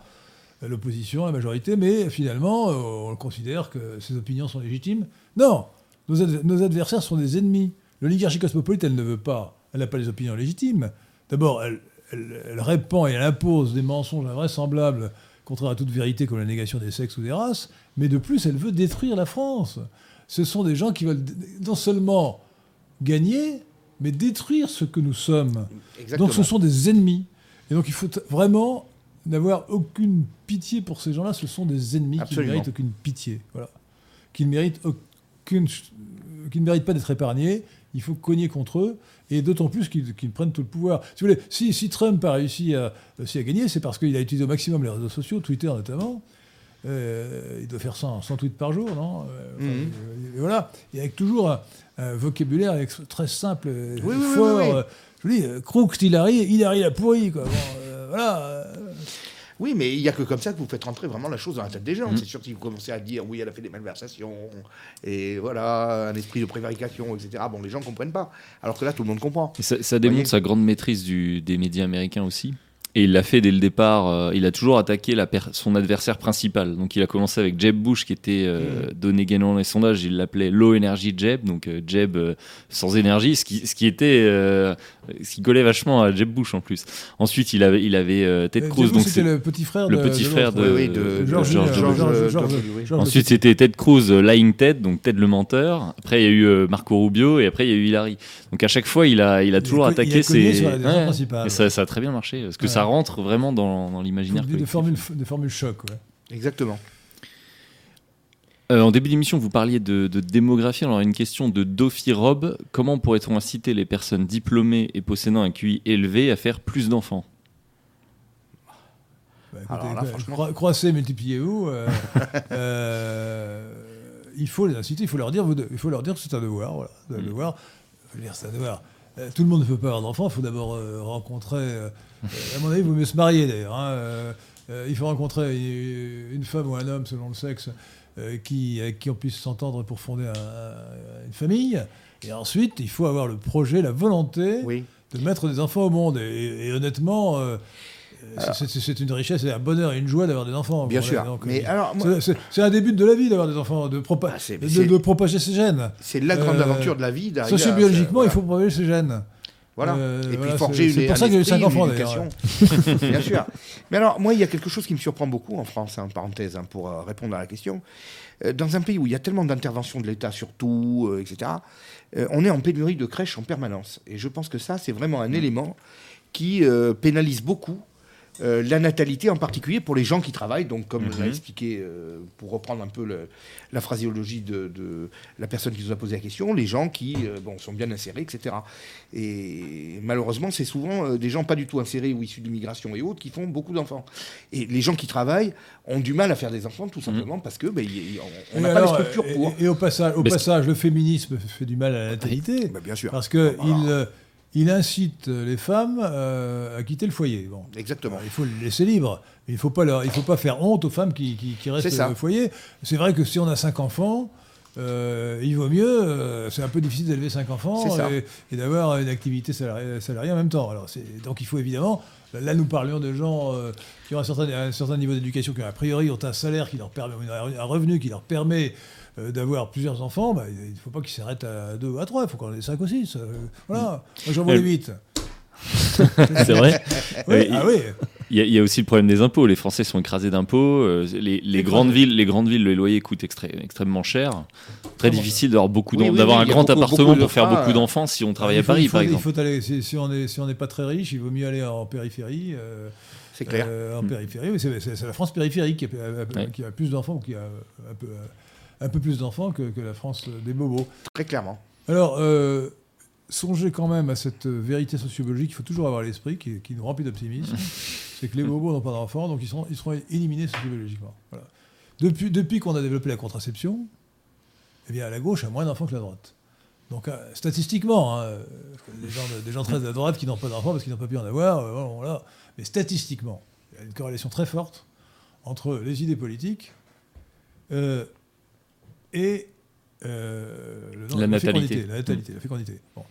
L'opposition, la majorité, mais finalement, euh, on considère que ses opinions sont légitimes. Non, nos, adv- nos adversaires sont des ennemis. L'oligarchie cosmopolite, elle ne veut pas, elle n'a pas les opinions légitimes. D'abord, elle, elle- elle répand et elle impose des mensonges invraisemblables, contraires à toute vérité, comme la négation des sexes ou des races, mais de plus, elle veut détruire la France. Ce sont des gens qui veulent non seulement gagner, mais détruire ce que nous sommes. Exactement. Donc ce sont des ennemis. Et donc il faut vraiment n'avoir aucune pitié pour ces gens-là. Ce sont des ennemis qui ne méritent aucune pitié. Voilà. Qui ne méritent, aucune, euh, qui ne méritent pas d'être épargnés. Il faut cogner contre eux. Et d'autant plus qu'ils prennent tout le pouvoir. Si, vous voulez, si, si Trump a réussi à, à gagner, c'est parce qu'il a utilisé au maximum les réseaux sociaux, Twitter notamment. Euh, il doit faire 100, 100 tweets par jour, non? Euh, enfin, Mhm. euh, et voilà. Et avec toujours un, un vocabulaire très simple, euh, Oui, fort. oui, oui. euh, je vous dis, euh, Crooked, Hillary, Hillary a pourri, quoi. Bon, euh, voilà. Oui, mais il n'y a que comme ça que vous faites rentrer vraiment la chose dans la tête des gens. Mm. C'est sûr si vous commencez à dire oui, elle a fait des malversations, et voilà, un esprit de prévarication, etc. Bon, les gens ne comprennent pas. Alors que là, tout le monde comprend. Et ça, ça démontre sa grande maîtrise du- des médias américains aussi. Et il l'a fait dès le départ. euh, il a toujours attaqué la son adversaire principal. Donc il a commencé avec Jeb Bush, qui était euh, donné gagnant dans les sondages. Il l'appelait Low Energy Jeb, donc euh, Jeb euh, sans énergie, ce qui, ce qui était, euh, ce qui collait vachement à Jeb Bush en plus. Ensuite, il avait, il avait euh, Ted euh, Cruz, donc c'était le petit frère le de, petit de frère l'autre, de- euh, oui, de, George, euh, Ensuite, c'était Ted Cruz, euh, Lying Ted, donc Ted le menteur. Après, il y a eu euh, Marco Rubio et après, il y a eu Hillary. Donc, à chaque fois, il a, il a toujours attaqué il a cogné ses. sur Ouais. Et ça, ça a très bien marché, parce que Ouais. Ça rentre vraiment dans, dans l'imaginaire de, de collectif. formules, choc. ouais. Exactement. Euh, en début d'émission, vous parliez de, de démographie. Alors, une question de Dofi Rob. Comment pourrait-on inciter les personnes diplômées et possédant un QI élevé à faire plus d'enfants? Bah, Alors là, quoi, franchement- croi- croissez, multipliez-vous. euh, *laughs* euh, il faut les inciter, il faut leur dire, vous de- il faut leur dire que c'est un devoir. Voilà, un Mm. devoir. Dire, un devoir. Euh, tout le monde ne peut pas avoir d'enfant. Il faut d'abord euh, rencontrer. Euh, à mon avis, il vaut mieux se marier d'ailleurs. hein, euh, euh, il faut rencontrer une, femme ou un homme selon le sexe euh, qui, avec qui on puisse s'entendre pour fonder un- un- une famille. Et ensuite, il faut avoir le projet, la volonté Oui. de mettre des enfants au monde. Et, et honnêtement, euh, c'est- c'est c'est une richesse, et un bonheur et une joie d'avoir des enfants. Bien sûr. donc, Mais alors, moi, c'est- c'est c'est un début de la vie d'avoir des enfants, de, propa- Ah, c'est- de, c'est- de propager ses gènes. c'est la grande aventure de la vie. d'arriver à- Sociobiologiquement, voilà. il faut propager ses gènes. Voilà. Euh, et puis voilà, forger une pour ça qu'il y a eu cinq enfants, une d'ailleurs, éducation. Bien sûr. *laughs* Mais alors, moi, il y a quelque chose qui me surprend beaucoup en France, en parenthèse, hein, pour euh, répondre à la question. Euh, dans un pays où il y a tellement d'interventions de l'État sur tout, etc., euh, on est en pénurie de crèches en permanence. Et je pense que ça, c'est vraiment un élément qui pénalise beaucoup euh, la natalité, en particulier pour les gens qui travaillent. Donc, comme l'a Mhm. expliqué, euh, pour reprendre un peu le- la phraséologie de, de la personne qui nous a posé la question, les gens qui euh, bon, sont bien insérés, etc. Et malheureusement, c'est souvent euh, des gens pas du tout insérés ou issus de l'immigration et autres qui font beaucoup d'enfants. Et les gens qui travaillent ont du mal à faire des enfants tout simplement parce que ben, y- y- on- n'a pas structures et- pour. Et, et au passage, au Mais c'est- passage, le féminisme fait du mal à la natalité. Bien sûr. Parce qu'il Voilà. il incite les femmes euh, à quitter le foyer. Bon. Exactement. Alors, il faut les laisser libres. Il ne faut, pas leur- il faut pas faire honte aux femmes qui, qui, qui restent au foyer. C'est vrai que si on a cinq enfants, euh, il vaut mieux. euh, c'est un peu difficile d'élever cinq enfants et, et d'avoir une activité salariée, salariée en même temps. Alors, donc il faut évidemment. Là, nous parlions de gens euh, qui ont un certain, un certain niveau d'éducation, qui a priori ont un salaire qui leur permet, un revenu qui leur permet euh, d'avoir plusieurs enfants. Bah, il ne faut pas qu'ils s'arrêtent à deux ou à trois. Il faut qu'on en ait cinq ou six. euh, voilà. Moi, j'en vois Euh, les huit. *laughs* C'est vrai *laughs* Oui, Euh, ah il- oui. Il y, a- il y a aussi le problème des impôts. Les Français sont écrasés d'impôts. euh, les, les grandes villes, les grandes villes, les loyers coûtent extré- extrêmement cher. Très Comment difficile d'avoir beaucoup Oui, d'avoir oui, un il grand beaucoup- appartement beaucoup pour faire beaucoup d'enfants si on travaillait Il à faut- Paris, il faut- par il exemple. faut aller, si, si on si n'est pas très riche, il vaut mieux aller en périphérie. euh, C'est clair. euh, en Mm. périphérie, c'est la France périphérique qui a, Ouais. qui a plus d'enfants, qui a un peu, un peu plus d'enfants que, que la France des bobos. Très clairement. Alors, euh, songez quand même à cette vérité sociologique, il faut toujours avoir à l'esprit, qui, qui nous remplit d'optimisme, *laughs* c'est que les bobos n'ont pas d'enfants, donc ils seront, ils seront éliminés sociologiquement. Voilà. Depuis, depuis qu'on a développé la contraception, eh bien, la gauche a moins d'enfants que la droite. Donc, euh, statistiquement, hein, des, gens, de- des gens très à droite qui n'ont pas d'enfants parce qu'ils n'ont pas pu en avoir, euh, voilà. mais statistiquement, il y a une corrélation très forte entre les idées politiques euh, et euh, le- La natalité. fécondité, La natalité, la fécondité. Bon.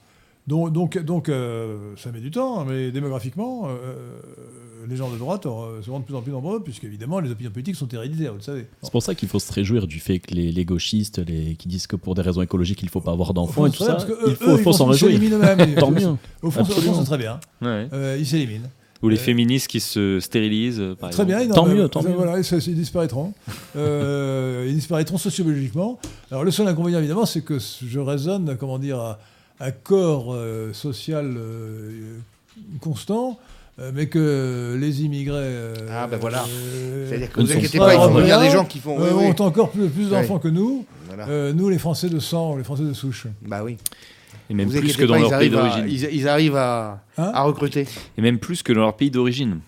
Donc, donc, donc euh, ça met du temps, mais démographiquement, euh, les gens de droite se rendent de plus en plus nombreux, puisque évidemment les opinions politiques sont héréditaires, vous le savez. C'est pour ça qu'il faut se réjouir du fait que les, les gauchistes, les, qui disent que pour des raisons écologiques, il ne faut pas avoir d'enfants et tout ça, il faut, s'en réjouir. s'éliminent eux-mêmes. *laughs* Tant mieux. Au fond, c'est très bien. Ouais. Euh, ils s'éliminent. Ou les Euh, féministes qui se stérilisent, euh, par Très exemple. bien, ils Tant mieux, tant mieux. Voilà, ils, ils disparaîtront. *laughs* Euh, ils disparaîtront sociologiquement. Alors le seul inconvénient, évidemment, c'est que je raisonne, comment dire, à, à corps euh, social euh, constant, euh, mais que les immigrés. euh, Ah, ben voilà. euh, C'est-à-dire que ne vous inquiétez pas il faut bien des gens qui font. euh, oui, oui. ont encore plus, plus d'enfants que nous. Voilà. Euh, nous, les Français de sang, les Français de souche. Bah oui. Et même vous plus que dans pas, leur ils pays arrivent à- d'origine. Ils, ils arrivent à, Hein à recruter. Et même plus que dans leur pays d'origine.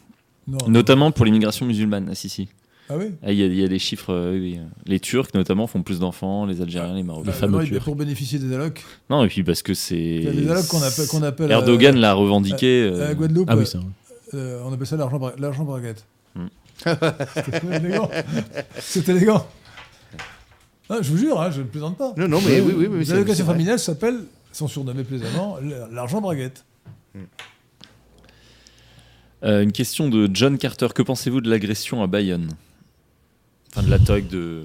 Non. Notamment pour l'immigration musulmane. Ah, si, si. Ah oui Ah, Il y, a- il y a des chiffres. euh, oui. Les Turcs, notamment, font plus d'enfants, les Algériens, les Marocains. Les fameux Euh, oui, Turcs. Pour bénéficier des allocs. Non, et puis parce que c'est. Il y a des allocs qu'on appelle. euh, Erdogan l'a revendiqué. à euh, Guadeloupe. Ah oui, c'est vrai. Euh, on appelle ça l'argent bra- l'argent braguette. C'est *laughs* élégant. C'est élégant. Je vous jure, hein, je ne plaisante pas. Non, non, mais oui, oui, oui. L'allocation familiale s'appelle, sont surnommés plaisamment, l'argent braguette. euh, une question de John Carter. Que pensez-vous de l'agression à Bayonne? Enfin, de l'attaque de.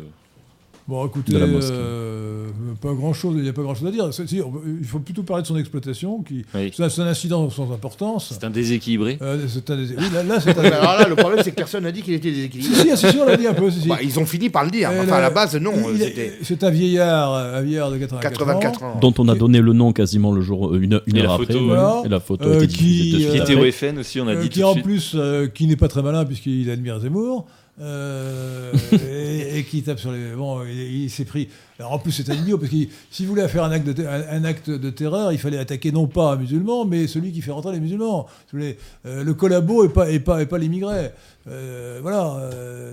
Bon, écoutez, De la mosquée. euh, pas grand-chose, il n'y a pas grand-chose à dire. Si, on il faut plutôt parler de son exploitation, qui Oui. c'est un- incident sans importance. C'est un déséquilibré. Euh, c'est un des- oui, là, là, c'est *laughs* un... Mais Alors là, le problème, c'est que personne n'a dit qu'il était si, déséquilibré. si, c'est sûr, on l'a dit un peu. Si, si. Bah, ils ont fini par le dire. Enfin, à la base, non. C'est un vieillard, un vieillard de 84, 84 ans. ans. Dont on a donné le nom quasiment le jour, euh, une, une heure après. photo, ouais. voilà. Et la photo Euh, qui, euh, Qui était au FN aussi, on a Euh, dit qui tout en plus, euh, qui n'est pas très malin puisqu'il admire Zemmour. Euh, et, qui tape sur les. Bon, il, s'est pris. Alors en plus, c'est un idiot parce que s'il voulait faire un acte, de, un, terreur, il fallait attaquer non pas un musulman, mais celui qui fait rentrer les musulmans. Euh, le collabo et pas, et pas, et pas l'immigré. Euh, voilà,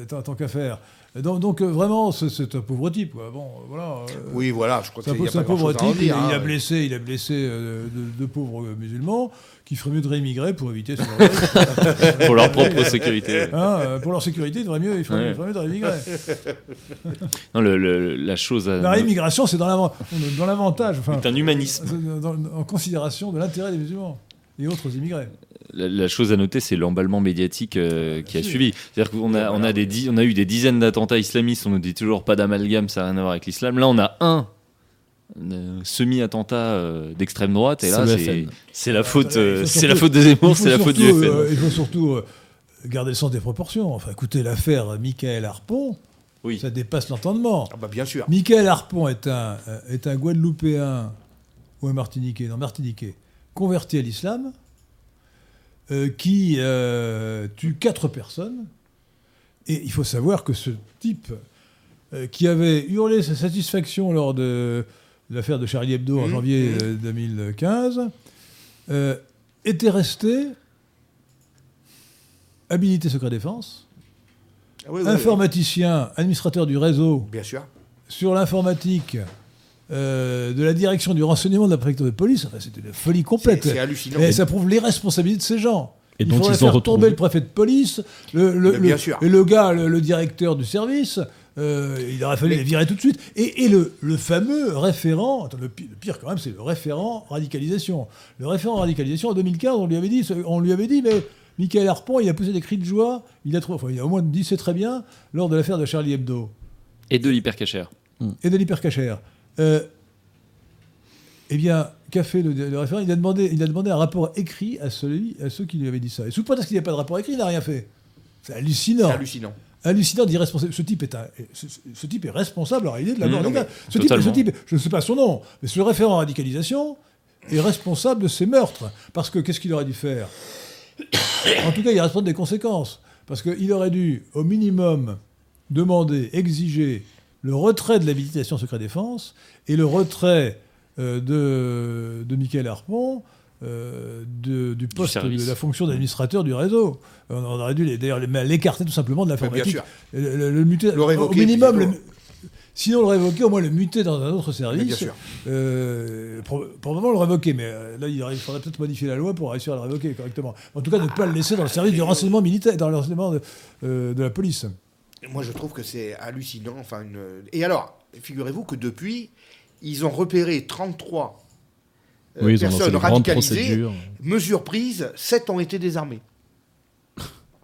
tant qu'à faire. Donc, donc, euh, vraiment, c'est- un pauvre type. Quoi. Bon, euh, voilà. euh, Oui, voilà, je crois c'est un, a c'est pas un pauvre grand-chose à en type, il, dire. il a hein. blessé, il a blessé euh, de, de pauvres musulmans qui feraient mieux de réimmigrer pour éviter ce *laughs* Pour leur propre sécurité. Hein, pour leur sécurité, il faudrait mieux, il faudrait, Ouais. il faudrait mieux de réimmigrer. *laughs* Non, le- le- la chose. à- La réimmigration, c'est dans l'avant- dans l'avantage, enfin, C'est un humanisme. dans- en considération de l'intérêt des musulmans et autres immigrés. La, la chose à noter, c'est l'emballement médiatique euh, qui a suivi. C'est-à-dire qu'on a, on a, des di- on a eu des dizaines d'attentats islamistes, on nous dit toujours pas d'amalgame, ça n'a rien à voir avec l'islam. Là, on a un euh, semi-attentat euh, d'extrême droite, et C'est là, c'est la Ah, faute, euh, c'est la faute de Il Zemmour, c'est la faute du surtout, FN. euh, il faut surtout euh, garder le sens des proportions. Enfin, écoutez, l'affaire Michael Harpon, Oui. ça dépasse l'entendement. Ah bah bien sûr. Michael Harpon est un, euh, est un Guadeloupéen ou un Martiniquais, non, Martiniquais, converti à l'islam, euh, qui euh, tue quatre personnes. Et il faut savoir que ce type, euh, qui avait hurlé sa satisfaction lors de l'affaire de Charlie Hebdo en Mhm, janvier mhm. euh, 2015, euh, était resté habilité secret défense, Ah oui, oui, oui. informaticien, administrateur du réseau Bien sûr. sur l'informatique euh, de la direction du renseignement de la préfecture de police, enfin, c'était une folie C'est complète. c'est hallucinant. Et ça prouve l'irresponsabilité de ces gens. Et Il donc faudrait ils ont faire tomber retrouvé. le préfet de police, le, bien sûr. et le gars, le, le directeur du service. euh, il aurait fallu Mais- les virer tout de suite. Et, et le, le fameux référent, attends, le, pi- le pire quand même, c'est le référent radicalisation. Le référent radicalisation en 2015, on lui avait dit, on lui avait dit, mais Michael Harpon, il a poussé des cris de joie. Il a, trouvé, enfin, il a au moins dit c'est très bien lors de l'affaire de Charlie Hebdo Et de l'hypercachère. et de l'hypercachère. Euh, eh bien, qu'a fait le, le référent? Il a, demandé, il a demandé un rapport écrit à, celui, à ceux qui lui avaient dit ça. Et sous prétexte qu'il n'y a pas de rapport écrit, il n'a rien fait. C'est hallucinant. C'est hallucinant. hallucinant d'irresponsable. Ce type est un, ce, ce type est responsable en réalité de la Mmh, mort type, ce type, je ne sais pas son nom, mais ce référent en radicalisation est responsable de ces meurtres. Parce que qu'est-ce qu'il aurait dû faire? En tout cas, il est responsable des conséquences. Parce qu'il aurait dû, au minimum, demander, exiger le retrait de l'habilitation secret défense et le retrait euh, de, de Michael Harpon euh, de- du poste de la fonction d'administrateur du réseau. On aurait dû les- d'ailleurs les- l'écarter tout simplement de l'informatique. sûr. Le, le- le muter, Le révoquer, au minimum, le- sinon le révoquer, au moins le muter dans un autre service. bien sûr. Euh, pro- probablement le révoquer, mais euh, là il faudrait peut-être modifier la loi pour réussir à le révoquer correctement. En tout cas, ne pas le laisser dans le service du renseignement militaire, dans le renseignement de, euh, de la police. Moi, je trouve que c'est hallucinant. Enfin, une... Et alors, figurez-vous que depuis, ils ont repéré 33 euh, Oui, personnes radicalisées. procédures. Mesure prise, 7 ont été désarmés.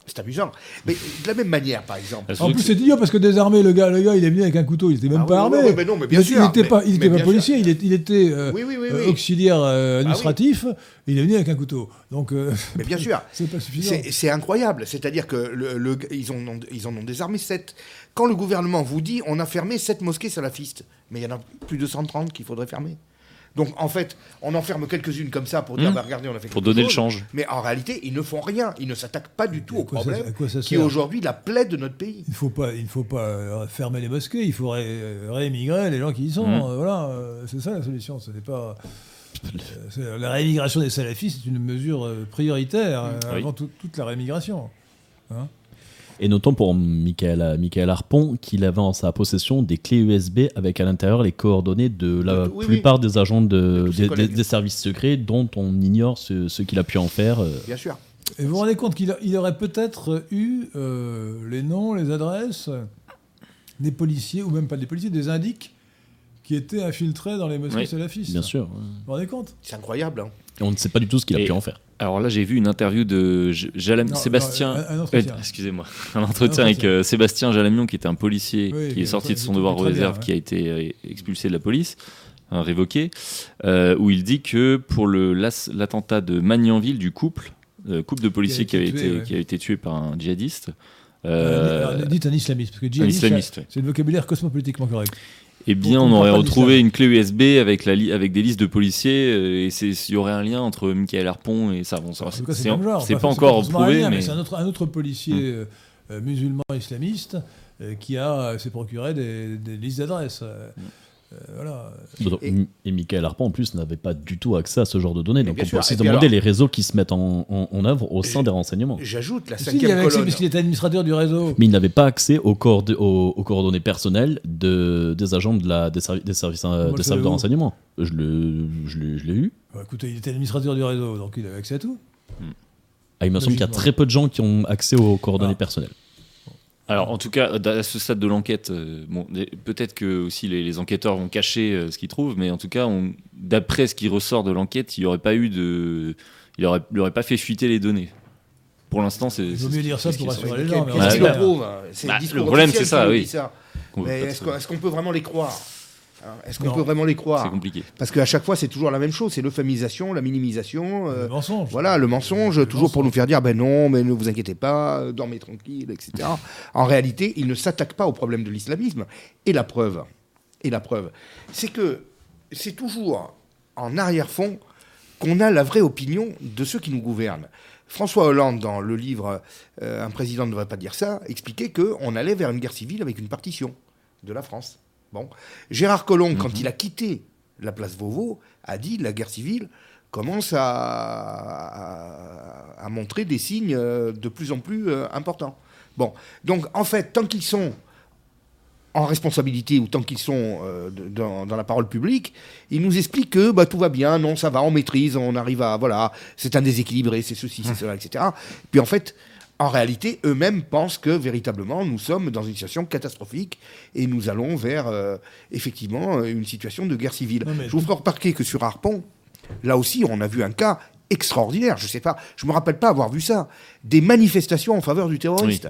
C'est amusant. Mais de la même manière, par exemple. Ah, En plus, c'est idiot parce que désarmé, le gars, le gars, il est venu avec un couteau, il était même Ah pas oui, armé. oui, mais non, mais bien il, sûr, il était mais- pas, il était pas policier, il, est- il était euh, Oui, oui, oui, euh, oui. auxiliaire euh, administratif. Il est venu avec un couteau. Donc, euh, *laughs* Mais bien sûr. *laughs* c'est pas suffisant. C'est c'est incroyable. C'est-à-dire que le, le- ils, ont, ils en ont désarmé 7. Quand le gouvernement vous dit on a fermé 7 mosquées salafistes, mais il y en a plus de 130 qu'il faudrait fermer. Donc en fait, on en ferme quelques-unes comme ça pour dire Mmh. bah, regardez, on a fait pour donner le change. Mais en réalité, ils ne font rien. Ils ne s'attaquent pas du tout au problème ça qui est aujourd'hui la plaie de notre pays. Il ne faut pas, il ne faut pas euh, fermer les mosquées, il faut ré- euh, réémigrer les gens qui y sont. Mhm. euh, voilà, c'est ça la solution. Ce n'est pas euh, la réémigration des salafistes, c'est une mesure prioritaire euh, Oui. avant tout- toute la réémigration. Et notons pour Michael, Michael Harpon qu'il avait en sa possession des clés USB avec à l'intérieur les coordonnées de la Oui, oui. plupart des agents de, De des, services secrets dont on ignore ce, ce qu'il a pu en faire. euh. Bien sûr. Et vous vous rendez compte qu'il aurait peut-être eu euh, les noms, les adresses des policiers, ou même pas des policiers, des indiques qui étaient infiltrés dans les mosquées Oui, salafistes. Bien sûr. Vous vous rendez compte? C'est incroyable. hein. Et on ne sait pas du tout ce qu'il a Et- pu en faire. Alors là, j'ai vu une interview de J- Jalam- Non, Sébastien. non, un- un Euh. Excusez-moi, *laughs* un entretien avec euh, Sébastien Jalamion, qui était un policier Oui, qui est sorti de son devoir de bien, réserve, ouais. qui a été euh, expulsé de la police, révoqué, euh, où il dit que pour l'attentat de Magnanville du couple, couple de policiers qui, été avait tué, été, ouais. qui a été tué par un djihadiste. Euh, dites un islamiste, parce que djihadiste, islamiste, c'est- c'est le vocabulaire cosmopolitiquement correct. Eh bien, on aurait retrouvé une clé USB avec, la li- avec des listes de policiers, euh, et il y aurait un lien entre Michael Harpon et ça. Bon, En c'est pas encore prouvé, mais. c'est un autre, un autre policier euh, euh, musulman islamiste qui a s'est procuré des, des listes d'adresses. euh, voilà. D'autant- Et- Et, Michael Harpon, en plus, n'avait pas du tout accès à ce genre de données. Donc, on peut aussi demander alors- les réseaux qui se mettent en, en- en œuvre au sein des renseignements. J'ajoute la Si, il cinquième avait accès colonne. parce qu'il était administrateur du réseau. Mais il n'avait pas accès aux, coord- aux- aux coordonnées personnelles de, des agents de la, des, servi- des services, euh, des services de renseignement. Je l'ai je l'ai- je l'ai eu. Bah, écoutez, il était administrateur du réseau, donc il avait accès à tout. Ah, il me semble qu'il y a très peu de gens qui ont accès aux coordonnées Ah. personnelles. Alors, en tout cas, à ce stade de l'enquête, euh, bon, peut-être que aussi les, les enquêteurs vont cacher euh, ce qu'ils trouvent, mais en tout cas, on- d'après ce qui ressort de l'enquête, il n'y aurait pas eu de, il aurait, il aurait pas fait fuiter les données. Pour l'instant, c'est. Il vaut c'est- mieux dire ça pour rassurer les gens. Qu'est-ce prouve hein? C'est Bah, le problème, c'est ça, oui. est-ce qu'on est-ce qu'on peut vraiment les croire? Est-ce qu'on peut vraiment les croire C'est compliqué. Parce qu'à chaque fois, c'est toujours la même chose. C'est l'euphémisation, la minimisation. euh, Le mensonge. voilà, le mensonge, Le toujours pour nous faire dire ben non, mais ne vous inquiétez pas, euh, dormez tranquille, etc. en réalité, il ne s'attaque pas au problème de l'islamisme. Et la preuve, et la preuve, c'est que c'est toujours en arrière-fond qu'on a la vraie opinion de ceux qui nous gouvernent. François Hollande, dans le livre euh, Un président ne devrait pas dire ça, expliquait qu'on allait vers une guerre civile avec une partition de la France. Bon. Gérard Collomb, quand il a quitté la place Beauvau, a dit la guerre civile commence à, à- à montrer des signes euh, de plus en plus euh, importants. Bon, donc en fait, tant qu'ils sont en responsabilité ou tant qu'ils sont euh, dans la parole publique, ils nous expliquent que bah, tout va bien, non, ça va, on maîtrise, on arrive à, voilà, c'est un déséquilibré, c'est ceci, c'est cela, etc. Puis en fait, en réalité, eux-mêmes pensent que véritablement, nous sommes dans une situation catastrophique et nous allons vers, euh, effectivement, euh, une situation de guerre civile. Non, mais Je vous ferai remarquer que sur Harpon, là aussi, on a vu un cas extraordinaire. Je sais pas, je me rappelle pas avoir vu ça. Des manifestations en faveur du terroriste.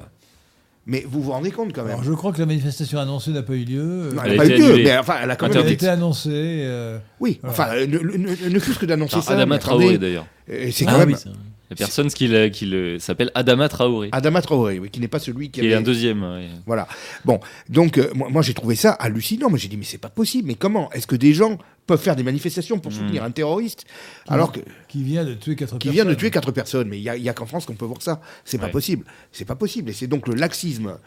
Mais vous vous rendez compte quand même Alors, je crois que la manifestation annoncée n'a pas eu lieu. Non, Elle n'a pas eu lieu, mais enfin, elle a quand même Elle a Interdite. été annoncée. euh, Oui, Voilà. enfin, ne, ne- ne fût-ce que d'annoncer Alors, ça. Adama Traoré, d'ailleurs. c'est Ah quand même oui, c'est vrai. La personne qui, le- qui le- s'appelle Adama Traoré, Adama Traoré, oui, qui n'est pas celui qui, qui est avait- un deuxième. ouais. Voilà. Bon, donc euh, moi, moi, j'ai trouvé ça hallucinant. Mais j'ai dit mais c'est pas possible. Mais comment Est-ce que des gens peuvent faire des manifestations pour soutenir un terroriste alors que qui vient de tuer quatre qui personnes. vient de tuer quatre personnes Mais il y a, qu'en France qu'on peut voir ça. C'est pas possible. C'est pas possible. Et c'est donc le laxisme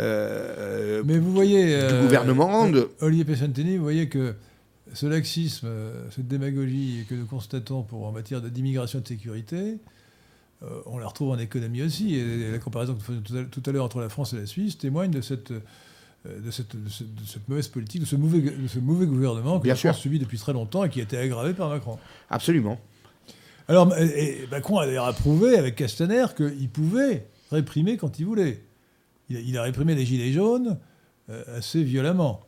euh, Mais vous voyez. euh, gouvernement de- Olivier Pesantini, vous voyez que ce laxisme, cette démagogie que nous constatons pour, en matière de- d'immigration et de sécurité, euh, on la retrouve en économie aussi. Et la comparaison que vous faisiez tout à- l'heure entre la France et la Suisse témoigne de cette, euh, de cette, de cette, de cette mauvaise politique, de ce mauvais, de ce mauvais gouvernement que Bien la France sûr. subit depuis très longtemps et qui a été aggravé par Macron. absolument. Alors, et- et Macron a d'ailleurs approuvé avec Castaner qu'il pouvait réprimer quand il voulait. Il a, il a réprimé les Gilets jaunes euh, assez violemment.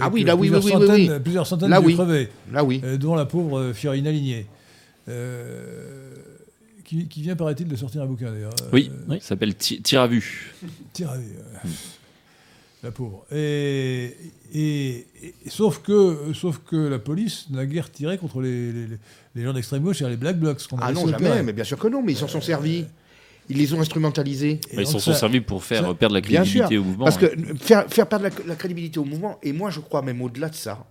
Ah oui, là, oui, oui, oui, oui, centaines- Plusieurs centaines Là, de crevés, Là, oui. dont la pauvre Fiorina Ligné. Euh, qui, qui vient, paraît-il, de sortir un bouquin d'ailleurs. Oui, Euh, s'appelle Ti- Tir à vue. Tire à vue. La pauvre. Et, et- et- sauf, que, sauf que la police n'a guère tiré contre les, les, les gens d'extrême gauche et les Black Blocs. Ah non, opérer. jamais, mais bien sûr que non, mais ils s'en sont servis. Ils les ont instrumentalisés. Et Bah, ils s'en sont servis pour faire ça- perdre la Bien crédibilité sûr, au mouvement. Parce que ouais. faire, faire perdre la, la crédibilité au mouvement, et moi je crois même au-delà de ça,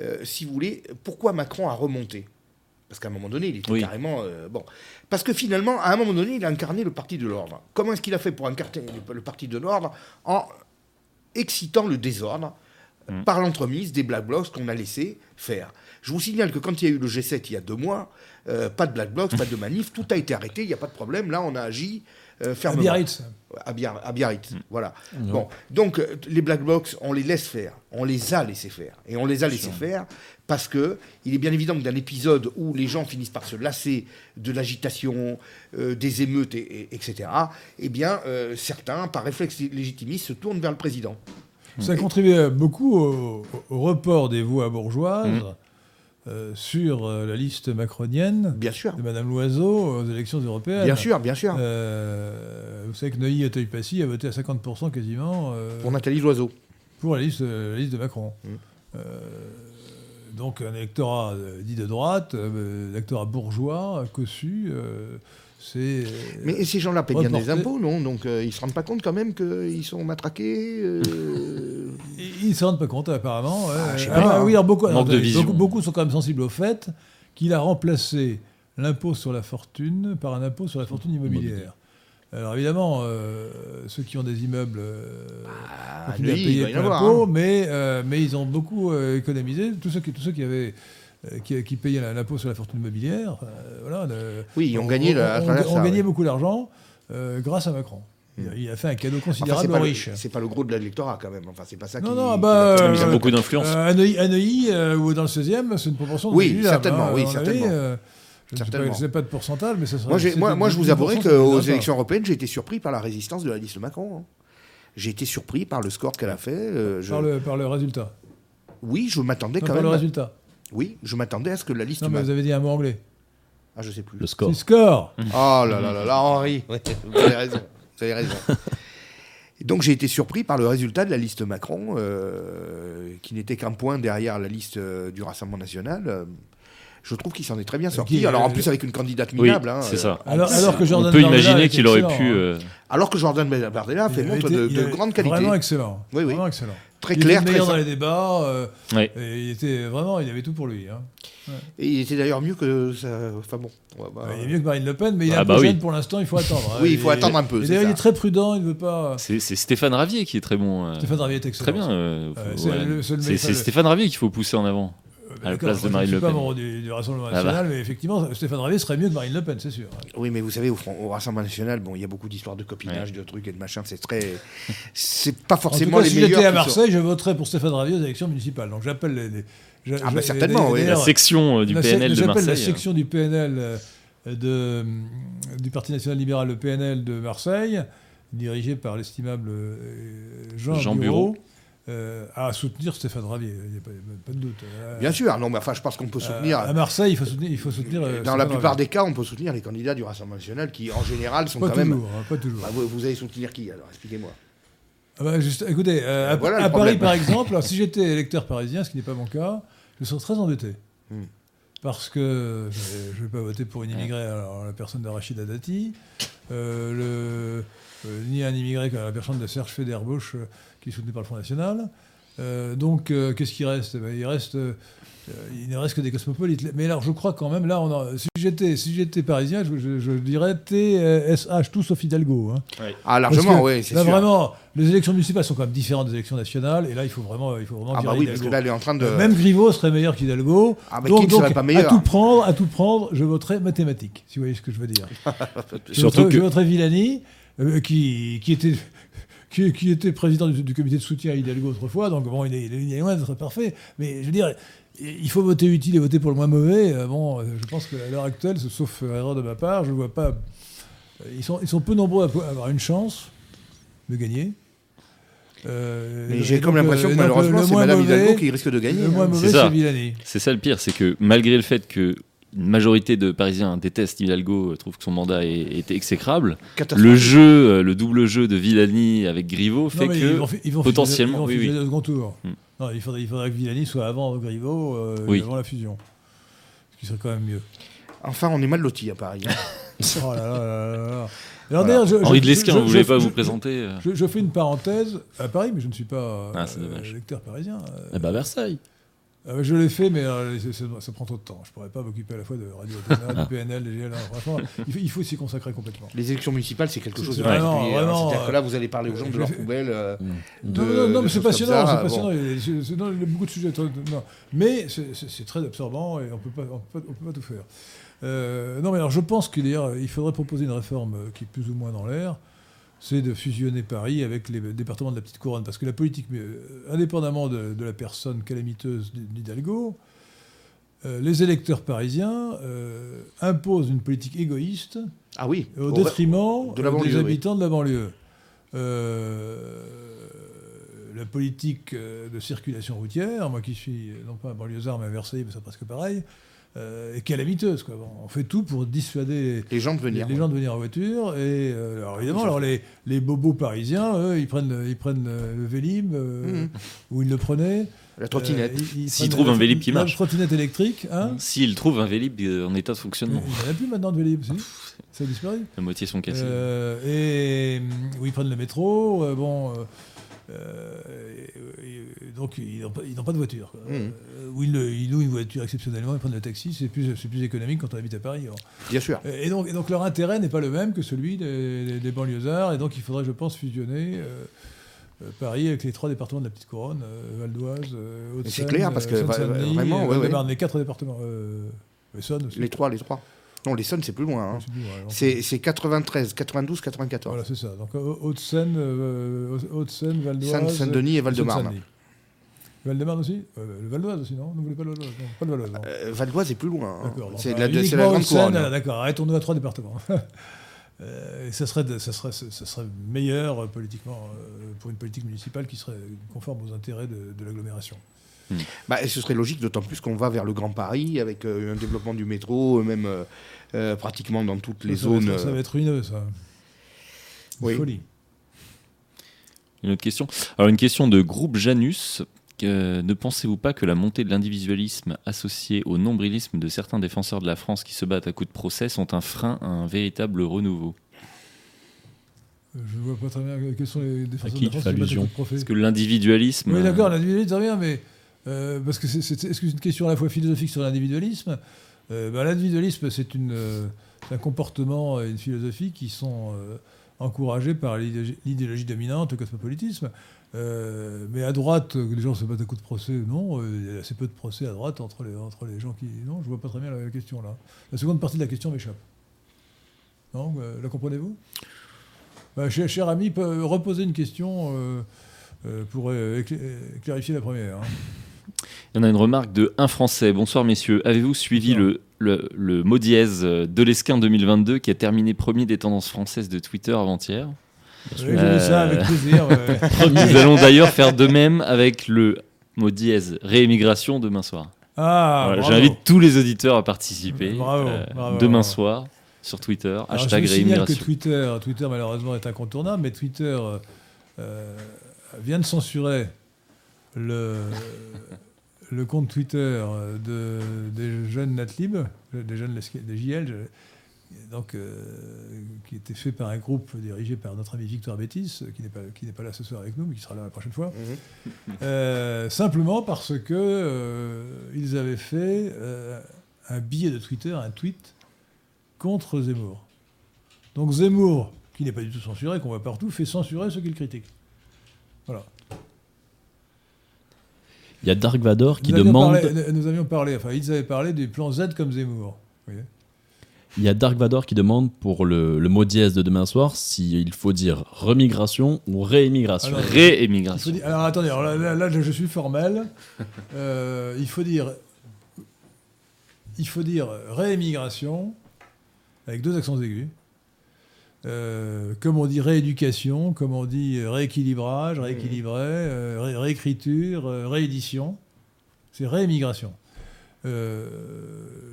euh, si vous voulez, pourquoi Macron a remonté? Parce qu'à un moment donné, il était Oui. carrément. euh, bon. Parce que finalement, à un moment donné, il a incarné le parti de l'ordre. Comment est-ce qu'il a fait pour incarner le, le parti de l'ordre En excitant le désordre Mm. par l'entremise des Black Blocs qu'on a laissé faire? Je vous signale que quand il y a eu le G7 il y a deux mois, euh, pas de Black Blocs, pas de manif, tout a été arrêté, il n'y a pas de problème. Là, on a agi euh, À fermement. Biarritz. À, Biar- à Biarritz, Mm. voilà. Bon, donc euh, les black blocs, on les laisse faire, on les a laissés faire, et on les a laissés faire parce que il est bien évident que d'un épisode où les gens finissent par se lasser de l'agitation, euh, des émeutes, et, et- etc. Eh bien, euh, certains, par réflexe légitimiste, se tournent vers le président. Ça contribuait beaucoup au, au report des voix bourgeoises Mm. Euh, sur euh, la liste macronienne Bien sûr, de Madame Loiseau aux élections européennes. bien sûr, bien sûr. Euh, vous savez que Neuilly Auteuil-Passy a voté à 50% quasiment Pour Nathalie Loiseau. pour la liste, la liste de Macron. Mm. Donc un électorat dit de droite, euh, électorat bourgeois, cossu, euh, c'est... euh, Mais ces gens-là paient bien des impôts, non? Donc euh, ils se rendent pas compte quand même qu'ils sont matraqués. euh, *laughs* Ils ne se rendent pas compte, apparemment. Ah, je sais Ah, pas, hein. oui, alors beaucoup, Manque de attendez, vision. beaucoup, beaucoup sont quand même sensibles au fait qu'il a remplacé l'impôt sur la fortune par un impôt sur la fortune immobilière. Alors évidemment, euh, ceux qui ont des immeubles euh, Ah, continuent à lui, payer impôt, hein. mais, euh, mais ils ont beaucoup euh, économisé. Tous ceux qui, tous ceux qui avaient euh, qui, qui payaient l'impôt sur la fortune immobilière, euh, voilà, le- Oui, ils ont gagné là, à on, travers on ça, gagnait ouais. beaucoup d'argent euh, grâce à Macron. Il a- Il a fait un cadeau Enfin, considérable pas, aux le- riches. c'est pas le gros de l'électorat quand même. Enfin, c'est pas ça Non, qui. non, qui bah, euh, Ils ont beaucoup d'influence. Euh, à Neuilly, à Neuilly, euh, ou dans le 16e, c'est une proportion Oui, négligeable, certainement, hein, oui, certainement. euh, je ne sais pas, sais de pourcentage, mais ça serait. Moi, moi, moi, je vous 10% avouerai qu'aux élections européennes, j'ai été surpris par la résistance de la liste Macron. hein. J'ai été surpris par le score qu'elle a fait. euh, je- Par, le, par le résultat. Oui, je m'attendais quand par le même. résultat. Oui, je m'attendais à ce que la liste. Non, mais Ma- vous avez dit un mot anglais. Ah, je sais plus. Le score. C'est score. *laughs* Oh là là là là, Henri. *laughs* Ouais, vous avez raison. Vous avez raison. Et donc j'ai été surpris par le résultat de la liste Macron, euh, qui n'était qu'un point derrière la liste euh, du Rassemblement national. Euh, Je trouve qu'il s'en est très bien sorti. Qui, Alors en euh, plus avec une candidate Oui, minable. hein, c'est euh, ça. Alors, alors que Jordan On peut Bardella imaginer qu'il aurait pu. hein. euh, Alors que Jordan Bardella fait montre de, de grande qualité. Vraiment excellent. Oui, oui. Vraiment excellent. Très il clair, était très dans les débats. euh, Ouais. et il était vraiment, il avait tout pour lui. hein. Et il était d'ailleurs mieux que ça. Enfin bon. Il est mieux que Marine Le Pen, mais il est Ah un bah peu oui. jeune pour l'instant. Il faut attendre. hein. Oui, il faut attendre un peu, d'ailleurs, il est très prudent. Il ne veut pas. C'est c'est Stéphane Ravier qui est très bon. euh, Stéphane Ravier est excellent. Très bien. euh, c'est ouais. le- c'est le C'est mec- c'est le- Stéphane Ravier qu'il faut pousser en avant. À la place de Marine je Le suis pas Pen. membre du, du Rassemblement Ah bah. National, mais effectivement, Stéphane Ravier serait mieux que Marine Le Pen, c'est sûr. Oui, mais vous savez, au, Front- au Rassemblement National, bon, il y a beaucoup d'histoires de copinage, de trucs et de machin. C'est très. C'est pas En tout forcément cas, les si meilleurs. j'étais à Marseille, je voterais pour Stéphane Ravier aux élections municipales. Donc j'appelle les. les- je- Ah bah certainement, oui. La section euh, du la- PNL de j'appelle Marseille. la euh, section du PNL euh, de, du Parti national libéral, le PNL de Marseille, dirigé par l'estimable euh, Jean, Jean Bureau, euh, à soutenir Stéphane Ravier. Il n'y a pas, pas de doute. Euh, Bien sûr, non, mais enfin, je pense qu'on peut soutenir. à Marseille, il faut soutenir. Il faut soutenir euh, dans la plupart Ravier. des cas, on peut soutenir les candidats du Rassemblement National qui, en général, sont Pas quand même. toujours, hein, pas toujours. Bah, vous, vous allez soutenir qui alors Expliquez-moi. Ah bah, juste- écoutez, à, voilà le à Paris par *laughs* exemple, alors, si j'étais électeur parisien, ce qui n'est pas mon cas, je serais très embêté. Hmm. Parce que je ne vais pas voter pour une immigrée, alors la personne de Rachida Dati, euh, le, euh, ni un immigré que la personne de Serge Federbusch, euh, qui est soutenu par le Front National. Euh, donc, euh, qu'est-ce qui reste? Eh ben, Il reste. euh, il ne reste que des cosmopolites. Mais alors, je crois quand même, là, on a- si j'étais si j'étais parisien, je, je- je dirais TSH, tout sauf Hidalgo. hein. Ah, largement, que oui, c'est là, sûr. vraiment, les élections municipales sont quand même différentes des élections nationales, et là, il faut vraiment, il faut vraiment Ah, bah oui, parce Hidalgo. que là, elle est en train de. Euh, Même Griveaux serait meilleur qu'Hidalgo. Ah, mais qui ne serait pas meilleur à tout prendre, à tout prendre, je voterais mathématiques, si vous voyez ce que je veux dire. *laughs* je, Surtout voterais, que- je voterais Villani, euh, qui, qui était. Qui, qui était président du, du comité de soutien à Hidalgo autrefois, donc bon, il est, il est loin d'être parfait. Mais je veux dire, il faut voter utile et voter pour le moins mauvais. Euh, Bon, euh, je pense qu'à l'heure actuelle, sauf erreur de ma part, je ne vois pas. Ils sont, ils sont peu nombreux à avoir une chance de gagner. Euh, Mais et j'ai comme l'impression que malheureusement, le c'est moins Madame mauvais- Hidalgo qui risque de gagner. Le moins hein. mauvais, C'est ça. c'est Villani. C'est ça le pire, c'est que malgré le fait que une majorité de Parisiens détestent Hidalgo, euh, trouvent que son mandat est, est exécrable, le jeu, euh, le double jeu de Villani avec Griveaux fait Non, que ils vont, fi- ils vont potentiellement, fusionner- ils vont oui, second tour. Hmm. Non, il faudrait, il faudrait que Villani soit avant Griveaux, euh, Oui. avant la fusion. Ce qui serait quand même mieux. Enfin, on est mal lotis à Paris. hein. *laughs* Oh là là là là là. Alors Voilà. je- Henri je- de Lesquin, je- vous voulez je- pas je- vous présenter je, je fais une parenthèse à Paris, mais je ne suis pas Ah, euh, lecteur parisien. Euh, Eh ben Versailles. Euh, je l'ai fait, mais euh, c'est- c'est- ça prend trop de temps. Je pourrais pas m'occuper à la fois de Radio Athéna, du PNL, des GL. Franchement, il faut, il faut s'y consacrer complètement. Les élections municipales, c'est quelque C'est chose de vraiment, particulier, hein. vraiment, C'est-à-dire que euh, là, vous allez parler aux gens je de leur poubelle. euh, de- non, non, mais c'est passionnant, c'est bon. passionnant. Il y a- c'est- c'est- non, il y a beaucoup de sujets. non. Mais c'est- c'est c'est très absorbant et on peut pas, on peut, pas- on peut pas tout faire. Euh, non, mais alors je pense qu'il il faudrait proposer une réforme euh, qui est plus ou moins dans l'air. C'est de fusionner Paris avec les départements de la petite couronne. Parce que la politique, euh, indépendamment de, de la personne calamiteuse d'Hidalgo, euh, les électeurs parisiens euh, imposent une politique égoïste Ah oui. au Au- détriment de euh, banlieue, des oui. habitants de la banlieue. Euh, la politique de circulation routière, moi qui suis non pas un banlieusard mais à Versailles, mais c'est presque pareil, euh, calamiteuse. Quoi. Bon, on fait tout pour dissuader Les gens de les, venir. les gens de venir en voiture. Et euh, alors évidemment, alors les, les bobos parisiens, eux, ils prennent, le- ils prennent le, le Vélib, euh, Mhm. ou ils le prenaient. La trottinette. Euh, ils- ils S'ils trouvent la- un Vélib qui la marche. trottinette électrique, hein s'il trouve un Vélib euh, en état de Il fonctionnement. n'y en a plus maintenant de Vélib, si Ça a disparu. La moitié sont cassés. Euh, et où ils prennent le métro, euh, bon, euh, euh, donc ils n'ont pas, pas de voiture. Mhm. Euh, ou ils, louent une voiture exceptionnellement, ils prennent le taxi, c'est plus, c'est plus économique quand on habite à Paris. alors. Bien sûr. Et donc, et donc leur intérêt n'est pas le même que celui des, des- banlieusards, et donc il faudrait, je pense, fusionner. euh, euh, Paris avec les trois départements de la petite couronne, euh, Val d'Oise, euh, Haute-Seine, c'est clair, parce que, euh, vraiment, euh, ouais, ouais. Val-de-Marne, les quatre départements. Euh, Essonne aussi. Les trois, les trois. Non, les Sons, c'est plus loin. hein. Ouais, donc, C'est c'est 93, 92, 94. Voilà, c'est ça. Donc Haute-Seine, euh, Haute-Seine, Val d'Oise. Saint- Saint-Denis et Val-de-Marne. Saint-Denis. Val-de-Marne aussi Euh, Le Val d'Oise aussi, non Vous voulez pas le Val d'Oise pas le Val d'Oise. Euh, Val d'Oise est plus loin. hein. D'accord. C'est la, la grande couronne. ah, D'accord, arrêtons-nous à trois départements. *laughs* Euh, et ça serait, de- ça, serait, ça serait meilleur euh, politiquement pour une politique municipale qui serait conforme aux intérêts de, de l'agglomération. Bah, et ce serait logique, d'autant plus qu'on va vers le Grand Paris, avec euh, un développement du métro, euh, même euh, euh, pratiquement dans toutes les ça, va zones. être, ça va euh, être ruineux, ça. Oui. folie. Une autre question. Alors une question de groupe Janus. Euh, ne pensez-vous pas que la montée de l'individualisme associée au nombrilisme de certains défenseurs de la France qui se battent à coups de procès sont un frein à un véritable renouveau? Euh, Je vois pas très bien quels sont les défenseurs qui de la France qui battent allusion à coups de. Parce que l'individualisme. Oui, euh, d'accord, l'individualisme, très bien, mais euh, parce que c'est, une question à la fois philosophique sur l'individualisme Euh, ben, L'individualisme, euh, c'est un comportement et une philosophie qui sont encouragés par l'idéologie, dominante, le cosmopolitisme. Mais à droite, les gens se battent à coups de procès, non. Il y a assez peu de procès à droite entre les, entre les gens qui. Non, je vois pas très bien la, question là. La seconde partie de la question m'échappe. Non, la comprenez-vous? Bah, cher, ami, reposer une question pour clarifier la première. hein. Il y en a une remarque de un Français. Bonsoir messieurs. Avez-vous suivi le, le, le mot dièse de l'Esquin 2022 qui a terminé premier des tendances françaises de Twitter avant-hier Oui, Euh, ça avec plaisir. ouais. *laughs* Nous allons d'ailleurs faire de même avec le mot dièse réémigration demain soir. Ah, Voilà. J'invite tous les auditeurs à participer Bravo, euh, bravo, demain bravo. soir sur Twitter. Alors, hashtag je que réémigration. Twitter, Twitter malheureusement est incontournable, mais Twitter euh, euh, vient de censurer le, le compte Twitter de, des jeunes Natlib, des jeunes des JL, donc, euh, qui était fait par un groupe dirigé par notre ami Victor Bétis, qui n'est pas, qui n'est pas là ce soir avec nous, mais qui sera là la prochaine fois. Mhm. *laughs* Euh, simplement parce que euh, ils avaient fait euh, un billet de Twitter, un tweet contre Zemmour. Donc Zemmour, qui n'est pas du tout censuré, qu'on voit partout, fait censurer ceux qu'il critique. Voilà. Il y a Dark Vador qui nous, demande. parlé, nous avions parlé, enfin ils avaient parlé du plan Z comme Zemmour. Il y a Dark Vador qui demande pour le, le mot dièse de demain soir s'il faut dire remigration ou réémigration. Alors, Réémigration. dire- alors attendez, alors là, là, là, je, je suis formel. *laughs* Euh, il faut dire, il faut dire réémigration avec deux accents aigus. Euh, comme on dit rééducation, comme on dit rééquilibrage, rééquilibré, euh, ré- réécriture, euh, réédition. C'est réémigration. Euh,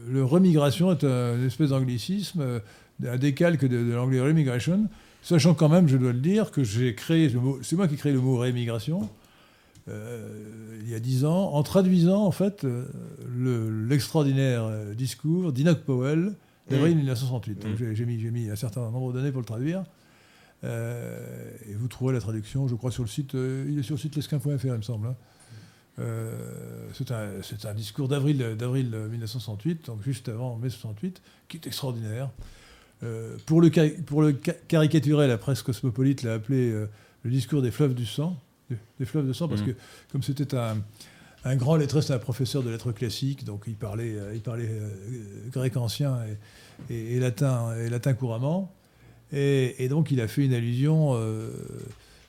le remigration est un- une espèce d'anglicisme, euh, un décalque de, de l'anglais remigration, sachant quand même, je dois le dire, que j'ai créé, c'est moi qui ai créé le mot réémigration euh, il y a dix ans, en traduisant en fait euh, le- l'extraordinaire euh, discours d'Enoch Powell d'avril 1968. Donc, Mm. j'ai- mis, un certain nombre d'années pour le traduire. Euh, et vous trouverez la traduction, je crois, sur le site, euh, il est sur le site lesquin.fr, il me semble. hein. Euh, c'est un, discours d'avril, d'avril 1968, donc juste avant mai 68, qui est extraordinaire. Pour, le, pour caricaturer, la presse cosmopolite l'a appelé le discours des fleuves du sang, des, des fleuves de sang, parce Mhm. que comme c'était un, un grand lettré, c'était un professeur de lettres classiques, donc il parlait, euh, il parlait euh, grec ancien et, et- et latin, et latin couramment. Et, et donc il a fait une allusion euh,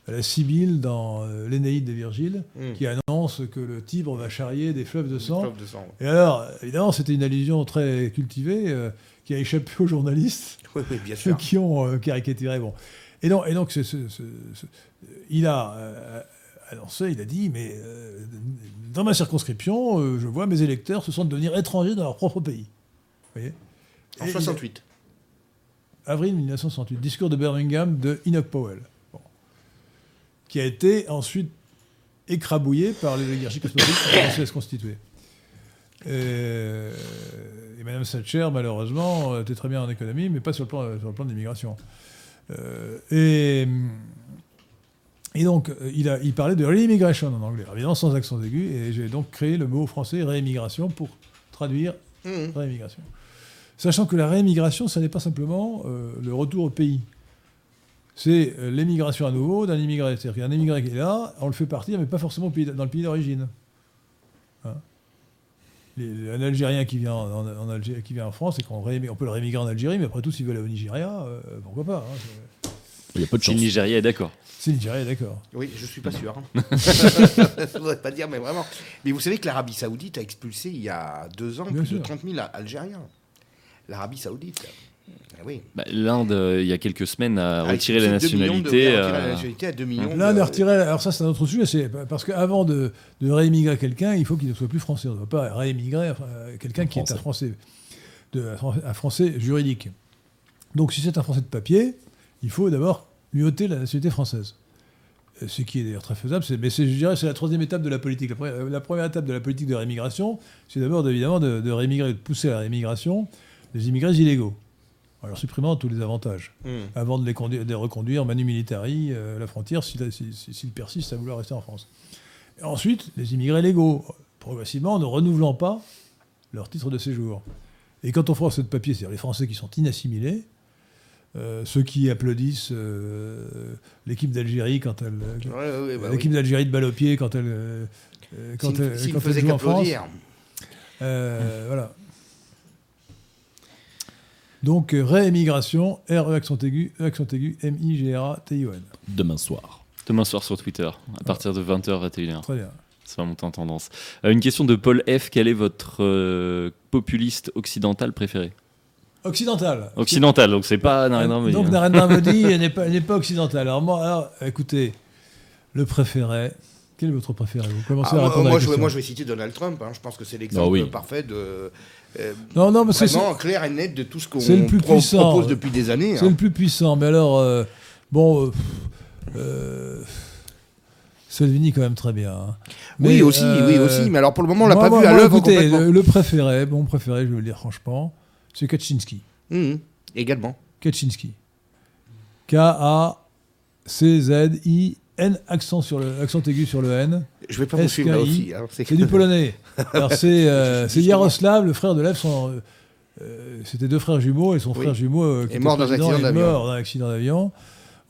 à la Sibylle dans euh, l'Énéide de Virgile, Mm. qui annonce que le Tibre va charrier des fleuves de sang. Fleuve de sang. Et alors, évidemment, c'était une allusion très cultivée euh, qui a échappé aux journalistes *laughs* Oui, oui, bien *laughs* ceux sûr. qui ont caricaturé. Bon. Et donc, et donc il a annoncé, il a dit, mais euh, dans ma circonscription, euh, je vois mes électeurs se sentent devenir étrangers dans leur propre pays. Vous voyez En Et il a- 68. avril 1968, discours de Birmingham de Enoch Powell, Bon. qui a été ensuite écrabouillé par l'oligarchie cosmopolite qui a commencé à se constituer. Euh, et Madame Thatcher, malheureusement, était très bien en économie, mais pas sur le plan, sur le plan de l'immigration. Euh, et, et donc, euh, il, a, il parlait de re-immigration en anglais, évidemment sans accent aigu, et j'ai donc créé le mot français réimmigration pour traduire Mhm. réimmigration. Sachant que la réimmigration, ce n'est pas simplement euh, le retour au pays. C'est euh, l'émigration à nouveau d'un immigré. C'est-à-dire qu'un immigré qui est là, on le fait partir, mais pas forcément dans le pays d'origine. Hein Les- un Algérien qui vient en, en Algérie- qui vient en France, et qu'on on peut le réémigrer en Algérie, mais après tout, s'il veut aller au Nigeria, euh, pourquoi pas hein, Il y a peu de chance. le Nigeria est d'accord. C'est Nigeria, d'accord. Oui, je suis pas sûr. hein. *laughs* *laughs* je voudrais pas dire, mais vraiment. Mais vous savez que l'Arabie Saoudite a expulsé il y a deux ans Bien plus sûr. de 30 000 Algériens. L'Arabie Saoudite. Ah oui. Bah, L'Inde, euh, il y a quelques semaines, a A retiré la expulsé 2 millions de- nationalité. a retiré la euh, nationalité à 2 millions. Là, on de- a retiré. Alors, ça, c'est un autre sujet. C'est parce qu'avant de, de réémigrer quelqu'un, il faut qu'il ne soit plus français. On ne doit pas réémigrer euh, quelqu'un qui est un français, de, un français juridique. Donc, si c'est un français de papier, il faut d'abord lui ôter la nationalité française. Euh, Ce qui est d'ailleurs très faisable. c'est- Mais c'est- je dirais c'est la troisième étape de la politique. La, pre- la première étape de la politique de réémigration, c'est d'abord évidemment de, de réémigrer, de pousser à la réémigration des immigrés illégaux. En leur supprimant tous les avantages Mhm. avant de les, conduire- de les reconduire manu militari euh, à la frontière s'ils si, si- s'ils persistent à vouloir rester en France. Et ensuite, les immigrés légaux, progressivement en ne renouvelant pas leur titre de séjour. Et quand on fera ce papier, c'est-à-dire les Français qui sont inassimilés, euh, ceux qui applaudissent euh, l'équipe d'Algérie quand elle, Ouais, ouais, ouais, bah l'équipe oui. d'Algérie de balle au pied quand elle, euh, euh, quand S'il- elle, s'il quand elle joue en France. qu'applaudir. Euh, Voilà. Donc, euh, réémigration, R-E accent aigu, E accent aigu, M-I-G-R-A-T-I-O-N. Demain soir. Demain soir sur Twitter, à partir de 20h, 21h. Très bien. Ça va monter en tendance. Euh, une question de Paul F. Quel est votre euh, populiste occidental préféré? Occidental. Occidental, donc c'est pas Narendra Modi. Donc hein. Narendra Modi *laughs* n'est pas, elle n'est pas occidental. Alors moi, alors, écoutez, le préféré. Quel est votre préféré? Vous commencez Ah, à moi, répondre à moi, la je, question. moi, je vais citer Donald Trump. hein. Je pense que c'est l'exemple Ah oui. parfait de. euh, Non, non, mais c'est vraiment clair et net de tout ce qu'on c'est le plus pro- puissant. propose depuis des années. c'est hein. le plus puissant. Mais alors, euh, bon, euh, euh, Salvini quand même très bien. hein. oui, aussi, oui, euh, aussi. Mais alors pour le moment, on l'a pas moi, vu à l'œuvre complètement. le, le préféré, mon préféré, je vais le dire franchement, c'est Kaczynski. Mhm. Également. Kaczynski. K-A-C-Z-I-N, accent, sur le, accent aigu sur le N. Je vais pas vous suivre là aussi. hein. C'est du polonais. Alors c'est *laughs* euh, Yaroslav, le frère de Lev. Son, euh, euh, C'était deux frères jumeaux et son Oui. frère jumeau euh, qui Est mort dans un accident est d'avion. mort dans un accident d'avion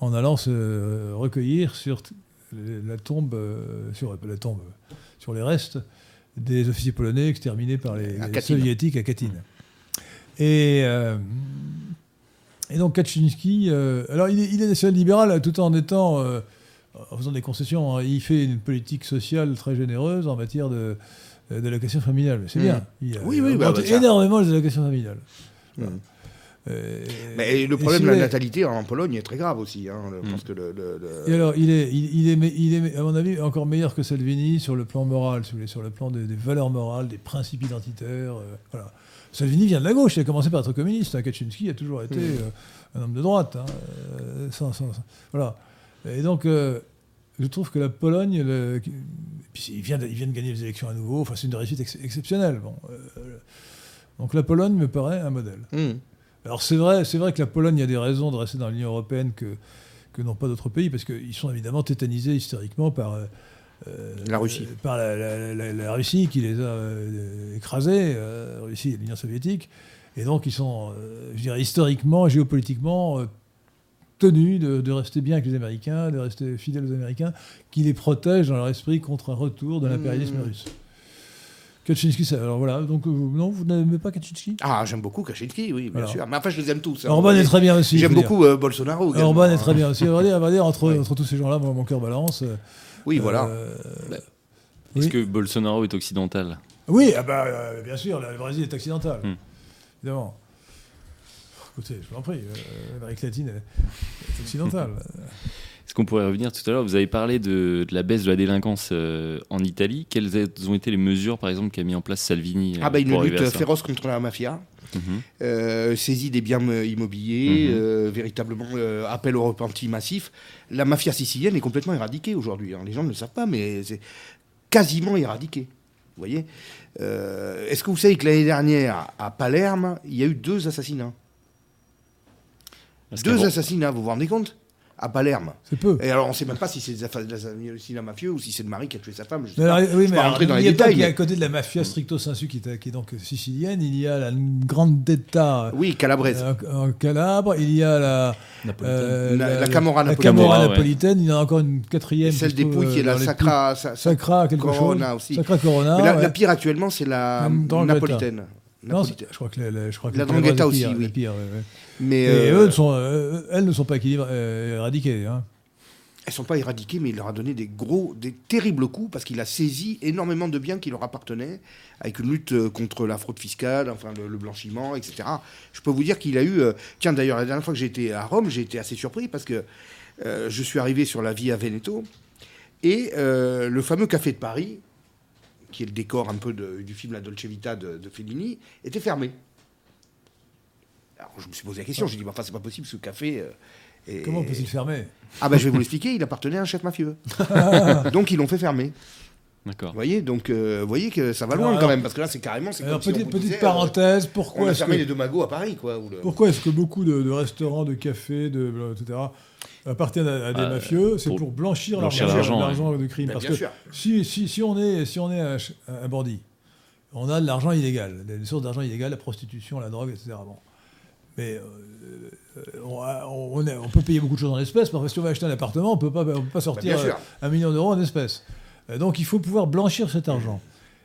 en allant se recueillir sur la tombe, sur la tombe, sur les restes des officiers polonais exterminés par les, soviétiques à Katyn. Et, euh, et donc Kaczynski, euh, alors il est, il est national-libéral tout en étant, euh, en faisant des concessions, hein. il fait une politique sociale très généreuse en matière de euh, d'allocation familiale. C'est Mm. bien. Il a Oui, oui, bah, bah, énormément les allocations familiales. Euh, Mais le problème si de la natalité en Pologne est très grave aussi. hein. Je Mm. pense que le, le- le- Et alors, il est, il, il est, il est, à mon avis, encore meilleur que Salvini sur le plan moral, si vous voulez, sur le plan des, des valeurs morales, des principes identitaires. euh, voilà. Salvini vient de la gauche, il a commencé par être communiste. hein. Kaczynski a toujours été Mm. euh, un homme de droite. hein, euh, sans- sans- sans- voilà. Et donc, euh, je trouve que la Pologne, le- qui- puis il vient, de, il vient de gagner les élections à nouveau, enfin, c'est une réussite ex- exceptionnelle. Bon, donc la Pologne me paraît un modèle. Mm. Alors c'est vrai, c'est vrai que la Pologne a des raisons de rester dans l'Union européenne que, que n'ont pas d'autres pays, parce qu'ils sont évidemment tétanisés historiquement par, euh, La Russie. euh, par la, la- la- la Russie qui les a euh, écrasés, euh, la Russie et l'Union soviétique. Et donc ils sont, euh, je dirais, historiquement géopolitiquement tenus de, de rester bien avec les Américains, de rester fidèles aux Américains, qui les protègent dans leur esprit contre un retour de l'impérialisme Mmh. russe. Kaczynski, alors voilà, donc euh, non, vous n'aimez pas Kaczynski? Ah, j'aime beaucoup Kaczynski, oui, bien Alors. sûr. Mais enfin, je les aime tous. hein. Orban est très bien aussi. J'aime beaucoup euh, Bolsonaro. Orban est hein. très bien aussi. À vrai dire, à vrai dire, entre, *laughs* Ouais. entre tous ces gens-là, mon cœur balance. euh, Oui, voilà. euh, Est-ce Oui. que Bolsonaro est occidental? Oui, ah bah, euh, bien sûr, le Brésil est occidental. Hmm. Évidemment. Écoutez, je vous en prie, euh, l'Amérique latine est, est occidentale. *laughs* Est-ce qu'on pourrait revenir tout à l'heure? Vous avez parlé de, de la baisse de la délinquance euh, en Italie. Quelles ont été les mesures, par exemple, qu'a mis en place Salvini euh, Ah, bah, une lutte féroce contre la mafia. Mhm. euh, saisie des biens immobiliers, Mhm. euh, véritablement euh, appel au repenti massif. La mafia sicilienne est complètement éradiquée aujourd'hui. hein. Les gens ne le savent pas, mais c'est quasiment éradiqué. Vous voyez? Est-ce que vous savez que l'année dernière, à Palerme, il y a eu deux assassinats? Deux assassinats, vous vous rendez compte? À Palerme. C'est peu. Et alors, on ne sait même pas si c'est des assassinats mafieux ou si c'est le mari qui a tué sa femme. Je sais Mais pas. alors, oui, Je mais pas alors, rentrer dans les n'oubliez pas détails, qu'il y a mais- à côté de la mafia stricto sensu qui est, qui est donc sicilienne, il y a la grande detta Oui, Calabrese. en Calabre, il y a la, euh, La- la Camorra la napolitaine. Camorra Ouais. napolitaine, il y en a encore une quatrième. Celle des Pouilles qui est euh, la Sacra. sa-. Sacra, quelque Corona chose. aussi. Sacra Corona. Mais la, ouais. la pire actuellement, c'est la Dans napolitaine. Non, je crois que la, la- je crois que La Calabre Drangheta aussi, pire, oui. pire, ouais, ouais. Mais Et euh, eux ne sont, euh, elles ne sont pas équilibrées, euh, éradiquées. Hein. elles sont pas éradiquées, mais il leur a donné des gros, des terribles coups parce qu'il a saisi énormément de biens qui leur appartenaient avec une lutte euh, contre la fraude fiscale, enfin le, le blanchiment, etc. Je peux vous dire qu'il a eu. euh, tiens, d'ailleurs, la dernière fois que j'ai été à Rome, j'ai été assez surpris parce que euh, je suis arrivé sur la Via Veneto et euh, le fameux café de Paris, qui est le décor un peu de- du film La Dolce Vita de, de Fellini, était fermé. Alors je me suis posé la question, j'ai dit, bah, enfin c'est pas possible ce café. euh, est- Comment peut-il fermer? Ah ben je vais vous l'expliquer, il appartenait à un chef mafieux. *laughs* donc ils l'ont fait fermer. D'accord. Vous voyez, donc euh, vous voyez que ça va loin Alors, quand même, parce que là c'est carrément... Alors, comme si on petite, euh, parenthèse, on pourquoi a est-ce fermé que, les deux magots à Paris, quoi. ou le- pourquoi est-ce que beaucoup de, de restaurants, de cafés, de, etc., appartiennent à, à des Euh, mafieux C'est pour pour, blanchir blanchir l'argent l'argent, l'argent de crime. Ben, Parce que sûr. si, si, si on est, si on est un, bandit, on a de l'argent illégal, des sources d'argent illégal, la prostitution, la drogue, etc. Bon. Mais euh, euh, on, a- on est- on peut payer beaucoup de choses en espèces, parce que si on va acheter un appartement, on ne peut pas, on peut pas Ben, sortir un million d'euros en espèces. Donc il faut pouvoir blanchir cet argent.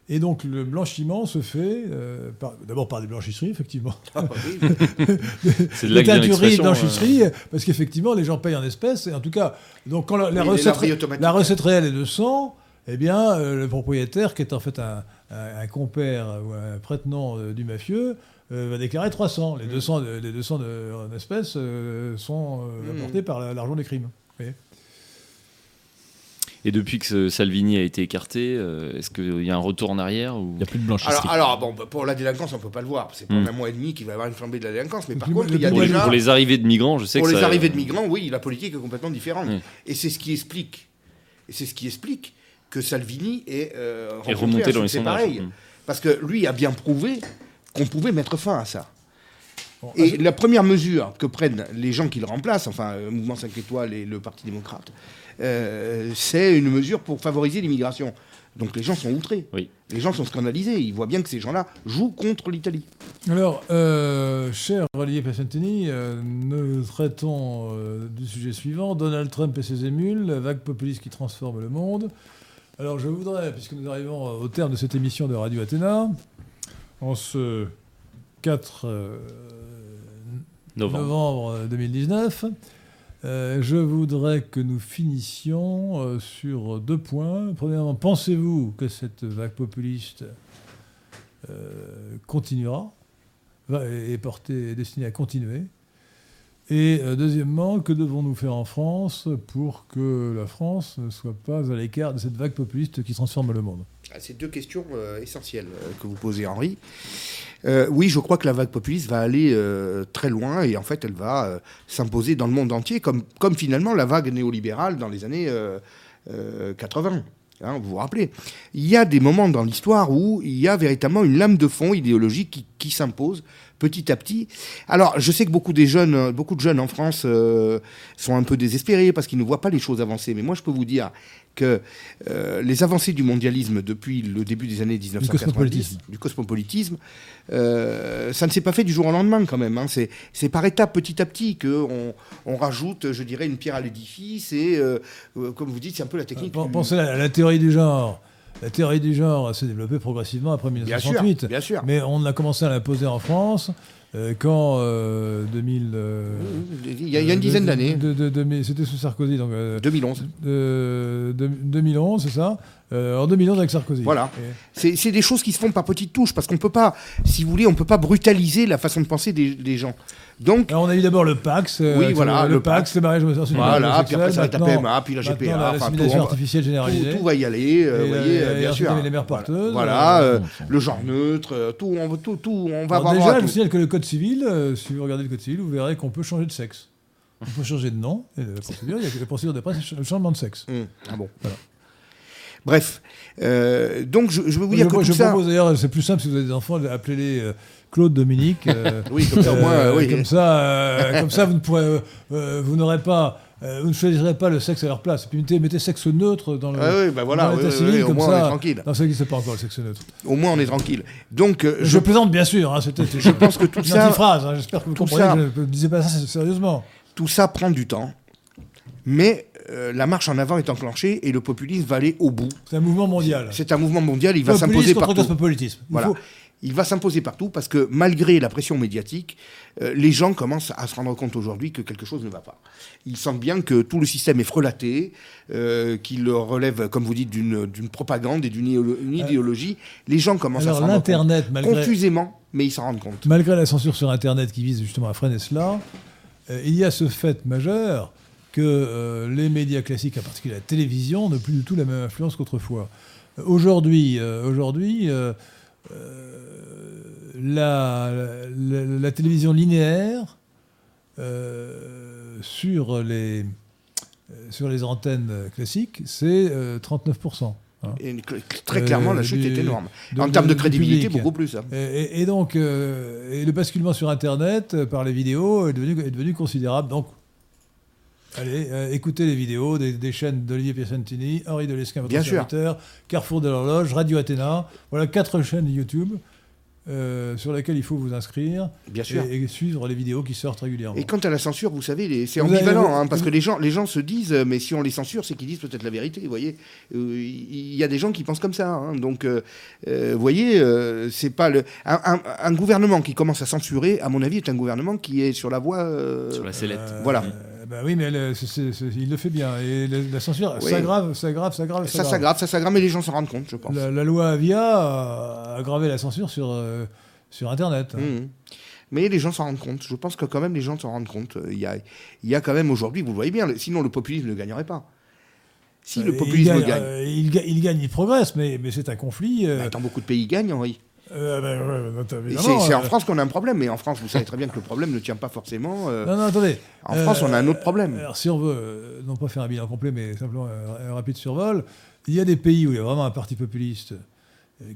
Et donc le blanchiment se fait euh, d'abord par des blanchisseries, effectivement. Ah, oui. *laughs* C'est de vient teintureries, l'expression. euh, blanchisseries, parce qu'effectivement les gens payent en espèces. Et en tout cas, donc quand la, la Oui, recette, la réelle est de 100, eh bien euh, le propriétaire, qui est en fait un, un- un compère ou un prête-nom euh, du mafieux, euh, va déclarer 300. Les 200, de, les 200 de- en espèces euh, sont euh, Mm. apportés par la- l'argent des crimes. Vous voyez? Et depuis que Salvini a été écarté, euh, est-ce qu'il y a un retour en arrière ou... Il n'y a plus de blanchisserie. Alors, alors, bon, bah, pour la délinquance, on peut pas le voir. C'est pas Hmm. un mois et demi qu'il va y avoir une flambée de la délinquance. Mais par contre, il y a pour, les, déjà... pour les arrivées de migrants, je sais Pour que les ça- arrivées de migrants, oui, la politique est complètement différente. Oui. Et c'est ce qui explique, et c'est ce qui explique que Salvini est, euh, est remonté dans les sondages. pareil. Mm. Parce que lui a bien prouvé qu'on pouvait mettre fin à ça. Bon, Et la première mesure que prennent les gens qui le remplacent, enfin, euh, Mouvement 5 étoiles et le Parti démocrate, c'est une mesure pour favoriser l'immigration. Donc les gens sont outrés. Oui. Les gens sont scandalisés. Ils voient bien que ces gens-là jouent contre l'Italie. Alors, euh, cher Olivier Piacentini, euh, nous traitons euh, du sujet suivant Donald Trump et ses émules, la vague populiste qui transforme le monde. Alors, je voudrais, puisque nous arrivons au terme de cette émission de Radio Athéna, en ce 4 euh, Novembre. novembre 2019, euh, je voudrais que nous finissions euh, sur deux points. Premièrement, pensez-vous que cette vague populiste euh, continuera va- est, porté, est destiné à continuer? Et euh, deuxièmement, que devons-nous faire en France pour que la France ne soit pas à l'écart de cette vague populiste qui transforme le monde? Ah, C'est deux questions euh, essentielles euh, que vous posez, Henri. Oui, je crois que la vague populiste va aller très loin et en fait, elle va s'imposer dans le monde entier, comme, finalement la vague néolibérale dans les années euh, euh, 80. Hein, vous vous rappelez Il y a des moments dans l'histoire où il y a véritablement une lame de fond idéologique qui s'impose petit à petit. Alors, je sais que beaucoup, des jeunes, euh, beaucoup de jeunes en France euh, sont un peu désespérés parce qu'ils ne voient pas les choses avancer. Mais moi, je peux vous dire que euh, les avancées du mondialisme depuis le début des années 1990, cosmopolitisme. du cosmopolitisme, euh, ça ne s'est pas fait du jour au lendemain quand même. hein. C'est, par étapes, petit à petit, qu'on on rajoute, je dirais, une pierre à l'édifice. Et euh, comme vous dites, c'est un peu la technique. Du- Pensez à la théorie du genre. La théorie du genre s'est développée progressivement après Bien sûr, 1968. bien sûr. Mais on a commencé à l'imposer en France euh, quand euh, 2000. euh, Il y a, il y a une dizaine d'années, C'était sous Sarkozy, donc. euh, 2011. de- de- 2011, c'est ça Euh, En 2011 avec Sarkozy. Voilà. Et- C'est des choses qui se font par petites touches, parce qu'on peut pas, si vous voulez, on peut pas brutaliser la façon de penser des, des gens. Donc, Alors on a eu d'abord le Pax, euh, Oui, le- voilà, le, le Pax, Pax. le mariage voilà, puis après ça va être la PMA, puis la GPA, la- enfin, tout, l'assimilation on- artificielle tout, généralisée. tout va y aller, euh, vous voyez, bien sûr. les mères porteuses, Voilà, euh, le genre neutre, tout, on, tout, tout, on va Alors avoir déjà, je vous signale que le code civil, si vous regardez le code civil, vous verrez qu'on peut changer de sexe. On peut changer de nom. Et la procédure, il y a la procédure c'est le changement de sexe. Hum, Ah bon. Bref, euh, donc je, je veux vous Je, dire que je tout ça. propose d'ailleurs, c'est plus simple si vous avez des enfants, appelez-les euh, Claude, Dominique. *laughs* euh, Oui, comme ça, euh, oui. comme ça, comme ça, vous ne pourrez, vous n'aurez pas, vous ne choisirez pas le sexe à leur place. Et puis mettez, mettez sexe neutre dans le. Ah oui, bah voilà, dans oui, civil, oui, au moins ça. on est tranquille. Non, ça n'existe pas encore le sexe neutre. Au moins on est tranquille. Donc Je, je, plaisante bien sûr. Hein, C'était je pense que tout ça, antiphrase. hein, J'espère que vous comprenez. ça- que Je ne disais pas ça sérieusement. tout ça prend du temps, mais euh, la marche en avant est enclenchée et le populisme va aller au bout. C'est un mouvement mondial. C'est un mouvement mondial, il va s'imposer partout. Il Voilà. faut- Il va s'imposer partout parce que malgré la pression médiatique, euh, les gens commencent à se rendre compte aujourd'hui que quelque chose ne va pas. Ils sentent bien que tout le système est frelaté, euh, qu'il relève, comme vous dites, d'une propagande et d'une idéolo- une idéologie. Les gens commencent à se rendre compte l'internet, malgré confusément, mais ils s'en rendent compte. malgré la censure sur Internet qui vise justement à freiner cela, euh, il y a ce fait majeur que euh, les médias classiques, en particulier la télévision, n'ont plus du tout la même influence qu'autrefois. Aujourd'hui, euh, aujourd'hui, euh, la, la- la télévision linéaire sur les sur les antennes classiques, c'est euh, 39%. hein. Et très clairement, la chute du- est énorme. en termes de crédibilité, public. beaucoup plus. hein. Et, donc, et le basculement sur Internet par les vidéos est devenu, est devenu considérable. Donc, allez, euh, écoutez les vidéos des, des chaînes d'Olivier Piacentini, Henri Delesquin, votre Bien sûr. serviteur, Carrefour de l'horloge, Radio Athéna. Voilà quatre chaînes YouTube euh, sur lesquelles il faut vous inscrire Bien sûr. et, et suivre les vidéos qui sortent régulièrement. Et quant à la censure, vous savez, les- c'est avez- ambivalent, hein, parce que les gens, les gens se disent, mais si on les censure, c'est qu'ils disent peut-être la vérité. Vous voyez, Euh, il y a des gens qui pensent comme ça. hein. donc, euh, vous voyez, euh, c'est pas le un, un- un gouvernement qui commence à censurer, à mon avis, est un gouvernement qui est sur la voie. euh, Sur la sellette. Euh, Voilà. Bah oui, mais elle, il le fait bien. Et la, la censure Oui. s'aggrave, s'aggrave, s'aggrave. ça s'aggrave, ça s'aggrave, mais les gens s'en rendent compte, je pense. La, la loi Avia a aggravé la censure sur, euh, sur Internet. Mhm. Mais les gens s'en rendent compte. Je pense que quand même les gens s'en rendent compte. Euh, Il y a, il y a quand même aujourd'hui, vous le voyez bien, sinon le populisme ne gagnerait pas. Si Euh, le il populisme gagne, gagne, euh, il, ga- il gagne, il progresse, mais, mais c'est un conflit. euh, bah, attends, beaucoup de pays gagnent, Henri. Euh, ben, ouais, C'est en euh, France qu'on a un problème, mais en France, vous savez très bien que le problème ne tient pas forcément. euh, Non, non, attendez. En France, on a un autre problème. Alors, si on veut, non pas faire un bilan complet, mais simplement un, rapide survol, il y a des pays où il y a vraiment un parti populiste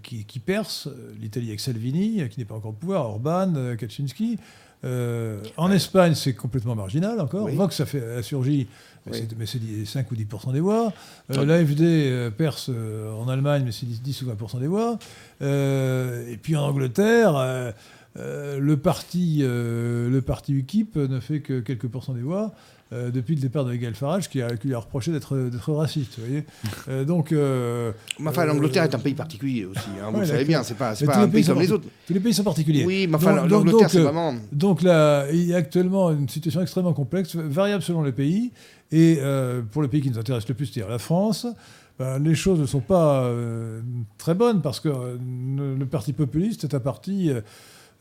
qui, qui perce. L'Italie avec Salvini, qui n'est pas encore au pouvoir, Orban, Kaczynski. Euh, en Espagne, c'est complètement marginal encore. Oui. On voit que ça fait, a surgi, mais Oui. c'est- mais c'est 10 5 ou 10% des voix. Euh. L'AFD euh, perce en Allemagne, mais c'est 10, 10 ou 20% des voix. Et puis en Angleterre, le, parti, le parti UKIP ne fait que quelques pourcents des voix. Euh, depuis le départ de Nigel Farage, qui, a, qui lui a reproché d'être raciste. Vous voyez Euh, donc, euh, Mais enfin, l'Angleterre est un pays particulier aussi. hein, vous ouais, le savez bien, c'est pas, pas tous les un pays comme les autres. tous les pays sont particuliers. Oui, mais enfin, l'Angleterre, c'est vraiment. Donc là, il y a actuellement une situation extrêmement complexe, variable selon les pays. Et pour le pays qui nous intéresse le plus, c'est-à-dire la France, ben, les choses ne sont pas très bonnes parce que le, parti populiste est un parti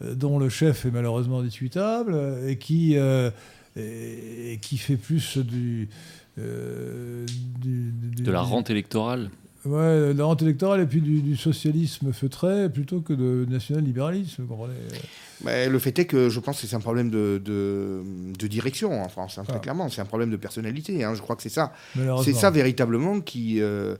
dont le chef est malheureusement discutable et qui, euh, et, et qui fait plus du, euh, du- du- De la rente électorale. Ouais, de la rente électorale et puis du, du socialisme feutré plutôt que de national-libéralisme. vous comprenez Mais le fait est que je pense que c'est un problème de, de, de direction en France, hein, très Ah. clairement. C'est un problème de personnalité. hein. Je crois que c'est ça. C'est ça véritablement qui, euh,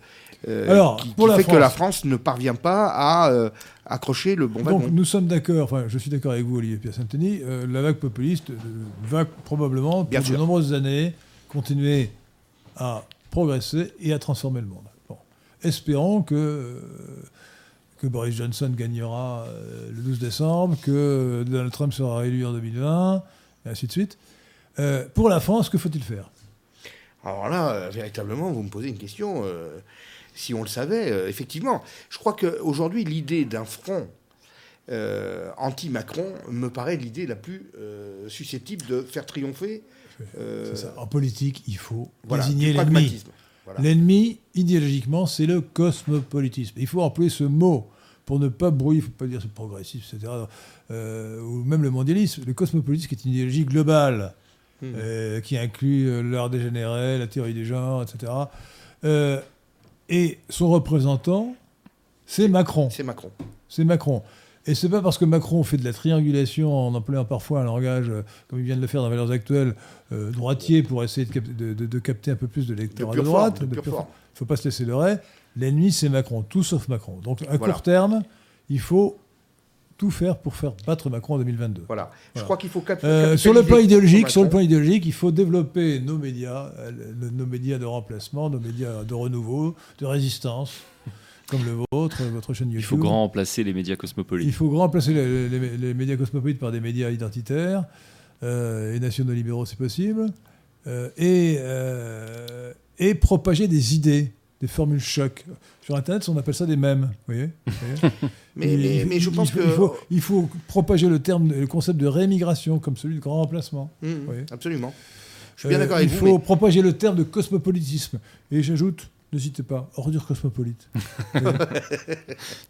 euh, Alors, qui, qui fait que la France- ne parvient pas à euh, accrocher le bon wagon. Donc nous sommes d'accord, enfin je suis d'accord avec vous Olivier Pierre-Saint-Denis, euh, la vague populiste euh, va probablement Bien pour sûr. de nombreuses années continuer à progresser et à transformer le monde. Espérons que, que Boris Johnson gagnera euh, le 12 décembre, que Donald Trump sera réélu en 2020, et ainsi de suite. Euh, pour la France, que faut-il faire? Alors là, euh, véritablement, vous me posez une question. euh, si on le savait, effectivement, je crois qu'aujourd'hui, l'idée d'un front anti-Macron me paraît l'idée la plus susceptible de faire triompher ça. En politique, il faut voilà, désigner du l'ennemi. Voilà. Idéologiquement, c'est le cosmopolitisme. Il faut employer ce mot pour ne pas brouiller, il ne faut pas dire c'est progressif, etc. euh, ou même le mondialisme. Le cosmopolitisme est une idéologie globale, Hmm. euh, qui inclut euh, l'art dégénéré, la théorie des genres, etc. Euh, et son représentant, c'est Macron. C'est Macron. C'est Macron. Et c'est pas parce que Macron fait de la triangulation en employant parfois un langage, euh, comme il vient de le faire dans Valeurs Actuelles, euh, droitier pour essayer de, cap- de- de- de capter un peu plus de De lecteurs à droite. De pure pure forme. faut pas se laisser leurrer. L'ennemi, c'est Macron, tout sauf Macron. Donc, à Voilà. court terme, il faut tout faire pour faire battre Macron en 2022. Voilà. Je crois qu'il faut cap- Euh, sur le plan idéologique, sur le plan idéologique, il faut développer nos médias, nos médias de remplacement, nos médias de renouveau, de résistance, comme le vôtre, votre chaîne YouTube. Il faut grand remplacer les médias Il cosmopolites. faut remplacer les, les- les médias cosmopolites par des médias identitaires euh, et nationaux libéraux, c'est possible, euh, et, euh, et propager des idées, des formules choc. Sur Internet, on appelle ça des mèmes. Vous voyez, Vous voyez *laughs* Mais, Il- mais, mais je il pense faut- que. il faut, il faut propager le terme, le concept de rémigration comme celui de grand remplacement. Mmh. Absolument. Je suis bien Euh, d'accord avec il vous. faut mais- propager le terme de cosmopolitisme. Et j'ajoute, n'hésitez pas, ordure cosmopolite. *laughs*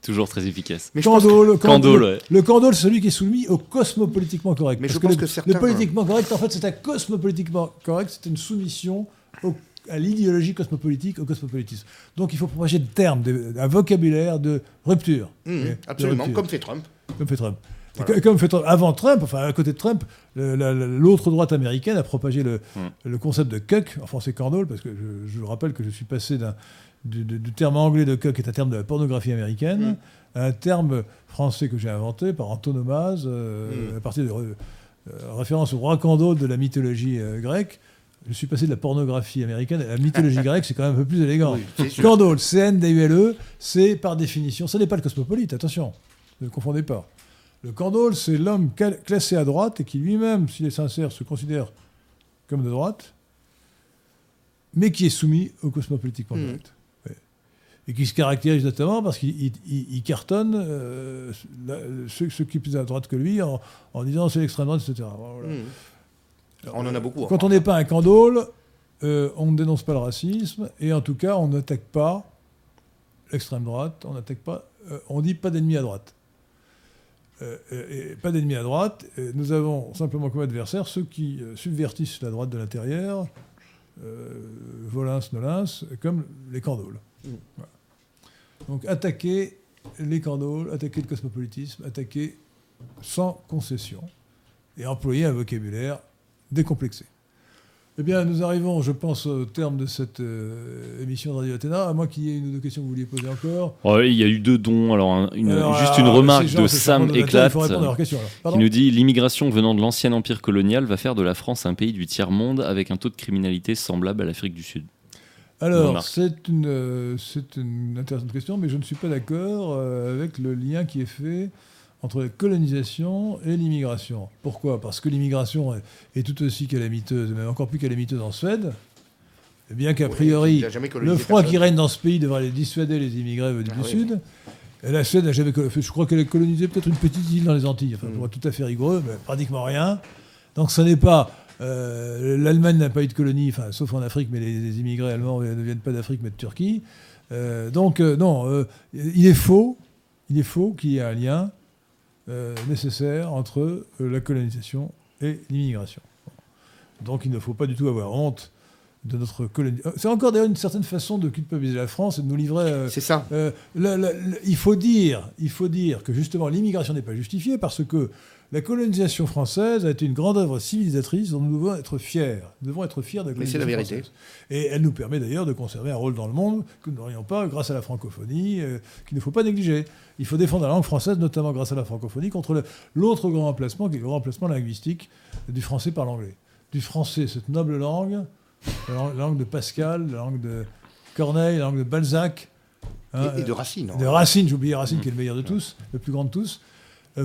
Toujours très efficace. Mais que- Candole, Candole, le, ouais. le candole, c'est celui qui est soumis au cosmopolitiquement correct. Mais Parce je pense le, que certains- le politiquement correct, en fait, c'est un cosmopolitiquement correct, c'est une soumission au- à l'idéologie cosmopolitique, au cosmopolitisme. Donc il faut propager des termes, des- un vocabulaire de rupture. Mmh, de absolument, rupture. comme fait Trump. Comme fait Trump. Voilà. Comme fait Trump. Avant Trump, enfin à côté de Trump, l'autre droite américaine a propagé le, Mm. le concept de cuck, en français candole, parce que je, je rappelle que je suis passé d'un- du, du- du terme anglais de cuck, qui est un terme de la pornographie américaine, Mm. à un terme français que j'ai inventé par antonomase, euh, Mm. à partir de euh, référence au roi Candole de la mythologie euh, grecque. Je suis passé de la pornographie américaine à la mythologie *laughs* grecque, c'est quand même un peu plus élégant. Oui. Candole, C-N-D-U-L-E, E, c'est par définition, ce n'est pas le cosmopolite, attention, ne confondez pas. Le Candole, c'est l'homme classé à droite et qui lui-même, s'il est sincère, se considère comme de droite, mais qui est soumis au cosmopolitiquement correct. Ouais. Et qui se caractérise notamment parce qu'il il- il- il cartonne euh, la- ceux, ceux qui sont plus à droite que lui en, en disant c'est l'extrême droite, etc. Voilà. Mmh. On en a beaucoup. Quand on n'est pas un candole, euh, on ne dénonce pas le racisme et en tout cas, on n'attaque pas l'extrême droite, on n'attaque pas, euh, on dit pas d'ennemis à droite. Euh, euh, et pas d'ennemis à droite. nous avons simplement comme adversaires ceux qui euh, subvertissent la droite de l'intérieur, Volins, Nolins, comme les candoles. Mm. Voilà. Donc attaquer les candoles, attaquer le cosmopolitisme, attaquer sans concession et employer un vocabulaire décomplexé. Eh bien, nous arrivons, je pense, au terme de cette euh, émission de Radio Athéna, à moins qu'il y ait une ou deux questions que vous vouliez poser encore. Ouais, il y a eu deux dons. Alors, un- une- Alors, juste ah, une remarque gens, de Sam Éclate qui nous dit L'immigration venant de l'ancien empire colonial va faire de la France un pays du tiers-monde avec un taux de criminalité semblable à l'Afrique du Sud. Alors, remarque. c'est une, euh, c'est une intéressante question, mais je ne suis pas d'accord euh, avec le lien qui est fait entre la colonisation et l'immigration. Pourquoi? Parce que l'immigration est, est tout aussi calamiteuse, même encore plus calamiteuse en Suède, bien qu'a Oui, priori, le froid personne. qui règne dans ce pays devrait les dissuader les immigrés venus Ah du oui. Sud. Et la Suède n'a jamais colonisé. Je crois qu'elle a colonisé peut-être une petite île dans les Antilles. Enfin, Mm. pour être tout à fait rigoureux, mais pratiquement rien. Donc, ce n'est pas. euh, L'Allemagne n'a pas eu de colonie, enfin, sauf en Afrique, mais les, les immigrés allemands ne viennent pas d'Afrique, mais de Turquie. Euh, donc, euh, non, il est faux, il est faux qu'il y ait un lien nécessaire entre euh, la colonisation et l'immigration. Donc il ne faut pas du tout avoir honte de notre colonisation. C'est encore d'ailleurs une certaine façon de culpabiliser la France et de nous livrer. euh, C'est ça. euh, la- la- la- il, faut dire, il faut dire que justement l'immigration n'est pas justifiée parce que la colonisation française a été une grande œuvre civilisatrice dont nous devons être fiers. Nous devons être fiers de la Mais c'est la colonisation vérité. française. Et elle nous permet d'ailleurs de conserver un rôle dans le monde que nous n'aurions pas grâce à la francophonie, euh, qu'il ne faut pas négliger. Il faut défendre la langue française, notamment grâce à la francophonie, contre l'autre grand emplacement, qui est le grand emplacement linguistique du français par l'anglais. Du français, cette noble langue, la langue- la langue de Pascal, la langue de Corneille, la langue de Balzac. hein, Et, et de Racine. hein. de Racine, j'ai oublié Racine qui est le meilleur de tous, le plus grand de tous,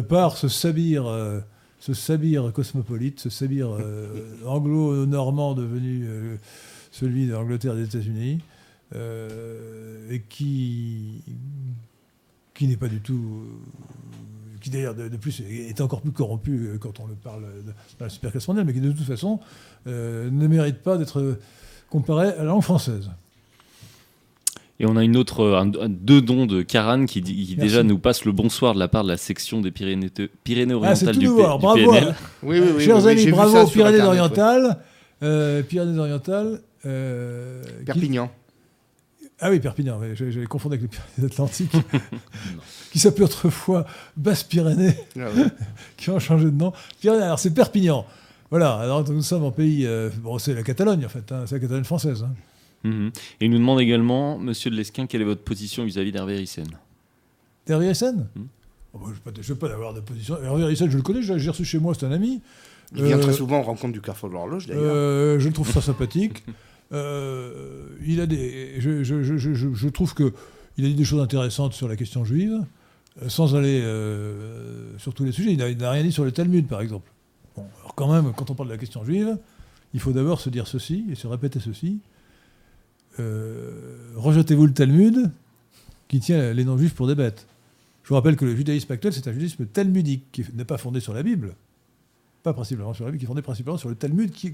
par ce sabir, euh, ce sabir cosmopolite, ce sabir euh, anglo-normand devenu euh, celui de l'Angleterre et des États-Unis, euh, et qui, n'est pas du tout. euh, qui d'ailleurs, de, plus, est encore plus corrompu euh, quand on le parle dans la superclasse mondiale, mais qui de toute façon euh, ne mérite pas d'être comparé à la langue française. Et on a une autre, euh, un- deux dons de Karan qui, déjà nous passe le bonsoir de la part de la section des Pyrénées- Ah, c'est Pyrénées-Orientales tout du, nouveau. P- Alors, du bravo, PNL. Oui, oui, oui. Chers amis, bravo aux sur Internet, ouais. Pyrénées-Orientales. Euh, Pyrénées-Orientales. euh, qui- Perpignan. Ah oui, Perpignan, j'ai confondu avec les Pyrénées-Atlantiques, *laughs* qui s'appelait autrefois Basse-Pyrénées, Ah ouais. *laughs* qui ont changé de nom. Pyrénées, alors c'est Perpignan. Voilà, alors nous sommes en pays. euh, bon, c'est la Catalogne en fait, hein, c'est la Catalogne française. hein. Mhm. Et il nous demande également, monsieur de Lesquin, quelle est votre position vis-à-vis d'Hervé Rissen? Hervé Rissen? Oh, bah, Je ne vais pas avoir de position. Hervé Rissen, je le connais, je l'ai reçu chez moi, c'est un ami. Il vient Euh, très souvent en rencontre du Carrefour de l'Horloge, d'ailleurs. Euh, je le trouve *laughs* très sympathique. Euh, il a des, je, je- je- je- je- je trouve que il a dit des choses intéressantes sur la question juive, euh, sans aller euh, sur tous les sujets. Il n'a il n'a rien dit sur le Talmud, par exemple. Bon, alors quand même, quand on parle de la question juive, il faut d'abord se dire ceci et se répéter ceci. Euh, Rejetez-vous le Talmud, qui tient les non-juifs pour des bêtes. Je vous rappelle que le judaïsme actuel, c'est un judaïsme talmudique, qui n'est pas fondé sur la Bible, pas principalement sur la Bible, qui est fondé principalement sur le Talmud, qui,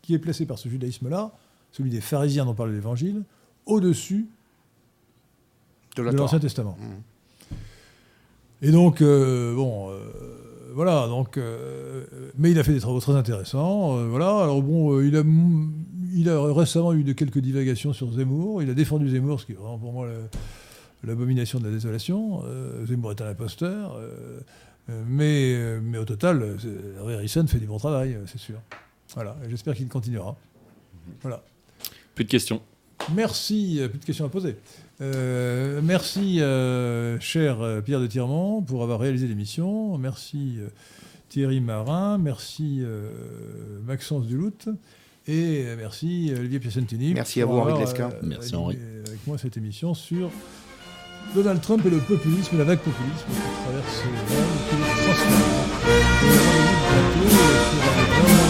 qui est placé par ce judaïsme-là, celui des pharisiens dont parle l'Évangile, au-dessus de la l'Ancien Testament. Mhm. Et donc, euh, bon, euh, voilà, donc, euh, mais il a fait des travaux très intéressants, voilà. Alors bon, il a, il a récemment eu de quelques divagations sur Zemmour. Il a défendu Zemmour, ce qui est vraiment pour moi l'abomination de la désolation. Euh, Zemmour est un imposteur, euh, euh, mais, mais au total, Harrison fait du bon travail, c'est sûr. Voilà, j'espère qu'il continuera. Voilà. Plus de questions. Merci, plus de questions à poser. Euh, merci, euh, cher Pierre de Tirmont, pour avoir réalisé l'émission. Merci euh, Thierry Marin, merci Maxence Duluth, et euh, merci euh, Olivier Piacentini. Merci à vous, Henri avoir, Glesquin. Merci, Henri. Avec moi cette émission sur Donald Trump et le populisme, la vague populisme qui traverse le monde, qui est transformé.